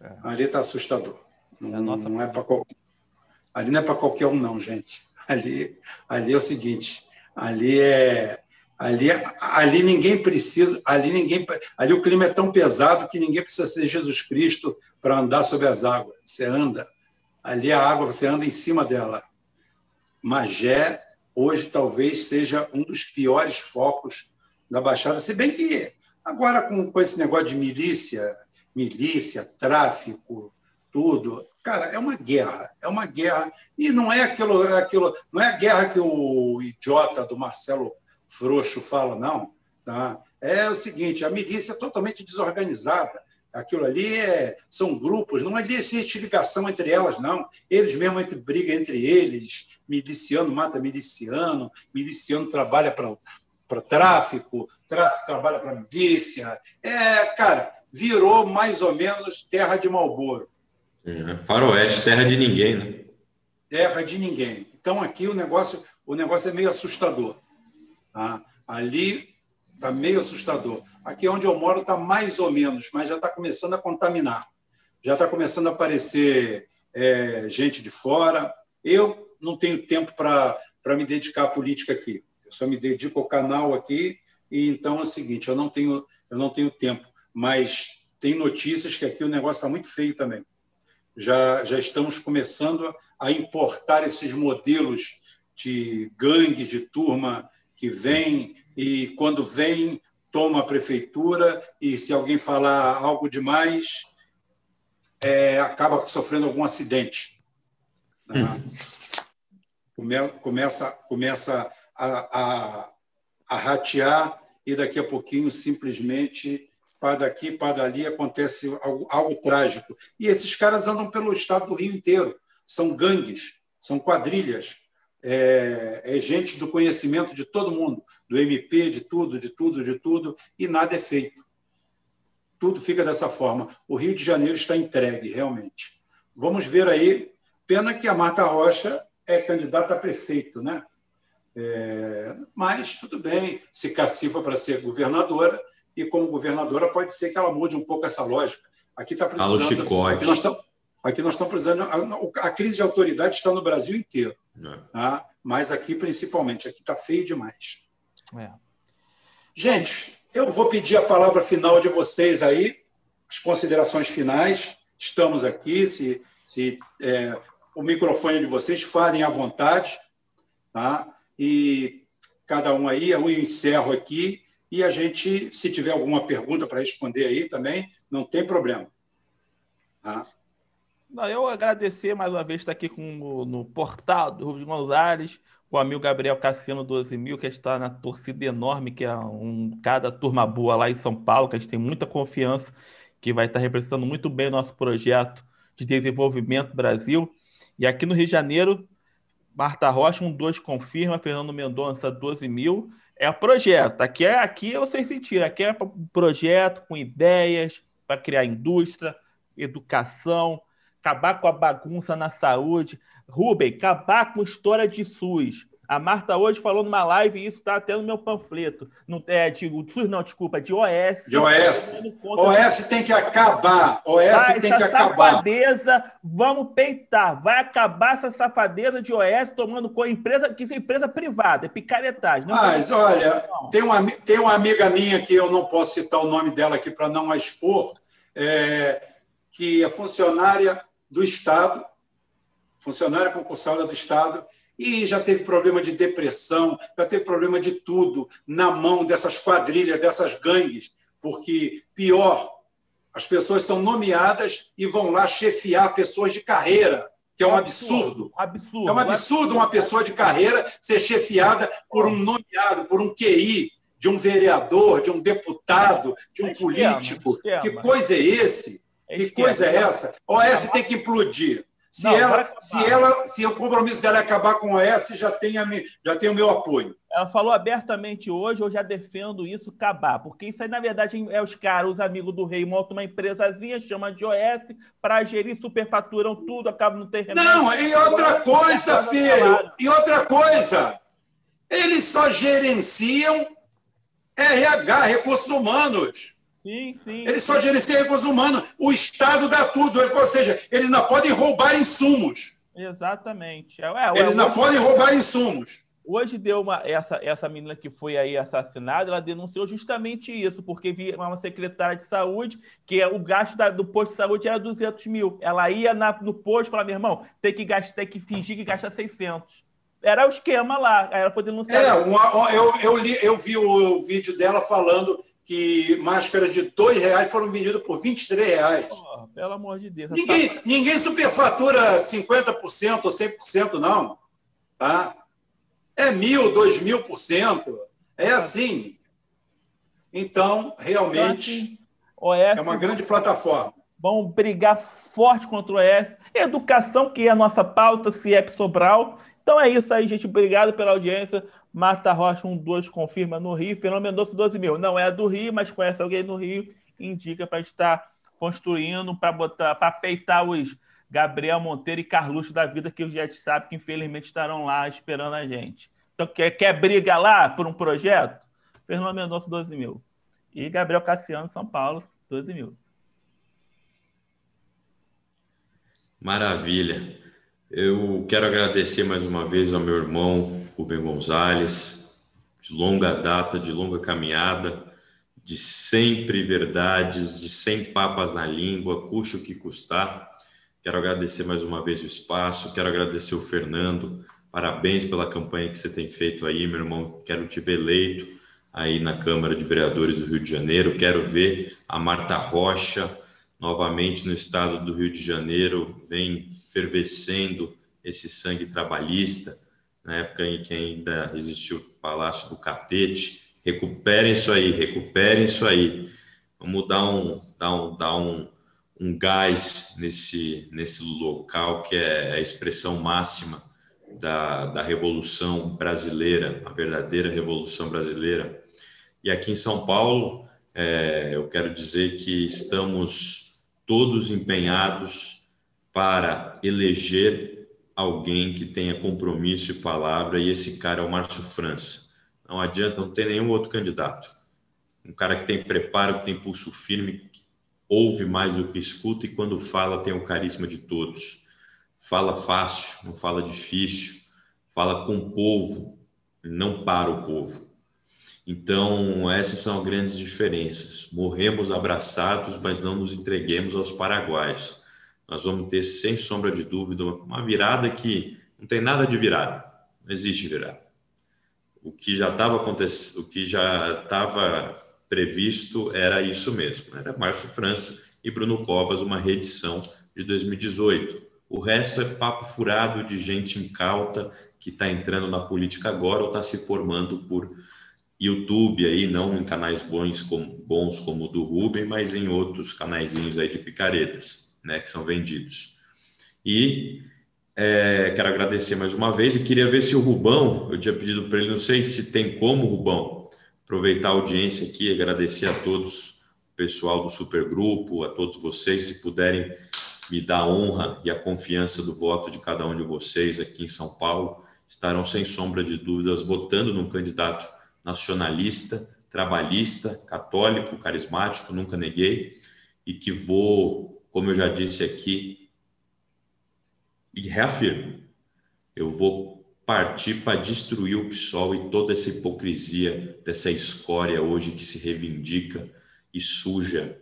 É. Ali está assustador. Não é, não é para qualquer... Ali não é para qualquer um, não, gente. Ali, ali é o seguinte: ali é Ali, ali ninguém precisa, ali ninguém, ali o clima é tão pesado que ninguém precisa ser Jesus Cristo para andar sobre as águas. Você anda, ali a água você anda em cima dela. Magé hoje talvez seja um dos piores focos da Baixada, se bem que agora com, com esse negócio de milícia, milícia, tráfico, tudo, cara, é uma guerra, é uma guerra e não é aquilo, é aquilo, não é a guerra que o idiota do Marcelo frouxo fala, não. Tá? É o seguinte: a milícia é totalmente desorganizada. Aquilo ali é, são grupos, não existe ligação entre elas, não. Eles mesmo entre, brigam entre eles, miliciano mata miliciano, miliciano trabalha para tráfico, tráfico trabalha para milícia. É, cara, virou mais ou menos terra de Malboro. É, faroeste, terra de ninguém, né? Terra de ninguém. Então aqui o negócio, o negócio é meio assustador. Tá? Ali está meio assustador. Aqui onde eu moro está mais ou menos, mas já está começando a contaminar. Já está começando a aparecer é, gente de fora. Eu não tenho tempo para me dedicar à política aqui. Eu só me dedico ao canal aqui. E então é o seguinte: eu não tenho, eu não tenho tempo. Mas tem notícias que aqui o negócio está muito feio também. Já, já estamos começando a importar esses modelos de gangue, de turma que vem e, quando vem, toma a prefeitura e, se alguém falar algo demais, é, acaba sofrendo algum acidente. Né? Come, começa começa a, a, a ratear e, daqui a pouquinho, simplesmente, para daqui, para dali, acontece algo, algo trágico. E esses caras andam pelo estado do Rio inteiro. São gangues, são quadrilhas é, é, gente do conhecimento de todo mundo, do MP, de tudo, de tudo, de tudo, e nada é feito. Tudo fica dessa forma. O Rio de Janeiro está entregue, realmente. Vamos ver aí. Pena que a Marta Rocha é candidata a prefeito, né? É, mas tudo bem, se cacifa para ser governadora, e como governadora pode ser que ela mude um pouco essa lógica. Aqui está precisando. Aqui nós, estamos, aqui nós estamos precisando. A, a, crise de autoridade está no Brasil inteiro. É. Tá? Mas aqui, principalmente, aqui está feio demais. É. Gente, eu vou pedir a palavra final de vocês aí, as considerações finais. Estamos aqui, se, se é, o microfone de vocês, falem à vontade. Tá? E cada um aí, eu encerro aqui e a gente, se tiver alguma pergunta para responder aí também, não tem problema. Tá? Não, eu agradecer mais uma vez estar aqui com, no, no portal do Rubens Gonzalez, com o amigo Gabriel Cassiano 12 mil, que está na torcida enorme, que é um, cada turma boa lá em São Paulo, que a gente tem muita confiança, que vai estar representando muito bem o nosso projeto de desenvolvimento Brasil. E aqui no Rio de Janeiro, Marta Rocha, um 2 confirma, Fernando Mendonça, 12 mil. É projeto. Aqui é aqui eu sei sentir. Aqui é projeto com ideias para criar indústria, educação, acabar com a bagunça na saúde. Rubem, acabar com história de SUS. A Marta hoje falou numa live, e isso está até no meu panfleto. Não, é, de SUS não, desculpa, de OS. De OS. OS tem que acabar. OS Vai, tem que acabar. safadeza, vamos peitar. Vai acabar essa safadeza de OS tomando com empresa, que isso é empresa privada, é picaretagem. Mas, olha, tem uma, tem uma amiga minha que eu não posso citar o nome dela aqui para não a expor, é, que é funcionária do Estado, funcionária concursada do Estado, e já teve problema de depressão, já teve problema de tudo na mão dessas quadrilhas, dessas gangues, porque pior, as pessoas são nomeadas e vão lá chefiar pessoas de carreira, que é um absurdo. absurdo. É um absurdo uma pessoa de carreira ser chefiada por um nomeado, por um QI, de um vereador, de um deputado, de um político. Que coisa é esse? Que coisa é essa? OS tem que implodir. Se, não, ela, se, ela, se o compromisso dela é acabar com a S, já tem, a, já tem o meu apoio. Ela falou abertamente hoje, eu já defendo isso acabar, porque isso aí, na verdade, é os caras, os amigos do rei, montam uma empresazinha, chama de OS, para gerir, superfaturam tudo, acabam no terreno. Não, e outra coisa, filho, e outra coisa, eles só gerenciam RH, recursos humanos. Sim, sim. Eles só gerenciam recursos humanos. O Estado dá tudo. Ou seja, eles não podem roubar insumos. Exatamente. É, é, eles não podem roubar insumos. Hoje deu uma essa essa menina que foi aí assassinada, ela denunciou justamente isso, porque via uma secretária de saúde que é, o gasto da, do posto de saúde era 200 mil. Ela ia na, no posto e falava, meu irmão, tem que gastar, tem que fingir que gasta 600. Era o esquema lá. Ela foi denunciar. É, uma, eu, eu, li, eu vi o vídeo dela falando que máscaras de R$ reais foram vendidas por R$ reais. Oh, pelo amor de Deus. Ninguém, tá... ninguém superfatura 50% ou 100%, não. Tá? É mil, dois mil por cento. É assim. Então, realmente, OS, é uma grande plataforma. Vamos brigar forte contra o OS. Educação, que é a nossa pauta, se é Sobral. Então é isso aí, gente. Obrigado pela audiência. Marta Rocha, um 2 confirma no Rio. Fernando Mendonça, 12 mil. Não é do Rio, mas conhece alguém no Rio. Indica para estar construindo, para botar, para peitar os Gabriel Monteiro e Carluxo da vida, que o gente sabe que infelizmente estarão lá esperando a gente. Então, quer, quer briga lá por um projeto? Fernando Mendonça, 12 mil. E Gabriel Cassiano, São Paulo, 12 mil. Maravilha. Eu quero agradecer mais uma vez ao meu irmão Rubem Gonzalez, de longa data, de longa caminhada, de sempre verdades, de sem papas na língua, custe o que custar. Quero agradecer mais uma vez o espaço, quero agradecer o Fernando, parabéns pela campanha que você tem feito aí, meu irmão. Quero te ver eleito aí na Câmara de Vereadores do Rio de Janeiro, quero ver a Marta Rocha novamente no estado do Rio de Janeiro, vem fervescendo esse sangue trabalhista, na época em que ainda existiu o Palácio do Catete. Recuperem isso aí, recuperem isso aí. Vamos dar um, dar um, dar um, um gás nesse, nesse local que é a expressão máxima da, da Revolução Brasileira, a verdadeira Revolução Brasileira. E aqui em São Paulo, é, eu quero dizer que estamos todos empenhados para eleger alguém que tenha compromisso e palavra, e esse cara é o Márcio França. Não adianta, não tem nenhum outro candidato. Um cara que tem preparo, que tem pulso firme, que ouve mais do que escuta e quando fala tem o carisma de todos. Fala fácil, não fala difícil, fala com o povo, não para o povo. Então, essas são grandes diferenças. Morremos abraçados, mas não nos entreguemos aos paraguaios. Nós vamos ter, sem sombra de dúvida, uma virada que não tem nada de virada, não existe virada. O que já estava acontecendo, o que já estava previsto era isso mesmo, era Márcio França e Bruno Covas, uma reedição de 2018. O resto é papo furado de gente incauta que está entrando na política agora ou está se formando por YouTube aí, não em canais bons como, bons como o do Ruben, mas em outros canaizinhos aí de picaretas, né, que são vendidos. E é, quero agradecer mais uma vez e queria ver se o Rubão, eu tinha pedido para ele, não sei se tem como, Rubão, aproveitar a audiência aqui, agradecer a todos, o pessoal do Supergrupo, a todos vocês, se puderem me dar a honra e a confiança do voto de cada um de vocês aqui em São Paulo, estarão sem sombra de dúvidas votando num candidato nacionalista, trabalhista, católico, carismático, nunca neguei, e que vou, como eu já disse aqui, e reafirmo, eu vou partir para destruir o PSOL e toda essa hipocrisia dessa escória hoje que se reivindica e suja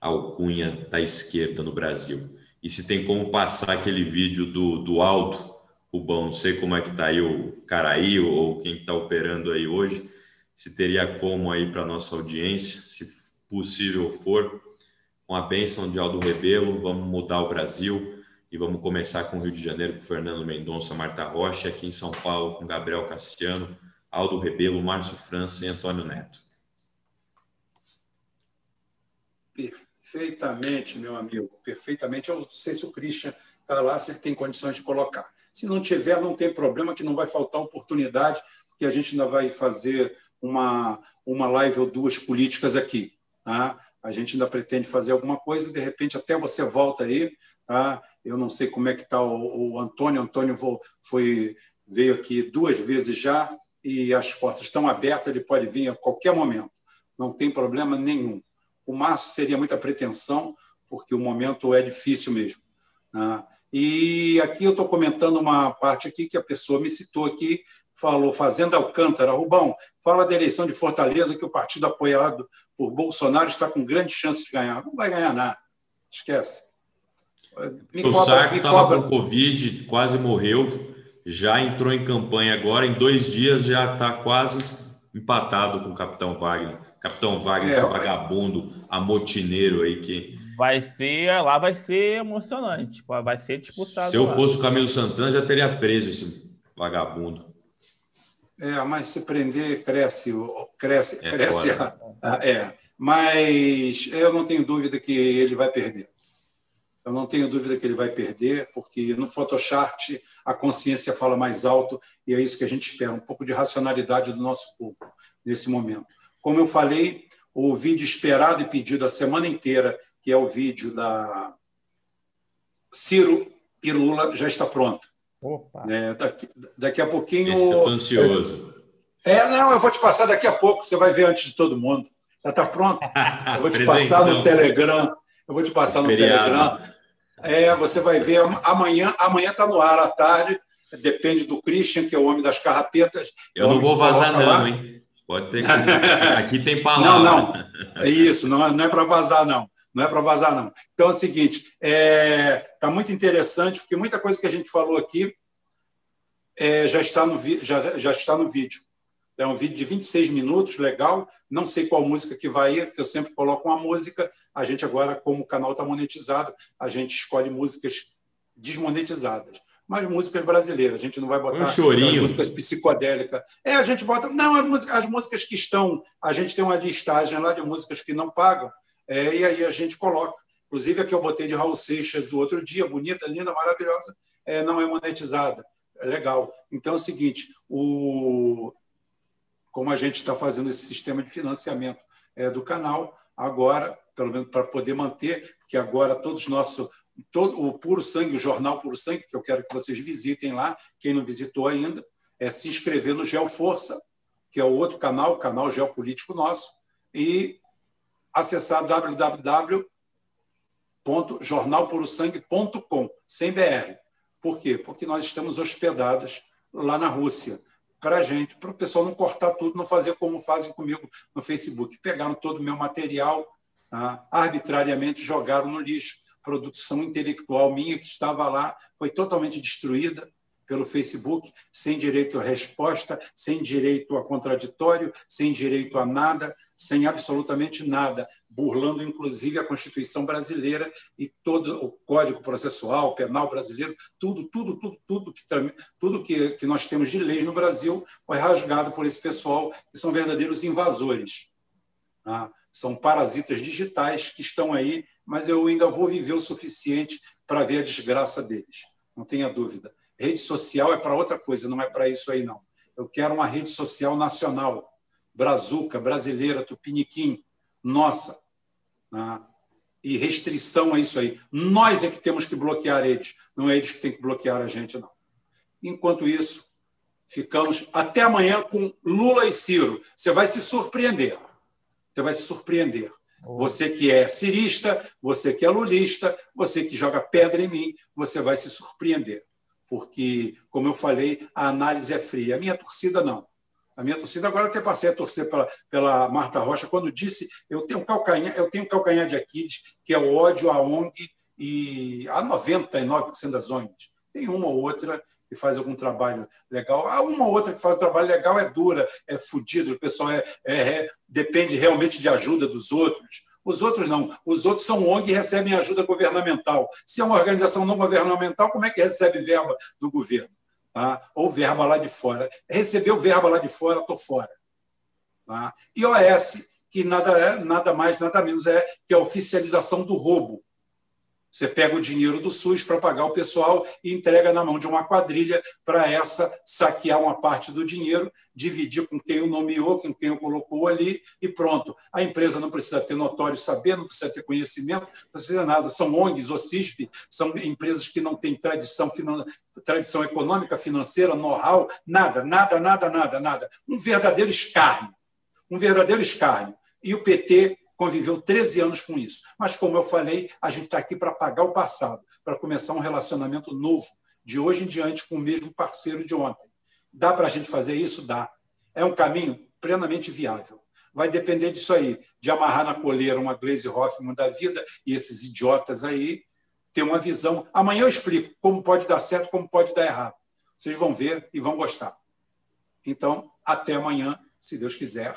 a alcunha da esquerda no Brasil. E se tem como passar aquele vídeo do, do Aldo, Rubão, não sei como é que está aí o Caraí ou quem está operando aí hoje, se teria como aí para nossa audiência, se possível for, com a bênção de Aldo Rebelo, vamos mudar o Brasil e vamos começar com o Rio de Janeiro, com Fernando Mendonça, Marta Rocha, aqui em São Paulo com Gabriel Cassiano, Aldo Rebelo, Márcio França e Antônio Neto. Perfeitamente, meu amigo, perfeitamente. Eu não sei se o Christian está lá, se ele tem condições de colocar. Se não tiver, não tem problema, que não vai faltar oportunidade, porque a gente ainda vai fazer uma, uma live ou duas políticas aqui. Tá? A gente ainda pretende fazer alguma coisa, de repente até você volta aí. Tá? Eu não sei como é que está o, o Antônio. Antônio foi, veio aqui duas vezes já e as portas estão abertas, ele pode vir a qualquer momento. Não tem problema nenhum. O Márcio seria muita pretensão, porque o momento é difícil mesmo. Né? E aqui eu estou comentando uma parte aqui que a pessoa me citou aqui, falou Fazenda Alcântara. Rubão, fala da eleição de Fortaleza, que o partido apoiado por Bolsonaro está com grande chance de ganhar. Não vai ganhar nada. Esquece. Me o Sarco estava com Covid, quase morreu, já entrou em campanha agora, em dois dias já está quase empatado com o Capitão Wagner. Capitão Wagner, é, esse vagabundo, amotineiro aí que vai ser lá vai ser emocionante, vai ser disputado. Se eu lá. fosse o Camilo Santana, já teria preso esse vagabundo. É, mas se prender, cresce, cresce, é cresce. A, a, é, mas eu não tenho dúvida que ele vai perder. Eu não tenho dúvida que ele vai perder, porque no Photoshop a consciência fala mais alto e é isso que a gente espera, um pouco de racionalidade do nosso povo nesse momento. Como eu falei, o vídeo esperado e pedido a semana inteira que é o vídeo da Ciro e Lula, já está pronto. Opa. É, daqui, daqui a pouquinho. Estou ansioso. É, não, eu vou te passar daqui a pouco, você vai ver antes de todo mundo. Já está pronto. Eu vou te passar no Telegram. Eu vou te passar no Telegram. É, você vai ver amanhã. Amanhã está no ar à tarde. Depende do Christian, que é o homem das carrapetas. Eu não vou vazar, não, lá. hein? Pode ter. Aqui tem palavra. Não, não. É isso, não é, não é para vazar, não não é para vazar, não. Então é o seguinte: está é, tá muito interessante, porque muita coisa que a gente falou aqui é, já, está no, já, já está no vídeo. É um vídeo de 26 minutos, legal. Não sei qual música que vai ir, eu sempre coloco uma música. A gente agora, como o canal está monetizado, a gente escolhe músicas desmonetizadas. Mas músicas brasileiras, a gente não vai botar um músicas psicodélicas. É, a gente bota. Não, as músicas, as músicas que estão. A gente tem uma listagem lá de músicas que não pagam. É, e aí a gente coloca. Inclusive, a que eu botei de Raul Seixas o outro dia, bonita, linda, maravilhosa, é, não é monetizada. É legal. Então é o seguinte: o, como a gente está fazendo esse sistema de financiamento é, do canal, agora, pelo menos para poder manter, porque agora todos os nossos todo o Puro Sangue, o jornal Puro Sangue, que eu quero que vocês visitem lá, quem não visitou ainda, é se inscrever no Geoforça, que é o outro canal, o canal geopolítico nosso, e acessar www.jornalpurosangue.com, sem BR. Por quê? Porque nós estamos hospedados lá na Rússia. Para gente, para o pessoal não cortar tudo, não fazer como fazem comigo no Facebook. Pegaram todo o meu material, tá? arbitrariamente jogaram no lixo. Produção intelectual minha que estava lá foi totalmente destruída pelo Facebook, sem direito à resposta, sem direito a contraditório, sem direito a nada, sem absolutamente nada, burlando inclusive a Constituição brasileira e todo o Código Processual, Penal brasileiro, tudo, tudo, tudo, tudo que tudo que, que nós temos de leis no Brasil foi rasgado por esse pessoal que são verdadeiros invasores. Tá? São parasitas digitais que estão aí, mas eu ainda vou viver o suficiente para ver a desgraça deles. Não tenha dúvida. Rede social é para outra coisa, não é para isso aí, não. Eu quero uma rede social nacional, brazuca, brasileira, tupiniquim, nossa. Né? E restrição a isso aí. Nós é que temos que bloquear eles, não é eles que têm que bloquear a gente, não. Enquanto isso, ficamos até amanhã com Lula e Ciro. Você vai se surpreender. Você vai se surpreender. Você que é cirista, você que é lulista, você que joga pedra em mim, você vai se surpreender porque, como eu falei, a análise é fria. A minha torcida não. A minha torcida agora até passei a torcer pela, pela Marta Rocha quando disse eu tenho calcanhar, eu tenho calcanhar de Aquiles, que é o ódio à ONG e a 99% das ONGs. Tem uma ou outra que faz algum trabalho legal. Há uma ou outra que faz um trabalho legal, é dura, é fodido, o pessoal é, é, é, depende realmente de ajuda dos outros. Os outros não. Os outros são ONG e recebem ajuda governamental. Se é uma organização não governamental, como é que recebe verba do governo? Tá? Ou verba lá de fora. Recebeu verba lá de fora, estou fora. Tá? E OS, que nada, é, nada mais, nada menos é que a oficialização do roubo. Você pega o dinheiro do SUS para pagar o pessoal e entrega na mão de uma quadrilha para essa saquear uma parte do dinheiro, dividir com quem o nomeou, com quem o colocou ali e pronto. A empresa não precisa ter notório saber, não precisa ter conhecimento, não precisa nada. São ONGs, ou CISP, são empresas que não têm tradição, tradição econômica, financeira, know-how, nada, nada, nada, nada, nada. Um verdadeiro escárnio. Um verdadeiro escárnio. E o PT conviveu 13 anos com isso. Mas, como eu falei, a gente está aqui para pagar o passado, para começar um relacionamento novo, de hoje em diante, com o mesmo parceiro de ontem. Dá para a gente fazer isso? Dá. É um caminho plenamente viável. Vai depender disso aí, de amarrar na coleira uma Glaze Hoffman da vida e esses idiotas aí ter uma visão. Amanhã eu explico como pode dar certo, como pode dar errado. Vocês vão ver e vão gostar. Então, até amanhã, se Deus quiser.